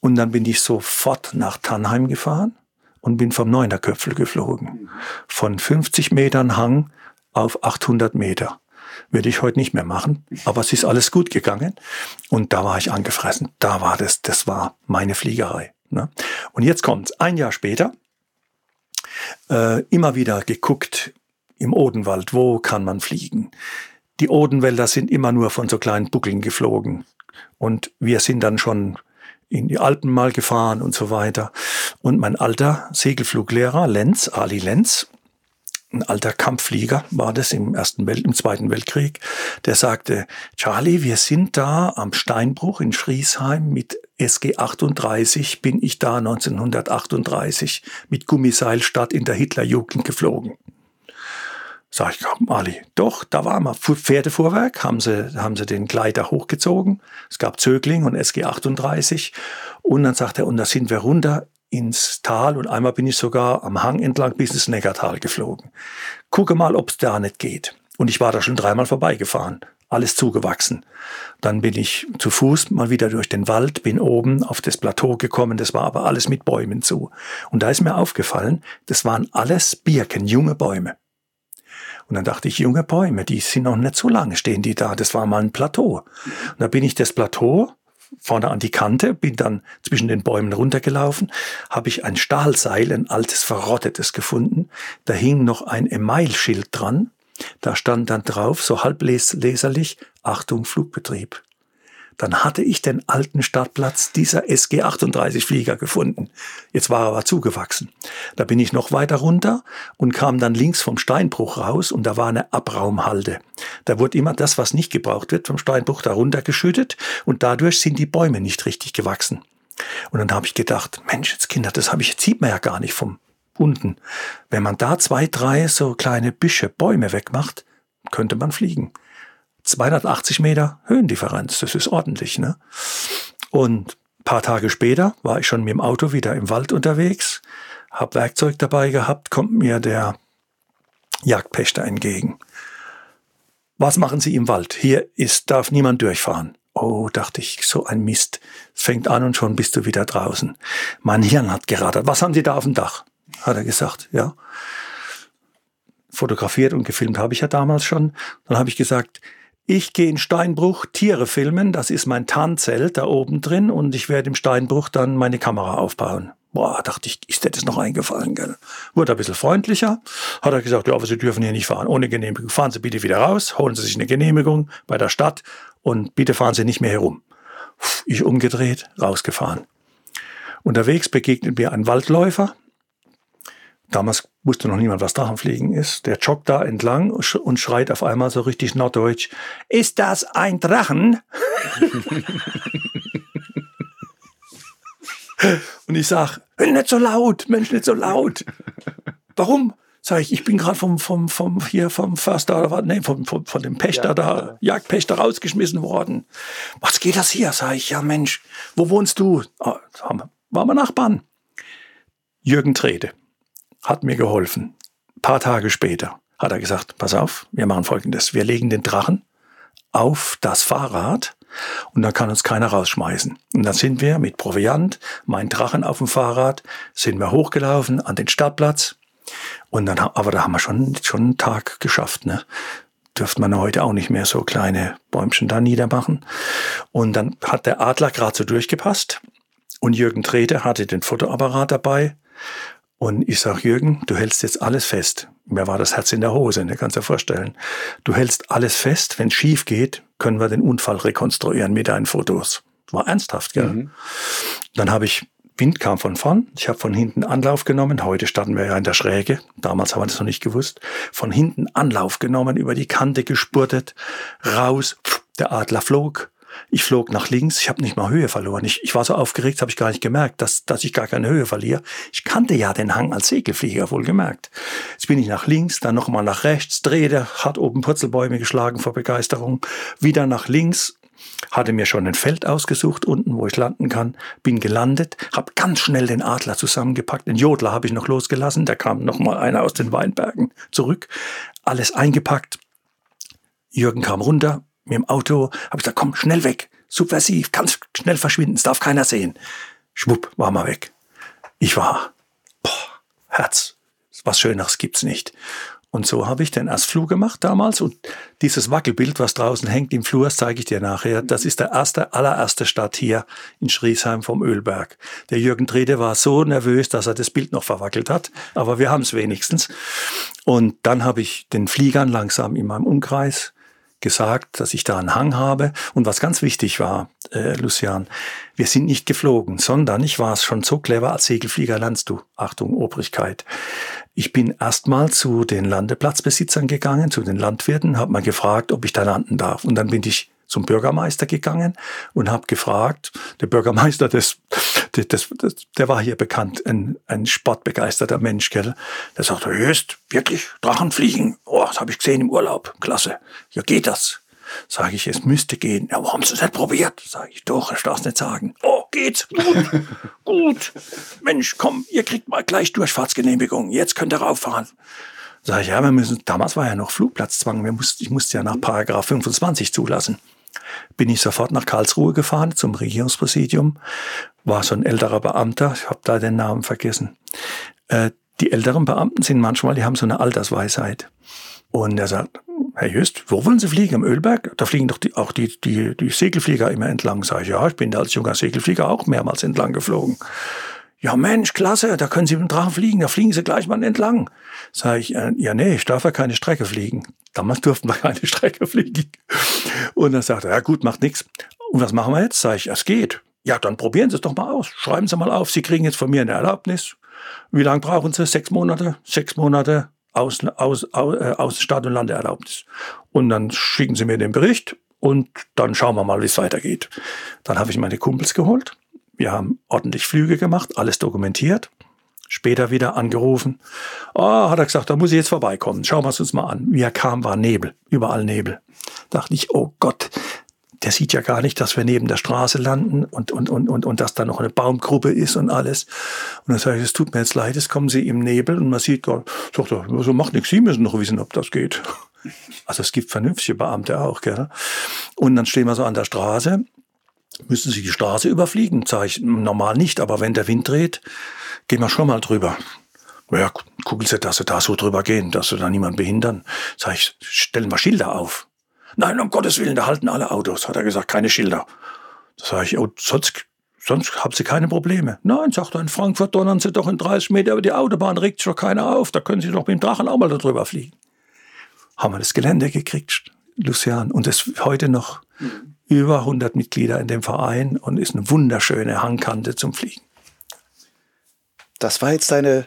Und dann bin ich sofort nach Tannheim gefahren und bin vom Neunerköpfel geflogen. Von 50 Metern Hang auf 800 Meter. Würde ich heute nicht mehr machen, aber es ist alles gut gegangen. Und da war ich angefressen. Da war das, das war meine Fliegerei. Ne? Und jetzt kommt's. Ein Jahr später, äh, immer wieder geguckt im Odenwald, wo kann man fliegen? Die Odenwälder sind immer nur von so kleinen Buckeln geflogen. Und wir sind dann schon in die Alpen mal gefahren und so weiter. Und mein alter Segelfluglehrer, Lenz, Ali Lenz, ein alter Kampfflieger war das im ersten Welt, im zweiten Weltkrieg, der sagte, Charlie, wir sind da am Steinbruch in Schriesheim mit SG 38 bin ich da 1938 mit Gummiseilstadt in der Hitlerjugend geflogen. Sag ich, Ali, doch, da war mal Pferdefuhrwerk, haben sie, haben sie den Gleiter hochgezogen. Es gab Zögling und SG 38. Und dann sagt er, und da sind wir runter ins Tal und einmal bin ich sogar am Hang entlang bis ins Neckartal geflogen. Gucke mal, ob es da nicht geht. Und ich war da schon dreimal vorbeigefahren. Alles zugewachsen. Dann bin ich zu Fuß mal wieder durch den Wald, bin oben auf das Plateau gekommen, das war aber alles mit Bäumen zu. Und da ist mir aufgefallen, das waren alles Birken, junge Bäume. Und dann dachte ich, junge Bäume, die sind noch nicht so lange, stehen die da. Das war mal ein Plateau. Und da bin ich das Plateau vorne an die Kante, bin dann zwischen den Bäumen runtergelaufen, habe ich ein Stahlseil, ein altes verrottetes gefunden. Da hing noch ein Emailschild dran. Da stand dann drauf, so halbleserlich, Achtung, Flugbetrieb dann hatte ich den alten Startplatz dieser SG-38-Flieger gefunden. Jetzt war er aber zugewachsen. Da bin ich noch weiter runter und kam dann links vom Steinbruch raus und da war eine Abraumhalde. Da wurde immer das, was nicht gebraucht wird, vom Steinbruch darunter geschüttet und dadurch sind die Bäume nicht richtig gewachsen. Und dann habe ich gedacht, Mensch, jetzt Kinder, das habe ich, jetzt sieht man ja gar nicht vom unten. Wenn man da zwei, drei so kleine Büsche, Bäume wegmacht, könnte man fliegen. 280 Meter Höhendifferenz. Das ist ordentlich, ne? Und paar Tage später war ich schon mit dem Auto wieder im Wald unterwegs, hab Werkzeug dabei gehabt, kommt mir der Jagdpächter entgegen. Was machen Sie im Wald? Hier ist, darf niemand durchfahren. Oh, dachte ich, so ein Mist. Es fängt an und schon bist du wieder draußen. Mein Hirn hat gerattert. Was haben Sie da auf dem Dach? Hat er gesagt, ja. Fotografiert und gefilmt habe ich ja damals schon. Dann habe ich gesagt, ich gehe in Steinbruch Tiere filmen, das ist mein Tarnzelt da oben drin und ich werde im Steinbruch dann meine Kamera aufbauen. Boah, dachte ich, ist dir das noch eingefallen, gell? Wurde ein bisschen freundlicher, hat er gesagt, ja, aber Sie dürfen hier nicht fahren, ohne Genehmigung. Fahren Sie bitte wieder raus, holen Sie sich eine Genehmigung bei der Stadt und bitte fahren Sie nicht mehr herum. Ich umgedreht, rausgefahren. Unterwegs begegnet mir ein Waldläufer, Damals wusste noch niemand, was Drachenfliegen ist. Der joggt da entlang und schreit auf einmal so richtig norddeutsch, ist das ein Drachen? und ich sag, nicht so laut, Mensch, nicht so laut. Warum? Sag ich, ich bin gerade vom, vom, vom, hier vom Förster, nee, vom, vom, von dem Pächter ja, da, ja. Jagdpächter rausgeschmissen worden. Was geht das hier? Sag ich, ja Mensch, wo wohnst du? Oh, waren wir Nachbarn. Jürgen Trede hat mir geholfen. Ein paar Tage später hat er gesagt, pass auf, wir machen Folgendes. Wir legen den Drachen auf das Fahrrad und dann kann uns keiner rausschmeißen. Und dann sind wir mit Proviant, mein Drachen auf dem Fahrrad, sind wir hochgelaufen an den Startplatz. Und dann, aber da haben wir schon, schon einen Tag geschafft, ne? Dürfte man heute auch nicht mehr so kleine Bäumchen da niedermachen. Und dann hat der Adler gerade so durchgepasst. Und Jürgen Trete hatte den Fotoapparat dabei Und ich sag Jürgen, du hältst jetzt alles fest. Mir war das Herz in der Hose, ne, kannst dir vorstellen. Du hältst alles fest, wenn schief geht, können wir den Unfall rekonstruieren mit deinen Fotos. War ernsthaft, gell? Mhm. Dann habe ich Wind kam von vorn. Ich habe von hinten Anlauf genommen. Heute standen wir ja in der Schräge. Damals haben wir das noch nicht gewusst. Von hinten Anlauf genommen, über die Kante gespurtet, raus. Der Adler flog. Ich flog nach links. Ich habe nicht mal Höhe verloren. Ich, ich war so aufgeregt, habe ich gar nicht gemerkt, dass, dass ich gar keine Höhe verliere. Ich kannte ja den Hang als Segelflieger, wohl gemerkt. Jetzt bin ich nach links, dann nochmal nach rechts, drehte, hat oben Purzelbäume geschlagen vor Begeisterung, wieder nach links, hatte mir schon ein Feld ausgesucht unten, wo ich landen kann, bin gelandet, habe ganz schnell den Adler zusammengepackt, den Jodler habe ich noch losgelassen, da kam noch mal einer aus den Weinbergen zurück, alles eingepackt. Jürgen kam runter mit dem Auto, habe ich gesagt, komm, schnell weg, subversiv, ganz schnell verschwinden, es darf keiner sehen. Schwupp, war mal weg. Ich war, boah, Herz, was Schöneres gibt's nicht. Und so habe ich den Erstflug gemacht damals. Und dieses Wackelbild, was draußen hängt im Flur, das zeige ich dir nachher. Das ist der erste, allererste Start hier in Schriesheim vom Ölberg. Der Jürgen Trede war so nervös, dass er das Bild noch verwackelt hat. Aber wir haben es wenigstens. Und dann habe ich den Fliegern langsam in meinem Umkreis gesagt, dass ich da einen Hang habe. Und was ganz wichtig war, äh, Lucian, wir sind nicht geflogen, sondern ich war es schon so clever, als Segelflieger lernst du. Achtung, Obrigkeit. Ich bin erstmal zu den Landeplatzbesitzern gegangen, zu den Landwirten, habe mal gefragt, ob ich da landen darf. Und dann bin ich zum Bürgermeister gegangen und habe gefragt, der Bürgermeister, das, das, das, der war hier bekannt, ein, ein sportbegeisterter Mensch, gell? Der sagte, Höchst, wirklich, Drachenfliegen, oh, das habe ich gesehen im Urlaub, klasse. Ja, geht das? Sage ich, es müsste gehen. Ja, warum haben Sie es nicht probiert? Sage ich, doch, ich darf es nicht sagen. Oh, geht's? Gut, gut. Mensch, komm, ihr kriegt mal gleich Durchfahrtsgenehmigung. Jetzt könnt ihr rauffahren. Sag ich, ja, wir müssen, damals war ja noch Flugplatzzwang. Wir mussten, ich musste ja nach Paragraph 25 zulassen bin ich sofort nach Karlsruhe gefahren zum Regierungspräsidium. War so ein älterer Beamter, ich habe da den Namen vergessen. Äh, die älteren Beamten sind manchmal, die haben so eine Altersweisheit. Und er sagt, Herr Just, wo wollen Sie fliegen? Im Ölberg? Da fliegen doch die, auch die, die, die Segelflieger immer entlang. Sag ich, ja, ich bin da als junger Segelflieger auch mehrmals entlang geflogen. Ja, Mensch, klasse, da können Sie mit dem Drachen fliegen, da fliegen Sie gleich mal entlang. Sag ich, äh, ja, nee, ich darf ja keine Strecke fliegen. Damals durften wir keine Strecke fliegen. Und dann sagt er, ja gut, macht nichts. Und was machen wir jetzt? Sag ich, es geht. Ja, dann probieren Sie es doch mal aus. Schreiben Sie mal auf, Sie kriegen jetzt von mir eine Erlaubnis. Wie lange brauchen Sie? Sechs Monate? Sechs Monate aus, aus, aus, äh, aus Start- und Landeerlaubnis. Und dann schicken Sie mir den Bericht und dann schauen wir mal, wie es weitergeht. Dann habe ich meine Kumpels geholt wir haben ordentlich Flüge gemacht, alles dokumentiert. Später wieder angerufen. Oh, hat er gesagt, da muss ich jetzt vorbeikommen. Schauen wir es uns mal an. Wie er kam, war Nebel. Überall Nebel. Dachte ich, oh Gott, der sieht ja gar nicht, dass wir neben der Straße landen und, und, und, und, und dass da noch eine Baumgruppe ist und alles. Und dann sage ich, es tut mir jetzt leid, es kommen Sie im Nebel und man sieht, sagt er, so macht nichts, Sie müssen noch wissen, ob das geht. Also es gibt vernünftige Beamte auch, gell? Und dann stehen wir so an der Straße müssen Sie die Straße überfliegen? Sag ich, normal nicht, aber wenn der Wind dreht, gehen wir schon mal drüber. Ja, gucken Sie, dass Sie da so drüber gehen, dass Sie da niemanden behindern. Sag ich, stellen wir Schilder auf. Nein, um Gottes Willen, da halten alle Autos, hat er gesagt, keine Schilder. Da sage ich, oh, sonst, sonst haben Sie keine Probleme. Nein, sagt er, in Frankfurt donnern Sie doch in 30 Meter über die Autobahn, regt sich doch keiner auf, da können Sie doch mit dem Drachen auch mal da drüber fliegen. Haben wir das Gelände gekriegt, Lucian, und das heute noch. Mhm über 100 Mitglieder in dem Verein und ist eine wunderschöne Hangkante zum Fliegen. Das war jetzt deine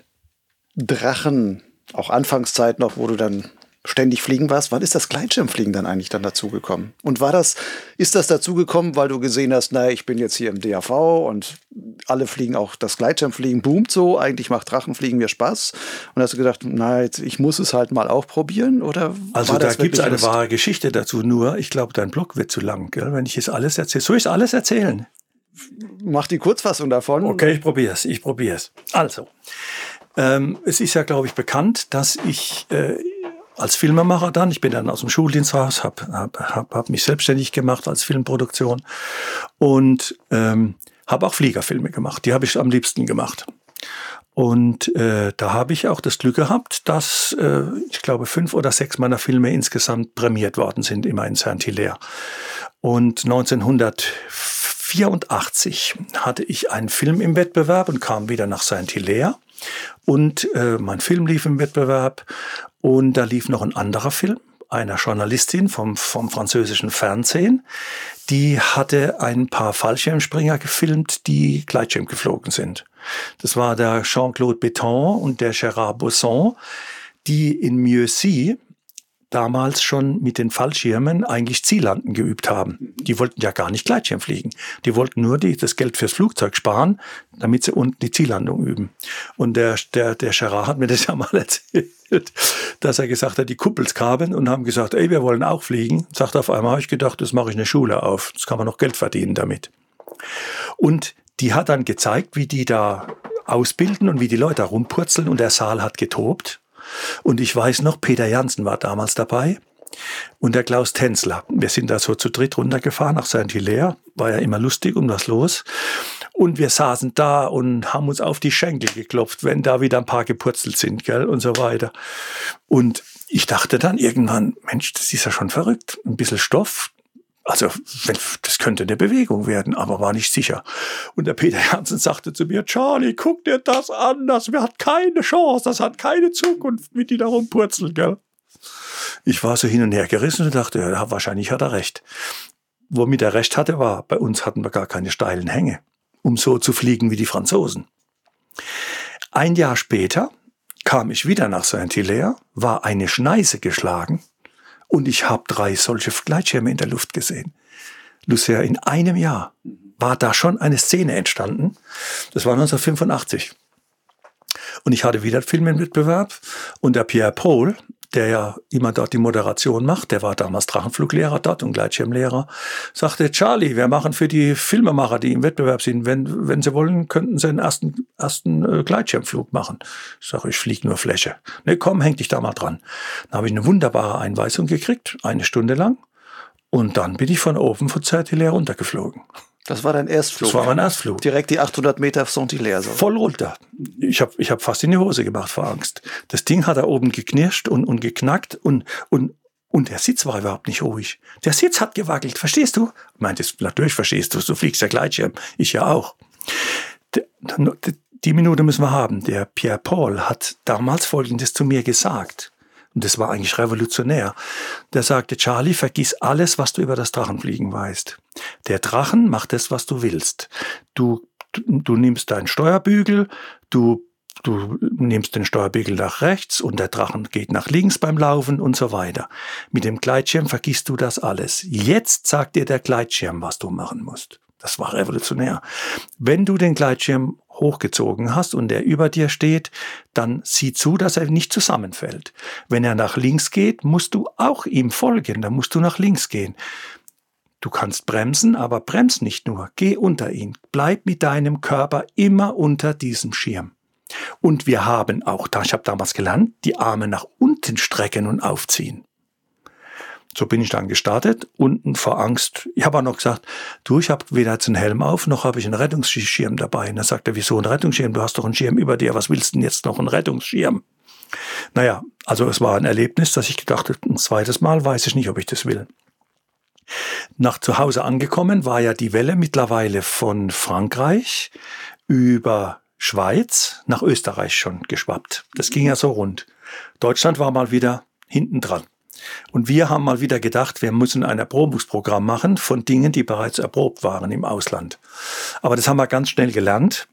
Drachen, auch Anfangszeit noch, wo du dann ständig fliegen warst. Wann ist das Gleitschirmfliegen dann eigentlich dann dazugekommen? Und war das, ist das dazugekommen, weil du gesehen hast, naja, ich bin jetzt hier im DAV und alle fliegen auch, das Gleitschirmfliegen boomt so, eigentlich macht Drachenfliegen mir Spaß. Und hast du gedacht, naja, jetzt, ich muss es halt mal auch probieren? Oder also da gibt es eine Lust? wahre Geschichte dazu, nur ich glaube, dein Blog wird zu lang, gell? wenn ich es alles erzähle. Soll ich es alles erzählen? Mach die Kurzfassung davon. Okay, ich probiere es, ich probiere es. Also, ähm, es ist ja, glaube ich, bekannt, dass ich äh, als Filmemacher dann. Ich bin dann aus dem Schuldienst raus, habe hab, hab, hab mich selbstständig gemacht als Filmproduktion und ähm, habe auch Fliegerfilme gemacht. Die habe ich am liebsten gemacht. Und äh, da habe ich auch das Glück gehabt, dass äh, ich glaube fünf oder sechs meiner Filme insgesamt prämiert worden sind, immer in Saint-Hilaire. Und 1984 hatte ich einen Film im Wettbewerb und kam wieder nach Saint-Hilaire Und äh, mein Film lief im Wettbewerb und da lief noch ein anderer Film einer Journalistin vom, vom französischen Fernsehen. Die hatte ein paar Fallschirmspringer gefilmt, die Gleitschirm geflogen sind. Das war der Jean-Claude Beton und der Gérard Bosson, die in Mieusy damals schon mit den Fallschirmen eigentlich Ziellanden geübt haben. Die wollten ja gar nicht Gleitschirm fliegen. Die wollten nur die, das Geld fürs Flugzeug sparen, damit sie unten die Ziellandung üben. Und der, der, der Gerard hat mir das ja mal erzählt, dass er gesagt hat, die Kuppels kamen und haben gesagt, ey, wir wollen auch fliegen. Sagt auf einmal, habe ich gedacht, das mache ich eine Schule auf. Das kann man noch Geld verdienen damit. Und die hat dann gezeigt, wie die da ausbilden und wie die Leute rumpurzeln und der Saal hat getobt. Und ich weiß noch, Peter Janssen war damals dabei und der Klaus Tänzler. Wir sind da so zu dritt runtergefahren nach Saint-Hilaire. War ja immer lustig und was los. Und wir saßen da und haben uns auf die Schenkel geklopft, wenn da wieder ein paar gepurzelt sind, gell, und so weiter. Und ich dachte dann irgendwann, Mensch, das ist ja schon verrückt. Ein bisschen Stoff, also das könnte eine Bewegung werden, aber war nicht sicher. Und der Peter Jansen sagte zu mir, Charlie, guck dir das an, das hat keine Chance, das hat keine Zukunft, wie die da rumpurzeln, gell? Ich war so hin und her gerissen und dachte, ja, wahrscheinlich hat er recht. Womit er recht hatte, war, bei uns hatten wir gar keine steilen Hänge, um so zu fliegen wie die Franzosen. Ein Jahr später kam ich wieder nach Saint-Hilaire, war eine Schneise geschlagen und ich habe drei solche Gleitschirme in der Luft gesehen. Lucia, in einem Jahr war da schon eine Szene entstanden. Das war 1985. Und ich hatte wieder einen und der Pierre Paul, der ja immer dort die Moderation macht, der war damals Drachenfluglehrer dort und Gleitschirmlehrer, sagte, Charlie, wir machen für die Filmemacher, die im Wettbewerb sind, wenn, wenn sie wollen, könnten sie einen ersten, ersten äh, Gleitschirmflug machen. Ich sage, ich fliege nur Fläche. Ne, komm, häng dich da mal dran. Dann habe ich eine wunderbare Einweisung gekriegt, eine Stunde lang. Und dann bin ich von oben von Zertilär runtergeflogen. Das war dein Erstflug? Das war mein Erstflug. Direkt die 800 Meter auf Saint-Hilaire. So. Voll runter. Ich habe ich hab fast in die Hose gemacht vor Angst. Das Ding hat da oben geknirscht und, und geknackt und, und, und der Sitz war überhaupt nicht ruhig. Der Sitz hat gewackelt, verstehst du? Meintest, natürlich verstehst du, du fliegst ja Gleitschirm. Ich ja auch. Die Minute müssen wir haben. Der Pierre Paul hat damals Folgendes zu mir gesagt. Und das war eigentlich revolutionär. Der sagte, Charlie, vergiss alles, was du über das Drachenfliegen weißt. Der Drachen macht das, was du willst. Du, du, nimmst deinen Steuerbügel, du du nimmst den Steuerbügel nach rechts und der Drachen geht nach links beim Laufen und so weiter. Mit dem Gleitschirm vergisst du das alles. Jetzt sagt dir der Gleitschirm, was du machen musst. Das war revolutionär. Wenn du den Gleitschirm hochgezogen hast und er über dir steht, dann sieh zu, dass er nicht zusammenfällt. Wenn er nach links geht, musst du auch ihm folgen, dann musst du nach links gehen. Du kannst bremsen, aber brems nicht nur, geh unter ihn, bleib mit deinem Körper immer unter diesem Schirm. Und wir haben auch, ich habe damals gelernt, die Arme nach unten strecken und aufziehen. So bin ich dann gestartet, unten vor Angst. Ich habe auch noch gesagt, du, ich habe weder jetzt einen Helm auf, noch habe ich einen Rettungsschirm dabei. Und dann sagt er, wieso ein Rettungsschirm? Du hast doch einen Schirm über dir, was willst du denn jetzt noch einen Rettungsschirm? Naja, also es war ein Erlebnis, dass ich gedacht habe, ein zweites Mal weiß ich nicht, ob ich das will. Nach zu Hause angekommen war ja die Welle mittlerweile von Frankreich über Schweiz nach Österreich schon geschwappt. Das ging ja so rund. Deutschland war mal wieder hinten dran. Und wir haben mal wieder gedacht, wir müssen ein Erprobungsprogramm machen von Dingen, die bereits erprobt waren im Ausland. Aber das haben wir ganz schnell gelernt.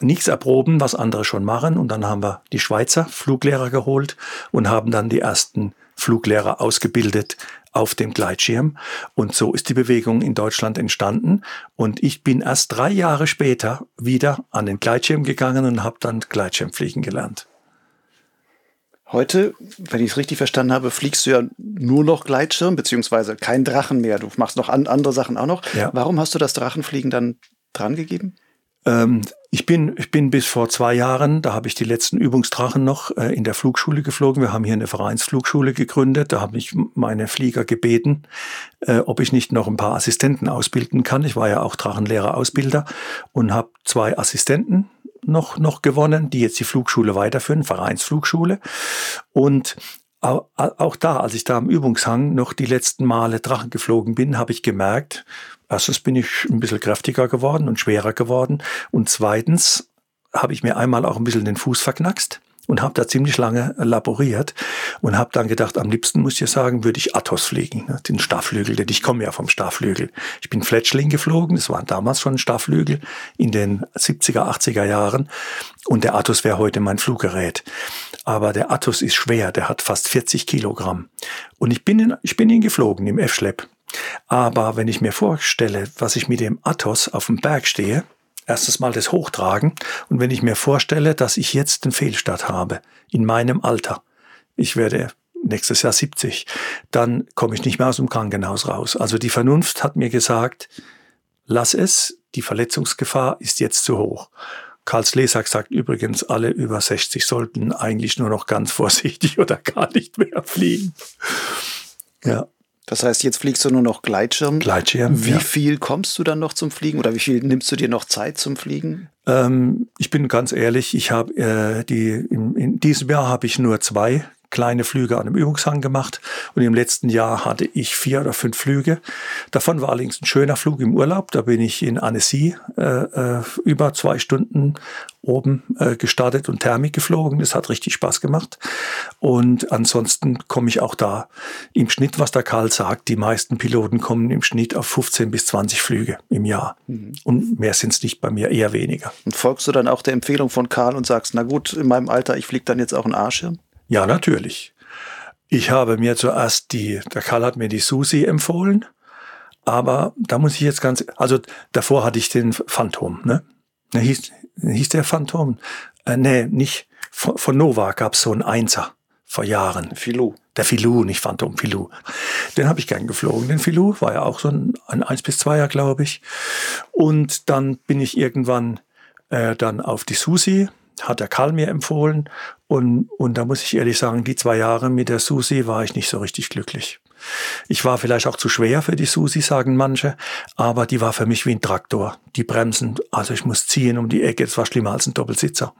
Nichts erproben, was andere schon machen. Und dann haben wir die Schweizer Fluglehrer geholt und haben dann die ersten Fluglehrer ausgebildet auf dem Gleitschirm. Und so ist die Bewegung in Deutschland entstanden. Und ich bin erst drei Jahre später wieder an den Gleitschirm gegangen und habe dann Gleitschirmfliegen gelernt. Heute, wenn ich es richtig verstanden habe, fliegst du ja nur noch Gleitschirm, beziehungsweise kein Drachen mehr. Du machst noch an, andere Sachen auch noch. Ja. Warum hast du das Drachenfliegen dann drangegeben? Ähm, ich bin, ich bin bis vor zwei Jahren, da habe ich die letzten Übungsdrachen noch äh, in der Flugschule geflogen. Wir haben hier eine Vereinsflugschule gegründet. Da habe ich meine Flieger gebeten, äh, ob ich nicht noch ein paar Assistenten ausbilden kann. Ich war ja auch Drachenlehrer Ausbilder und habe zwei Assistenten noch, noch gewonnen, die jetzt die Flugschule weiterführen, Vereinsflugschule. Und auch da, als ich da am Übungshang noch die letzten Male Drachen geflogen bin, habe ich gemerkt, erstens bin ich ein bisschen kräftiger geworden und schwerer geworden und zweitens habe ich mir einmal auch ein bisschen den Fuß verknackst und habe da ziemlich lange laboriert und habe dann gedacht, am liebsten muss ich sagen, würde ich Athos fliegen, ne, den Stafflügel, denn ich komme ja vom Stafflügel. Ich bin Fletchling geflogen, das war damals schon ein Stafflügel in den 70er, 80er Jahren und der Athos wäre heute mein Fluggerät. Aber der Athos ist schwer, der hat fast 40 Kilogramm und ich bin, in, ich bin ihn geflogen im F-Schlepp. Aber wenn ich mir vorstelle, was ich mit dem Athos auf dem Berg stehe, erstes Mal das Hochtragen. Und wenn ich mir vorstelle, dass ich jetzt einen Fehlstart habe, in meinem Alter, ich werde nächstes Jahr 70, dann komme ich nicht mehr aus dem Krankenhaus raus. Also die Vernunft hat mir gesagt, lass es, die Verletzungsgefahr ist jetzt zu hoch. Karl Slesak sagt übrigens, alle über 60 sollten eigentlich nur noch ganz vorsichtig oder gar nicht mehr fliegen. Ja. Das heißt, jetzt fliegst du nur noch Gleitschirm. Gleitschirm. Wie ja. viel kommst du dann noch zum Fliegen oder wie viel nimmst du dir noch Zeit zum Fliegen? Ähm, ich bin ganz ehrlich, ich habe äh, die in, in diesem Jahr habe ich nur zwei kleine Flüge an einem Übungshang gemacht und im letzten Jahr hatte ich vier oder fünf Flüge. Davon war allerdings ein schöner Flug im Urlaub. Da bin ich in Annecy äh, äh, über zwei Stunden oben äh, gestartet und Thermik geflogen. Das hat richtig Spaß gemacht. Und ansonsten komme ich auch da im Schnitt, was der Karl sagt, die meisten Piloten kommen im Schnitt auf 15 bis 20 Flüge im Jahr. Mhm. Und mehr sind es nicht bei mir, eher weniger. Und folgst du dann auch der Empfehlung von Karl und sagst, na gut, in meinem Alter, ich fliege dann jetzt auch einen A-Schirm? Ja, natürlich. Ich habe mir zuerst die, der Karl hat mir die Susi empfohlen, aber da muss ich jetzt ganz, also davor hatte ich den Phantom, ne? Hieß, hieß der Phantom? Äh, nee, nicht. Von, von Nova gab es so einen Einser vor Jahren. Filou. Der Filou, nicht Phantom, Filou. Den habe ich gern geflogen. Den Filou war ja auch so ein, ein 1 bis 2er, glaube ich. Und dann bin ich irgendwann äh, dann auf die Susi hat der Karl mir empfohlen. Und, und da muss ich ehrlich sagen, die zwei Jahre mit der Susi war ich nicht so richtig glücklich. Ich war vielleicht auch zu schwer für die Susi, sagen manche, aber die war für mich wie ein Traktor. Die Bremsen, also ich muss ziehen um die Ecke, das war schlimmer als ein Doppelsitzer.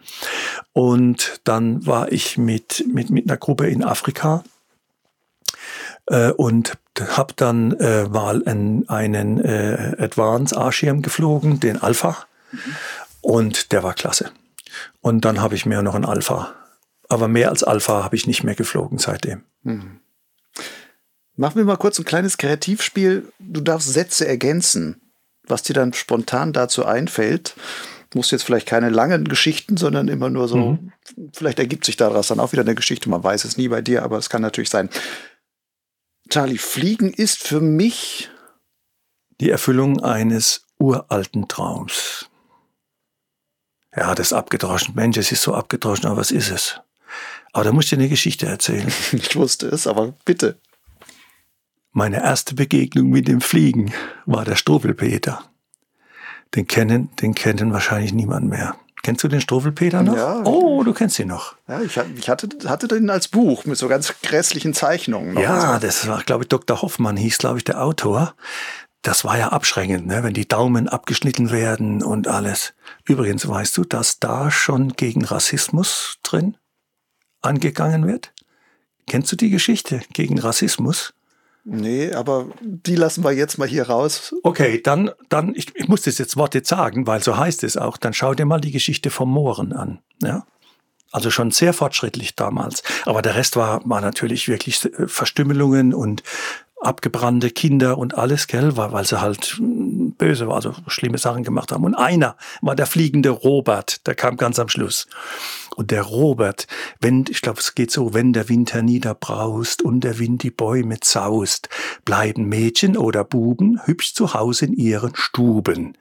Und dann war ich mit, mit, mit einer Gruppe in Afrika äh, und habe dann äh, mal einen, einen äh, Advance A-Schirm geflogen, den Alpha. Mhm. Und der war klasse. Und dann habe ich mir noch ein Alpha. Aber mehr als Alpha habe ich nicht mehr geflogen seitdem. Hm. Machen wir mal kurz ein kleines Kreativspiel. Du darfst Sätze ergänzen, was dir dann spontan dazu einfällt. Du musst jetzt vielleicht keine langen Geschichten, sondern immer nur so, mhm. vielleicht ergibt sich daraus dann auch wieder eine Geschichte. Man weiß es nie bei dir, aber es kann natürlich sein. Charlie, Fliegen ist für mich die Erfüllung eines uralten Traums. Ja, das ist abgedroschen. Mensch, es ist so abgedroschen, aber was ist es? Aber da muss ich dir eine Geschichte erzählen. Ich wusste es, aber bitte. Meine erste Begegnung mit dem Fliegen war der Struwwelpeter. Den kennen, den kennen wahrscheinlich niemand mehr. Kennst du den Struwwelpeter noch? Ja. Oh, du kennst ihn noch. Ja, ich, ich hatte, hatte den als Buch mit so ganz grässlichen Zeichnungen. Ja, das war, glaube ich, Dr. Hoffmann hieß, glaube ich, der Autor das war ja abschreckend, ne? wenn die Daumen abgeschnitten werden und alles. Übrigens weißt du, dass da schon gegen Rassismus drin angegangen wird? Kennst du die Geschichte gegen Rassismus? Nee, aber die lassen wir jetzt mal hier raus. Okay, dann, dann ich, ich muss das jetzt Worte sagen, weil so heißt es auch. Dann schau dir mal die Geschichte vom Mohren an. Ja? Also schon sehr fortschrittlich damals. Aber der Rest war, war natürlich wirklich äh, Verstümmelungen und abgebrannte Kinder und alles, gell, weil, weil sie halt hm, böse war, also schlimme Sachen gemacht haben. Und einer war der fliegende Robert, der kam ganz am Schluss. Und der Robert, wenn, ich glaube, es geht so, wenn der Winter niederbraust und der Wind die Bäume zaust, bleiben Mädchen oder Buben hübsch zu Hause in ihren Stuben.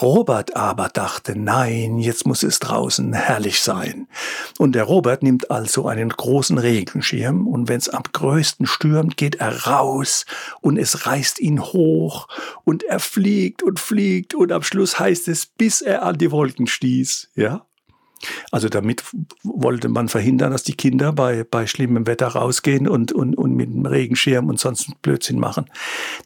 Robert aber dachte, nein, jetzt muss es draußen herrlich sein. Und der Robert nimmt also einen großen Regenschirm und wenn es am größten stürmt, geht er raus und es reißt ihn hoch und er fliegt und fliegt und am Schluss heißt es, bis er an die Wolken stieß, ja. Also damit wollte man verhindern, dass die Kinder bei, bei schlimmem Wetter rausgehen und, und, und mit dem Regenschirm und sonst Blödsinn machen.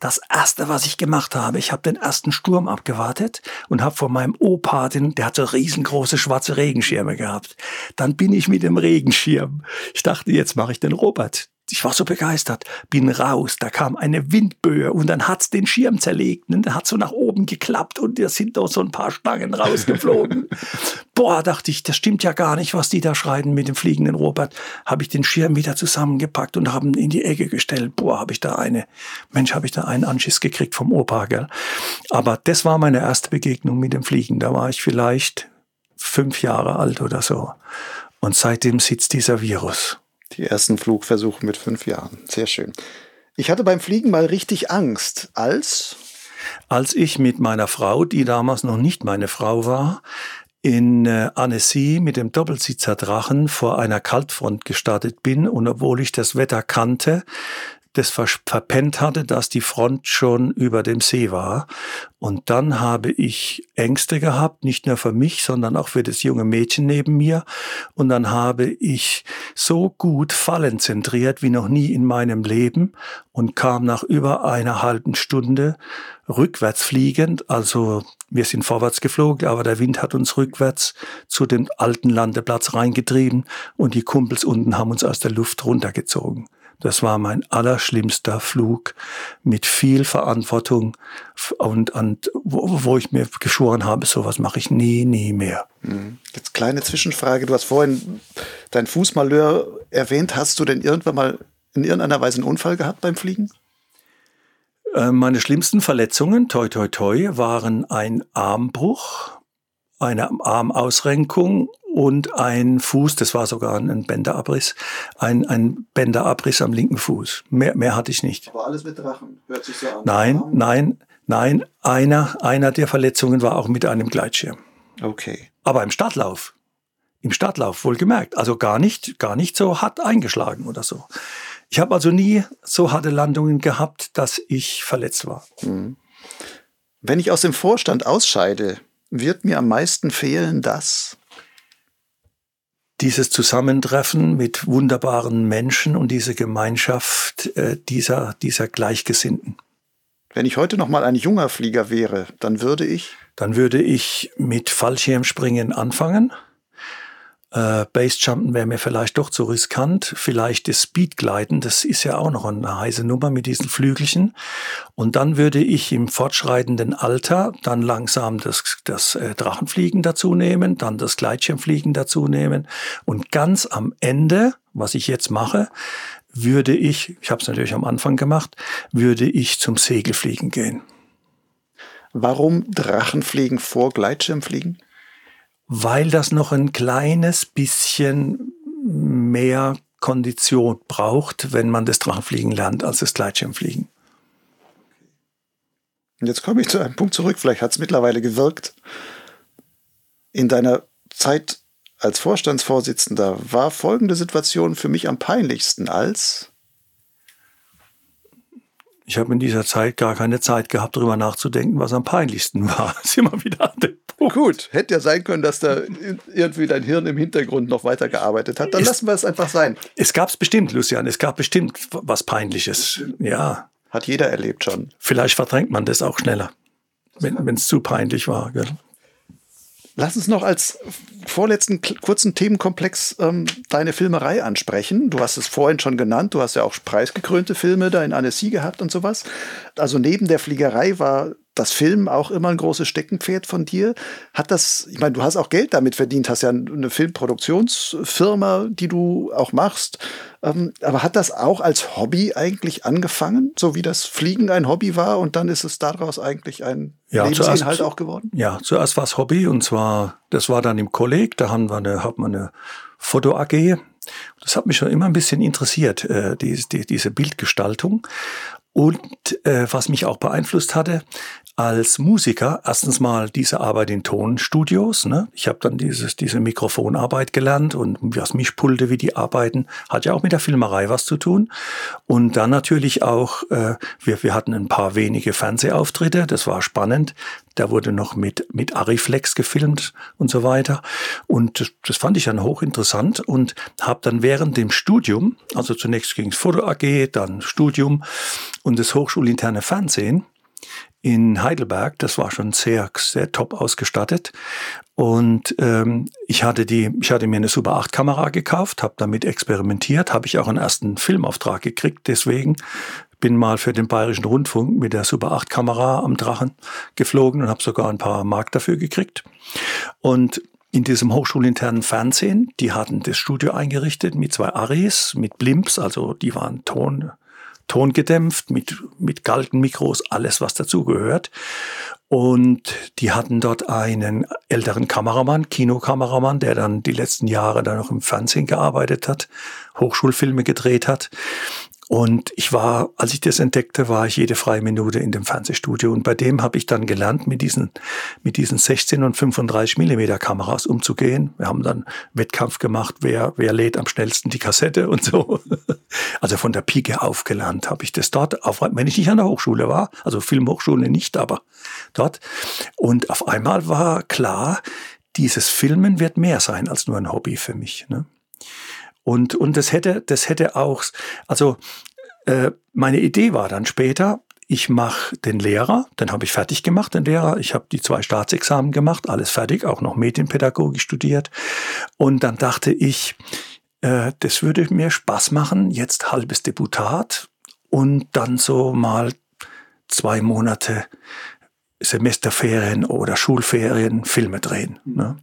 Das Erste, was ich gemacht habe, ich habe den ersten Sturm abgewartet und habe vor meinem Opa, den, der hat so riesengroße schwarze Regenschirme gehabt. Dann bin ich mit dem Regenschirm. Ich dachte, jetzt mache ich den Robert ich war so begeistert, bin raus, da kam eine Windböe und dann hat's den Schirm zerlegt und der hat so nach oben geklappt und da sind doch so ein paar Stangen rausgeflogen. Boah, dachte ich, das stimmt ja gar nicht, was die da schreiben mit dem fliegenden Robert. Habe ich den Schirm wieder zusammengepackt und haben in die Ecke gestellt. Boah, habe ich da eine, Mensch, habe ich da einen Anschiss gekriegt vom Opa, gell? Aber das war meine erste Begegnung mit dem Fliegen. Da war ich vielleicht fünf Jahre alt oder so. Und seitdem sitzt dieser Virus. Die ersten Flugversuche mit fünf Jahren. Sehr schön. Ich hatte beim Fliegen mal richtig Angst, als als ich mit meiner Frau, die damals noch nicht meine Frau war, in äh, Annecy mit dem Doppelsitzer Drachen vor einer Kaltfront gestartet bin und obwohl ich das Wetter kannte, das verpennt hatte, dass die Front schon über dem See war. Und dann habe ich Ängste gehabt, nicht nur für mich, sondern auch für das junge Mädchen neben mir. Und dann habe ich so gut Fallen zentriert wie noch nie in meinem Leben und kam nach über einer halben Stunde rückwärts fliegend. Also wir sind vorwärts geflogen, aber der Wind hat uns rückwärts zu dem alten Landeplatz reingetrieben und die Kumpels unten haben uns aus der Luft runtergezogen. Das war mein allerschlimmster Flug mit viel Verantwortung und, und wo, wo ich mir geschworen habe, sowas mache ich nie, nie mehr. Mhm. Jetzt kleine Zwischenfrage. Du hast vorhin dein Fußmalheur erwähnt. Hast du denn irgendwann mal in irgendeiner Weise einen Unfall gehabt beim Fliegen? Äh, meine schlimmsten Verletzungen, toi toi toi, waren ein Armbruch, eine Armausrenkung und ein Fuß, das war sogar ein Bänderabriss, ein, ein Bänderabriss am linken Fuß. Mehr, mehr hatte ich nicht. Aber alles mit Drachen, hört sich so an. Nein, nein, nein, einer, einer der Verletzungen war auch mit einem Gleitschirm. Okay. Aber im Startlauf, im Startlauf wohlgemerkt, also gar nicht, gar nicht so hart eingeschlagen oder so. Ich habe also nie so harte Landungen gehabt, dass ich verletzt war. Mhm. Wenn ich aus dem Vorstand ausscheide, wird mir am meisten fehlen das, dieses Zusammentreffen mit wunderbaren Menschen und diese Gemeinschaft äh, dieser, dieser Gleichgesinnten. Wenn ich heute noch mal ein junger Flieger wäre, dann würde ich? Dann würde ich mit Fallschirmspringen anfangen äh, Basejumpen wäre mir vielleicht doch zu riskant. Vielleicht das Speedgleiten, das ist ja auch noch eine heiße Nummer mit diesen Flügelchen. Und dann würde ich im fortschreitenden Alter dann langsam das, das äh, Drachenfliegen dazu nehmen, dann das Gleitschirmfliegen dazu nehmen. Und ganz am Ende, was ich jetzt mache, würde ich, ich habe es natürlich am Anfang gemacht, würde ich zum Segelfliegen gehen. Warum Drachenfliegen vor Gleitschirmfliegen? Weil das noch ein kleines bisschen mehr Kondition braucht, wenn man das Drachenfliegen lernt, als das Gleitschirmfliegen. Und jetzt komme ich zu einem Punkt zurück, vielleicht hat es mittlerweile gewirkt. In deiner Zeit als Vorstandsvorsitzender war folgende Situation für mich am peinlichsten als ich habe in dieser Zeit gar keine Zeit gehabt, darüber nachzudenken, was am peinlichsten war. Das ist immer wieder an dem Punkt. Gut, hätte ja sein können, dass da irgendwie dein Hirn im Hintergrund noch weitergearbeitet hat. Dann es, lassen wir es einfach sein. Es gab es bestimmt, Lucian. Es gab bestimmt was Peinliches. Ja. Hat jeder erlebt schon. Vielleicht verdrängt man das auch schneller, wenn es zu peinlich war. Gell? Lass uns noch als vorletzten kurzen Themenkomplex ähm, deine Filmerei ansprechen. Du hast es vorhin schon genannt, du hast ja auch preisgekrönte Filme da in Annecy gehabt und sowas. Also neben der Fliegerei war das Film auch immer ein großes Steckenpferd von dir. Hat das, ich meine, du hast auch Geld damit verdient, hast ja eine Filmproduktionsfirma, die du auch machst. Ähm, aber hat das auch als Hobby eigentlich angefangen, so wie das Fliegen ein Hobby war und dann ist es daraus eigentlich ein ja, Lebensinhalt zuerst, auch geworden? Ja, zuerst war es Hobby und zwar, das war dann im Kolleg, da haben wir eine, hat man eine Foto AG. Das hat mich schon immer ein bisschen interessiert, äh, die, die, diese Bildgestaltung. Und äh, was mich auch beeinflusst hatte, als Musiker erstens mal diese Arbeit in Tonstudios. Ne? Ich habe dann dieses, diese Mikrofonarbeit gelernt und was Mischpulte, wie die arbeiten, hat ja auch mit der Filmerei was zu tun. Und dann natürlich auch, äh, wir, wir hatten ein paar wenige Fernsehauftritte, das war spannend. Da wurde noch mit, mit Ariflex gefilmt und so weiter. Und das, das fand ich dann hochinteressant und habe dann während dem Studium, also zunächst ging es Foto AG, dann Studium und das hochschulinterne Fernsehen, in Heidelberg. Das war schon sehr, sehr top ausgestattet. Und ähm, ich hatte die, ich hatte mir eine Super 8 Kamera gekauft, habe damit experimentiert, habe ich auch einen ersten Filmauftrag gekriegt. Deswegen bin mal für den Bayerischen Rundfunk mit der Super 8 Kamera am Drachen geflogen und habe sogar ein paar Mark dafür gekriegt. Und in diesem hochschulinternen Fernsehen, die hatten das Studio eingerichtet mit zwei Aris, mit Blimps, also die waren Ton, tongedämpft, mit, mit Galgenmikros, alles was dazugehört. Und die hatten dort einen älteren Kameramann, Kinokameramann, der dann die letzten Jahre dann noch im Fernsehen gearbeitet hat, Hochschulfilme gedreht hat. Und ich war, als ich das entdeckte, war ich jede freie Minute in dem Fernsehstudio. Und bei dem habe ich dann gelernt, mit diesen, mit diesen 16 und 35 Millimeter Kameras umzugehen. Wir haben dann Wettkampf gemacht, wer, wer lädt am schnellsten die Kassette und so. Also von der Pike aufgelernt habe ich das dort, auch wenn ich nicht an der Hochschule war, also Filmhochschule nicht, aber dort. Und auf einmal war klar, dieses Filmen wird mehr sein als nur ein Hobby für mich. Ne? Und, und das hätte, das hätte auch, also äh, meine Idee war dann später, ich mache den Lehrer, dann habe ich fertig gemacht, den Lehrer. Ich habe die zwei Staatsexamen gemacht, alles fertig, auch noch Medienpädagogik studiert. Und dann dachte ich, äh, das würde mir Spaß machen, jetzt halbes Deputat und dann so mal zwei Monate Semesterferien oder Schulferien Filme drehen. Ne?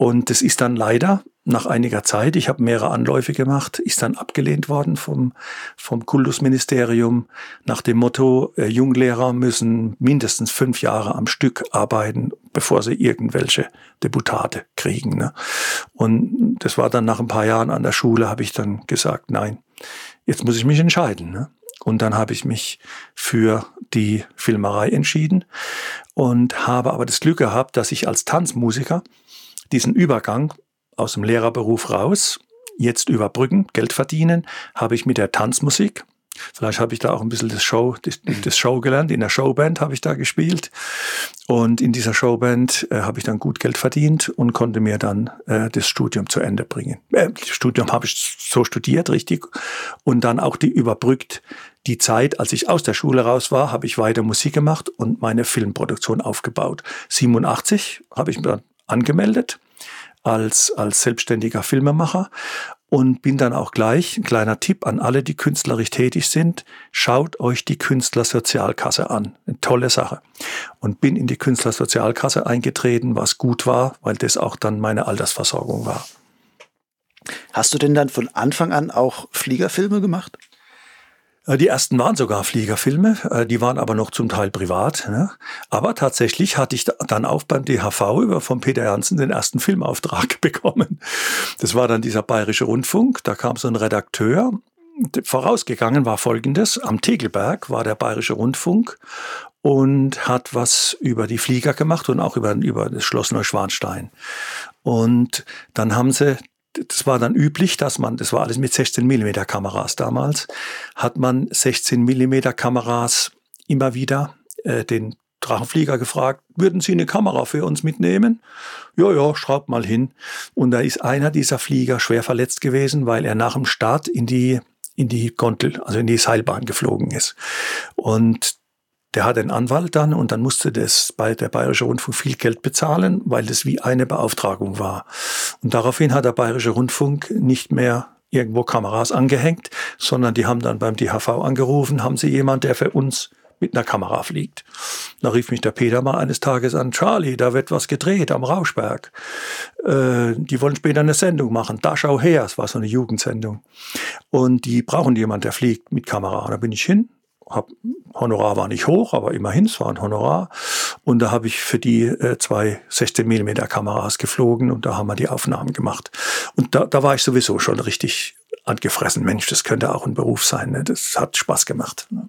Und das ist dann leider nach einiger Zeit, ich habe mehrere Anläufe gemacht, ist dann abgelehnt worden vom, vom Kultusministerium nach dem Motto, äh, Junglehrer müssen mindestens fünf Jahre am Stück arbeiten, bevor sie irgendwelche Deputate kriegen. Ne? Und das war dann nach ein paar Jahren an der Schule, habe ich dann gesagt, nein, jetzt muss ich mich entscheiden. Ne? Und dann habe ich mich für die Filmerei entschieden und habe aber das Glück gehabt, dass ich als Tanzmusiker diesen Übergang aus dem Lehrerberuf raus, jetzt überbrücken, Geld verdienen, habe ich mit der Tanzmusik. Vielleicht habe ich da auch ein bisschen das Show, das, das Show gelernt. In der Showband habe ich da gespielt. Und in dieser Showband äh, habe ich dann gut Geld verdient und konnte mir dann äh, das Studium zu Ende bringen. Äh, das Studium habe ich so studiert, richtig. Und dann auch die überbrückt die Zeit, als ich aus der Schule raus war, habe ich weiter Musik gemacht und meine Filmproduktion aufgebaut. 87 habe ich mir dann angemeldet als, als selbstständiger Filmemacher und bin dann auch gleich, ein kleiner Tipp an alle, die künstlerisch tätig sind, schaut euch die Künstlersozialkasse an. Eine tolle Sache. Und bin in die Künstlersozialkasse eingetreten, was gut war, weil das auch dann meine Altersversorgung war. Hast du denn dann von Anfang an auch Fliegerfilme gemacht? Äh, die ersten waren sogar Fliegerfilme, äh, die waren aber noch zum Teil privat. Ne? Aber tatsächlich hatte ich dann auch beim DHV über von Peter Janssen den ersten Filmauftrag bekommen. Das war dann dieser bayerische Rundfunk, da kam so ein Redakteur. Vorausgegangen war folgendes, am Tegelberg war der bayerische Rundfunk und hat was über die Flieger gemacht und auch über, über das Schloss Neuschwanstein. Und dann haben sie das war dann üblich, dass man, das war alles mit 16 Millimeter Kameras damals, hat man 16 Millimeter Kameras immer wieder äh, den Drachenflieger gefragt, würden Sie eine Kamera für uns mitnehmen? Ja, ja, schraubt mal hin. Und da ist einer dieser Flieger schwer verletzt gewesen, weil er nach dem Start in die in die Gondel, also in die Seilbahn geflogen ist. Und der hat einen Anwalt dann und dann musste das bei der Bayerische Rundfunk viel Geld bezahlen, weil das wie eine Beauftragung war. Und daraufhin hat der Bayerische Rundfunk nicht mehr irgendwo Kameras angehängt, sondern die haben dann beim DHV angerufen, haben sie jemand, der für uns mit einer Kamera fliegt. Da rief mich der Peter mal eines Tages an, Charlie, da wird was gedreht am Rauschberg. Äh, die wollen später eine Sendung machen. Da schau her, es war so eine Jugendsendung. Und die brauchen jemand, der fliegt mit Kamera. da bin ich hin, hab, Honorar war nicht hoch, aber immerhin, es war ein Honorar. Und da habe ich für die äh, zwei 16 Millimeter Kameras geflogen und da haben wir die Aufnahmen gemacht. Und da, da war ich sowieso schon richtig angefressen. Mensch, das könnte auch ein Beruf sein. Ne? Das hat Spaß gemacht. Ne?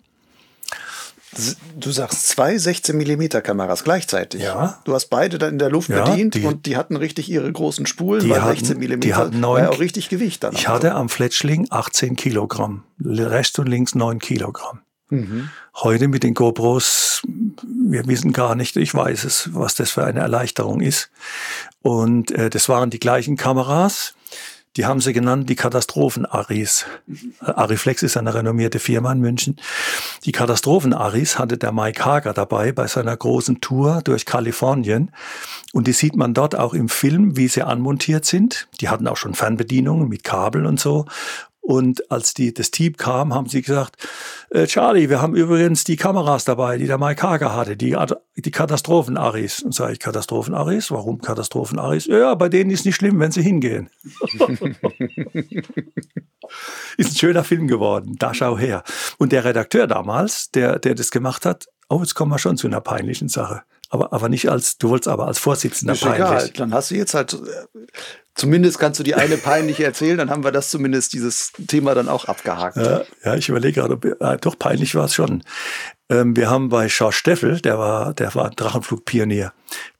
Du sagst zwei 16 Millimeter Kameras gleichzeitig. Ja. Du hast beide dann in der Luft ja, bedient die, und die hatten richtig ihre großen Spulen, weil hatten, 16 Millimeter die hatten neun, war ja auch richtig Gewicht dann. Ich hatte am Fletschling 18 Kilogramm, rechts und links 9 Kilogramm. Mhm. Heute mit den GoPros, wir wissen gar nicht, ich weiß es, was das für eine Erleichterung ist. Und äh, das waren die gleichen Kameras, Die haben sie genannt die Katastrophen-Aris. Ariflex ist eine renommierte Firma in München. Die Katastrophen-Aris hatte der Mike Hager dabei bei seiner großen Tour durch Kalifornien. Und die sieht man dort auch im Film, wie sie anmontiert sind. Die hatten auch schon Fernbedienungen mit Kabel und so. Und als die, das Team kam, haben sie gesagt, äh, Charlie, wir haben übrigens die Kameras dabei, die der Mike Hager hatte, die, die Katastrophen-Aris. Und sage ich, Katastrophen-Aris? Warum Katastrophen-Aris? Ja, bei denen ist nicht schlimm, wenn sie hingehen. ist ein schöner Film geworden, da schau her. Und der Redakteur damals, der, der das gemacht hat, oh, jetzt kommen wir schon zu einer peinlichen Sache aber, aber nicht als, du wolltest aber als Vorsitzender ist peinlich. Egal. Dann hast du jetzt halt, zumindest kannst du die eine peinliche erzählen, dann haben wir das zumindest, dieses Thema dann auch abgehakt. Ja, ja ich überlege gerade, äh, doch peinlich war es schon. Ähm, wir haben bei Schorsch Steffel, der war, der war Drachenflugpionier,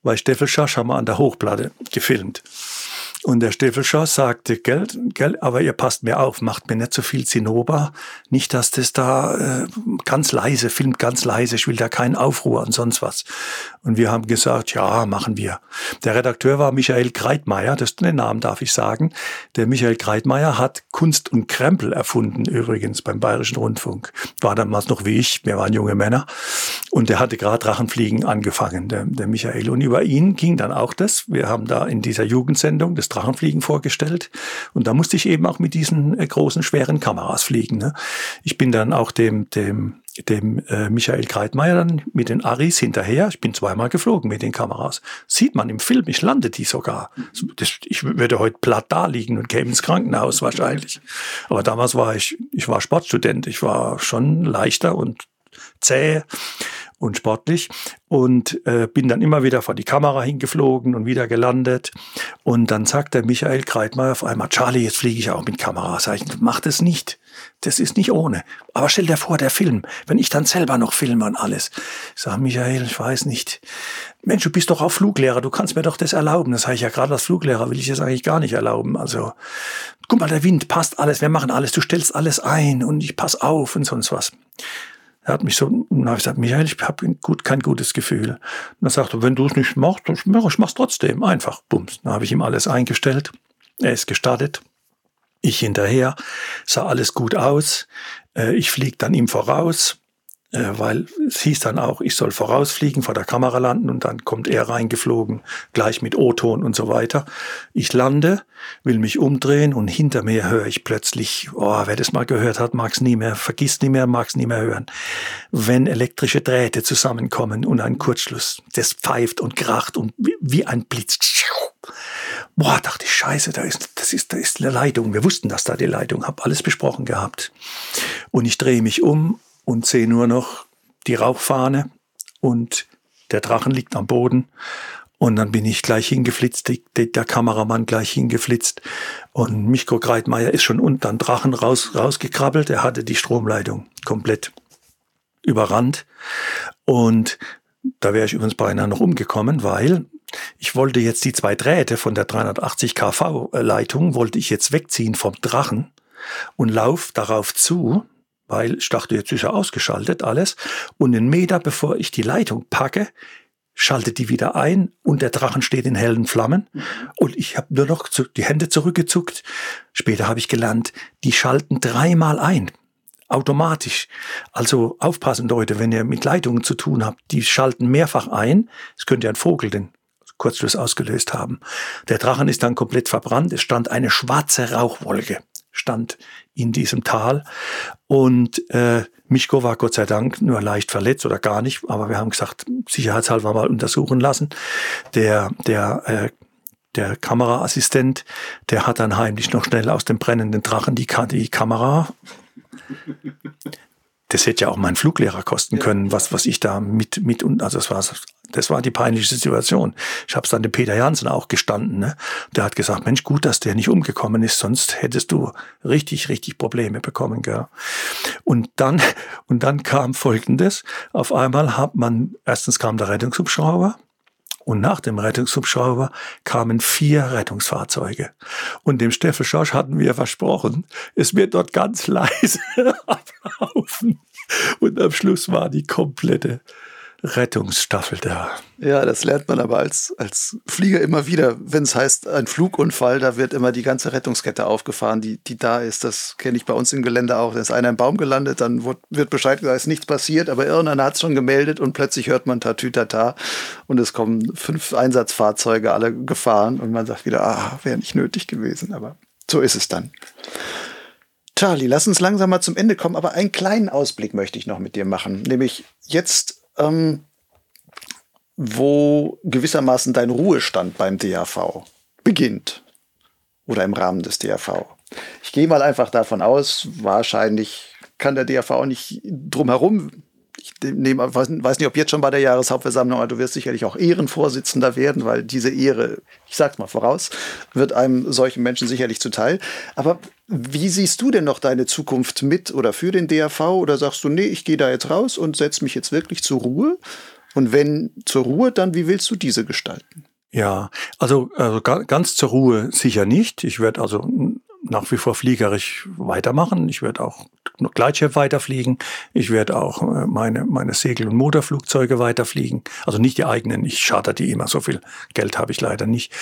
bei Steffel Schorsch haben wir an der Hochplatte gefilmt. Und der Stiefelschoss sagte, gell, gell, aber ihr passt mir auf, macht mir nicht so viel Zinnober. Nicht, dass das da äh, ganz leise, filmt ganz leise, ich will da keinen Aufruhr und sonst was. Und wir haben gesagt, ja, machen wir. Der Redakteur war Michael Kreitmeier, das den Namen darf ich sagen. Der Michael Kreitmeier hat Kunst und Krempel erfunden, übrigens beim Bayerischen Rundfunk. War damals noch wie ich, wir waren junge Männer. Und der hatte gerade Drachenfliegen angefangen, der, der Michael. Und über ihn ging dann auch das. Wir haben da in dieser Jugendsendung das Drachenfliegen vorgestellt. Und da musste ich eben auch mit diesen äh, großen, schweren Kameras fliegen. Ne? Ich bin dann auch dem, dem, dem äh, Michael Kreitmeier dann mit den Aris hinterher. Ich bin zweimal geflogen mit den Kameras. Sieht man im Film, ich lande die sogar. Das, ich würde heute platt da liegen und käme ins Krankenhaus wahrscheinlich. Aber damals war ich, ich war Sportstudent. Ich war schon leichter und zäh und sportlich und äh, bin dann immer wieder vor die Kamera hingeflogen und wieder gelandet. Und dann sagt der Michael Kreitmeier auf einmal, Charlie, jetzt fliege ich auch mit Kamera. Sag ich, mach das nicht. Das ist nicht ohne. Aber stell dir vor, der Film, wenn ich dann selber noch filme und alles. Ich sage, Michael, ich weiß nicht. Mensch, du bist doch auch Fluglehrer, du kannst mir doch das erlauben. Das sage ich ja gerade als Fluglehrer, will ich das eigentlich gar nicht erlauben. Also, guck mal, der Wind passt alles, wir machen alles, du stellst alles ein und ich pass auf und sonst was. Er hat mich so, und habe ich gesagt, Michael, ich habe gut, kein gutes Gefühl. Und er sagte, wenn du es nicht machst, dann mach, ich mach's trotzdem. Einfach, bums. Dann habe ich ihm alles eingestellt. Er ist gestartet. Ich hinterher, sah alles gut aus. Äh, ich fliege dann ihm voraus. Äh, weil es hieß dann auch, ich soll vorausfliegen, vor der Kamera landen und dann kommt er reingeflogen, gleich mit O-Ton und so weiter. Ich lande, will mich umdrehen und hinter mir höre ich plötzlich, oh, wer das mal gehört hat, mag es nie mehr, vergisst nie mehr, mag es nie mehr hören. Wenn elektrische Drähte zusammenkommen und ein Kurzschluss, das pfeift und kracht und wie ein Blitz. Boah, dachte ich, scheiße, da ist, das ist, da ist eine Leitung. Wir wussten, dass da die Leitung, hab alles besprochen gehabt. Und ich drehe mich um und sehe nur noch die Rauchfahne und der Drachen liegt am Boden. Und dann bin ich gleich hingeflitzt, die, der Kameramann gleich hingeflitzt. Und Michko Greitmeier ist schon unter den Drachen raus, rausgekrabbelt. Er hatte die Stromleitung komplett überrannt. Und da wäre ich übrigens beinahe noch umgekommen, weil ich wollte jetzt die zwei Drähte von der 380 kV Leitung, wollte ich jetzt wegziehen vom Drachen und lauf darauf zu weil ich dachte, jetzt ist er ausgeschaltet alles. Und einen Meter bevor ich die Leitung packe, schaltet die wieder ein und der Drachen steht in hellen Flammen. Und ich habe nur noch die Hände zurückgezuckt. Später habe ich gelernt, die schalten dreimal ein. Automatisch. Also aufpassen, Leute, wenn ihr mit Leitungen zu tun habt, die schalten mehrfach ein. Es könnte ein Vogel den Kurzschluss ausgelöst haben. Der Drachen ist dann komplett verbrannt. Es stand eine schwarze Rauchwolke stand in diesem Tal. Und äh, Mischko war Gott sei Dank nur leicht verletzt oder gar nicht, aber wir haben gesagt, sicherheitshalber mal untersuchen lassen. Der, der, äh, der Kameraassistent, der hat dann heimlich noch schnell aus dem brennenden Drachen die, die Kamera das hätte ja auch mein Fluglehrer kosten können, was, was ich da mit, mit und also das war, das war die peinliche Situation. Ich habe es dann dem Peter Jansen auch gestanden. Ne? Der hat gesagt, Mensch, gut, dass der nicht umgekommen ist, sonst hättest du richtig, richtig Probleme bekommen. Gell? Und dann, und dann kam Folgendes. Auf einmal hat man, erstens kam der Rettungshubschrauber, und nach dem Rettungshubschrauber kamen vier Rettungsfahrzeuge. Und dem Steffel Schorsch hatten wir versprochen, es wird dort ganz leise ablaufen. Und am Schluss war die komplette Rettungsstaffel da. Ja, das lernt man aber als, als Flieger immer wieder. Wenn es heißt, ein Flugunfall, da wird immer die ganze Rettungskette aufgefahren, die, die da ist. Das kenne ich bei uns im Gelände auch. Da ist einer im Baum gelandet, dann wird Bescheid gesagt, ist nichts passiert, aber irgendeiner hat es schon gemeldet und plötzlich hört man Tatütata und es kommen fünf Einsatzfahrzeuge alle gefahren und man sagt wieder, ah, wäre nicht nötig gewesen, aber so ist es dann. Charlie, lass uns langsam mal zum Ende kommen, aber einen kleinen Ausblick möchte ich noch mit dir machen. Nämlich jetzt, ähm, wo gewissermaßen dein Ruhestand beim DAV beginnt oder im Rahmen des DAV. Ich gehe mal einfach davon aus, wahrscheinlich kann der DAV nicht drum herum ich nehme, weiß, weiß nicht, ob jetzt schon bei der Jahreshauptversammlung, aber du wirst sicherlich auch Ehrenvorsitzender werden, weil diese Ehre, ich sag's mal voraus, wird einem solchen Menschen sicherlich zuteil. Aber wie siehst du denn noch deine Zukunft mit oder für den DAV? Oder sagst du, nee, ich gehe da jetzt raus und setze mich jetzt wirklich zur Ruhe? Und wenn zur Ruhe, dann wie willst du diese gestalten? Ja, also, also ganz zur Ruhe sicher nicht. Ich werde also nach wie vor fliegerisch weitermachen. Ich werde auch Gleitschiff weiterfliegen. Ich werde auch äh, meine, meine Segel- und Motorflugzeuge weiterfliegen. Also nicht die eigenen. Ich charter die immer. So viel Geld habe ich leider nicht.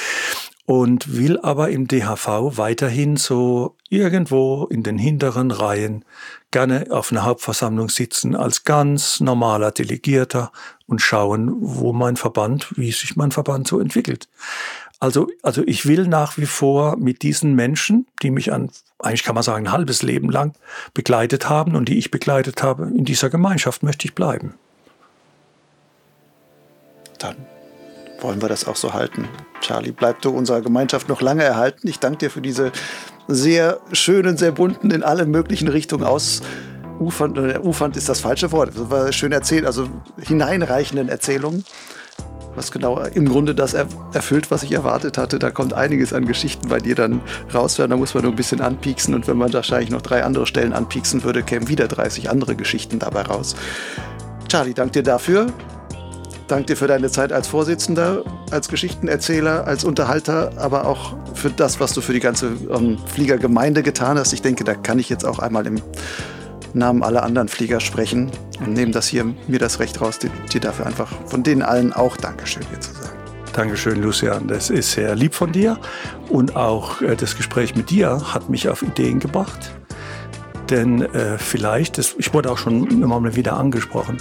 Und will aber im DHV weiterhin so irgendwo in den hinteren Reihen gerne auf einer Hauptversammlung sitzen als ganz normaler Delegierter und schauen, wo mein Verband, wie sich mein Verband so entwickelt. Also, also ich will nach wie vor mit diesen Menschen, die mich an, eigentlich kann man sagen, ein halbes Leben lang begleitet haben und die ich begleitet habe, in dieser Gemeinschaft möchte ich bleiben. Dann wollen wir das auch so halten. Charlie, bleib du unserer Gemeinschaft noch lange erhalten. Ich danke dir für diese sehr schönen, sehr bunten, in alle möglichen Richtungen aus. Ufernd, äh, ufernd ist das falsche Wort, das war schön erzählt, also hineinreichenden Erzählungen was genau im Grunde das erfüllt, was ich erwartet hatte. Da kommt einiges an Geschichten bei dir dann raus. Da muss man nur ein bisschen anpieksen und wenn man wahrscheinlich noch drei andere Stellen anpieksen würde, kämen wieder 30 andere Geschichten dabei raus. Charlie, danke dir dafür. Danke dir für deine Zeit als Vorsitzender, als Geschichtenerzähler, als Unterhalter, aber auch für das, was du für die ganze ähm, Fliegergemeinde getan hast. Ich denke, da kann ich jetzt auch einmal im Namen aller anderen Flieger sprechen und nehmen das hier mir das Recht raus, dir, dafür einfach von denen allen auch Dankeschön hier zu sagen. Dankeschön, Lucian. Das ist sehr lieb von dir. Und auch äh, das Gespräch mit dir hat mich auf Ideen gebracht. Denn äh, vielleicht, das, ich wurde auch schon immer mal wieder angesprochen,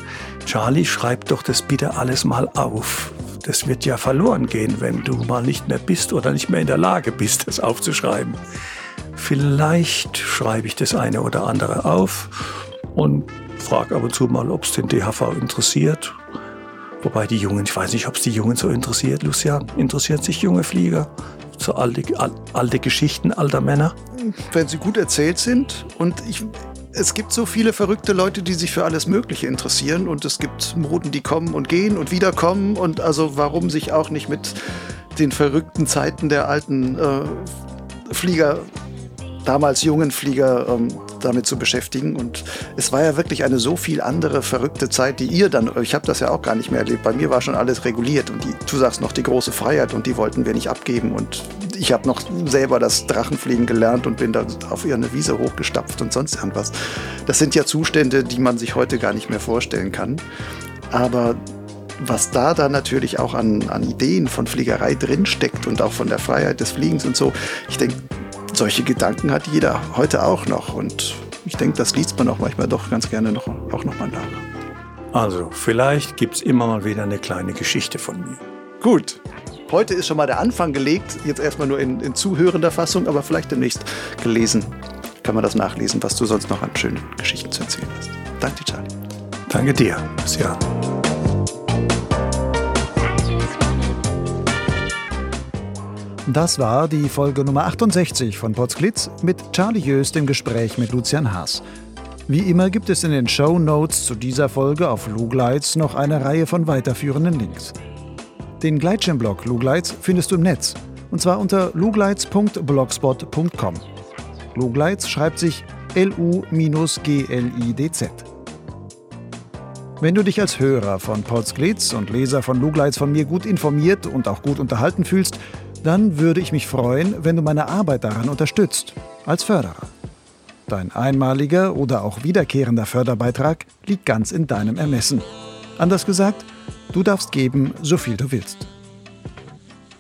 Charlie, schreib doch das bitte alles mal auf. Das wird ja verloren gehen, wenn du mal nicht mehr bist oder nicht mehr in der Lage bist, das aufzuschreiben. Vielleicht schreibe ich das eine oder andere auf und frage ab und zu mal, ob es den DHV interessiert. Wobei die Jungen, ich weiß nicht, ob es die Jungen so interessiert, Lucian. Interessiert sich junge Flieger? So alte, alte Geschichten alter Männer? Wenn sie gut erzählt sind und ich, es gibt so viele verrückte Leute, die sich für alles Mögliche interessieren und es gibt Moden, die kommen und gehen und wiederkommen und also warum sich auch nicht mit den verrückten Zeiten der alten äh, Flieger damals jungen Flieger ähm, damit zu beschäftigen. Und es war ja wirklich eine so viel andere verrückte Zeit, die ihr dann, ich habe das ja auch gar nicht mehr erlebt. Bei mir war schon alles reguliert und die, du sagst noch die große Freiheit und die wollten wir nicht abgeben. Und ich habe noch selber das Drachenfliegen gelernt und bin da auf ihre Wiese hochgestapft und sonst irgendwas. Das sind ja Zustände, die man sich heute gar nicht mehr vorstellen kann. Aber was da dann natürlich auch an, an Ideen von Fliegerei drinsteckt und auch von der Freiheit des Fliegens und so, ich denke, solche Gedanken hat jeder heute auch noch. Und ich denke, das liest man auch manchmal doch ganz gerne noch, auch nochmal nach. Also, vielleicht gibt es immer mal wieder eine kleine Geschichte von mir. Gut. Heute ist schon mal der Anfang gelegt. Jetzt erstmal nur in, in zuhörender Fassung, aber vielleicht demnächst gelesen. Kann man das nachlesen, was du sonst noch an schönen Geschichten zu erzählen hast. Danke Charlie. Danke dir. Bis ja. Das war die Folge Nummer 68 von Potsglitz mit Charlie Jöst im Gespräch mit Lucian Haas. Wie immer gibt es in den Show Notes zu dieser Folge auf Lugleitz noch eine Reihe von weiterführenden Links. Den Gleitschirmblog Lugleitz findest du im Netz und zwar unter lugleitz.blogspot.com. Lugleitz schreibt sich L-U-G-L-I-D-Z. Wenn du dich als Hörer von Potsglitz und Leser von Lugleitz von mir gut informiert und auch gut unterhalten fühlst, dann würde ich mich freuen, wenn du meine Arbeit daran unterstützt, als Förderer. Dein einmaliger oder auch wiederkehrender Förderbeitrag liegt ganz in deinem Ermessen. Anders gesagt, du darfst geben, so viel du willst.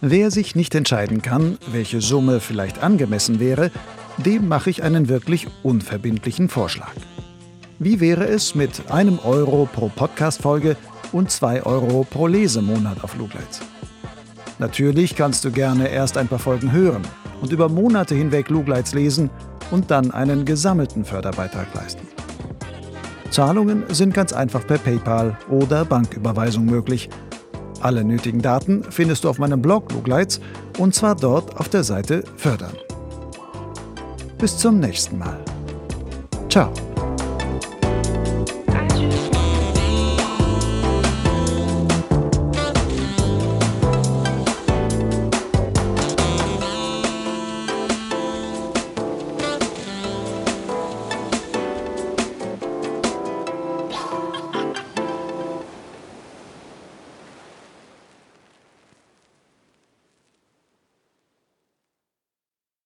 Wer sich nicht entscheiden kann, welche Summe vielleicht angemessen wäre, dem mache ich einen wirklich unverbindlichen Vorschlag. Wie wäre es mit einem Euro pro Podcast-Folge und zwei Euro pro Lesemonat auf Lugleitz? Natürlich kannst du gerne erst ein paar Folgen hören und über Monate hinweg Lugleitz lesen und dann einen gesammelten Förderbeitrag leisten. Zahlungen sind ganz einfach per PayPal oder Banküberweisung möglich. Alle nötigen Daten findest du auf meinem Blog Lugleitz und zwar dort auf der Seite Fördern. Bis zum nächsten Mal. Ciao.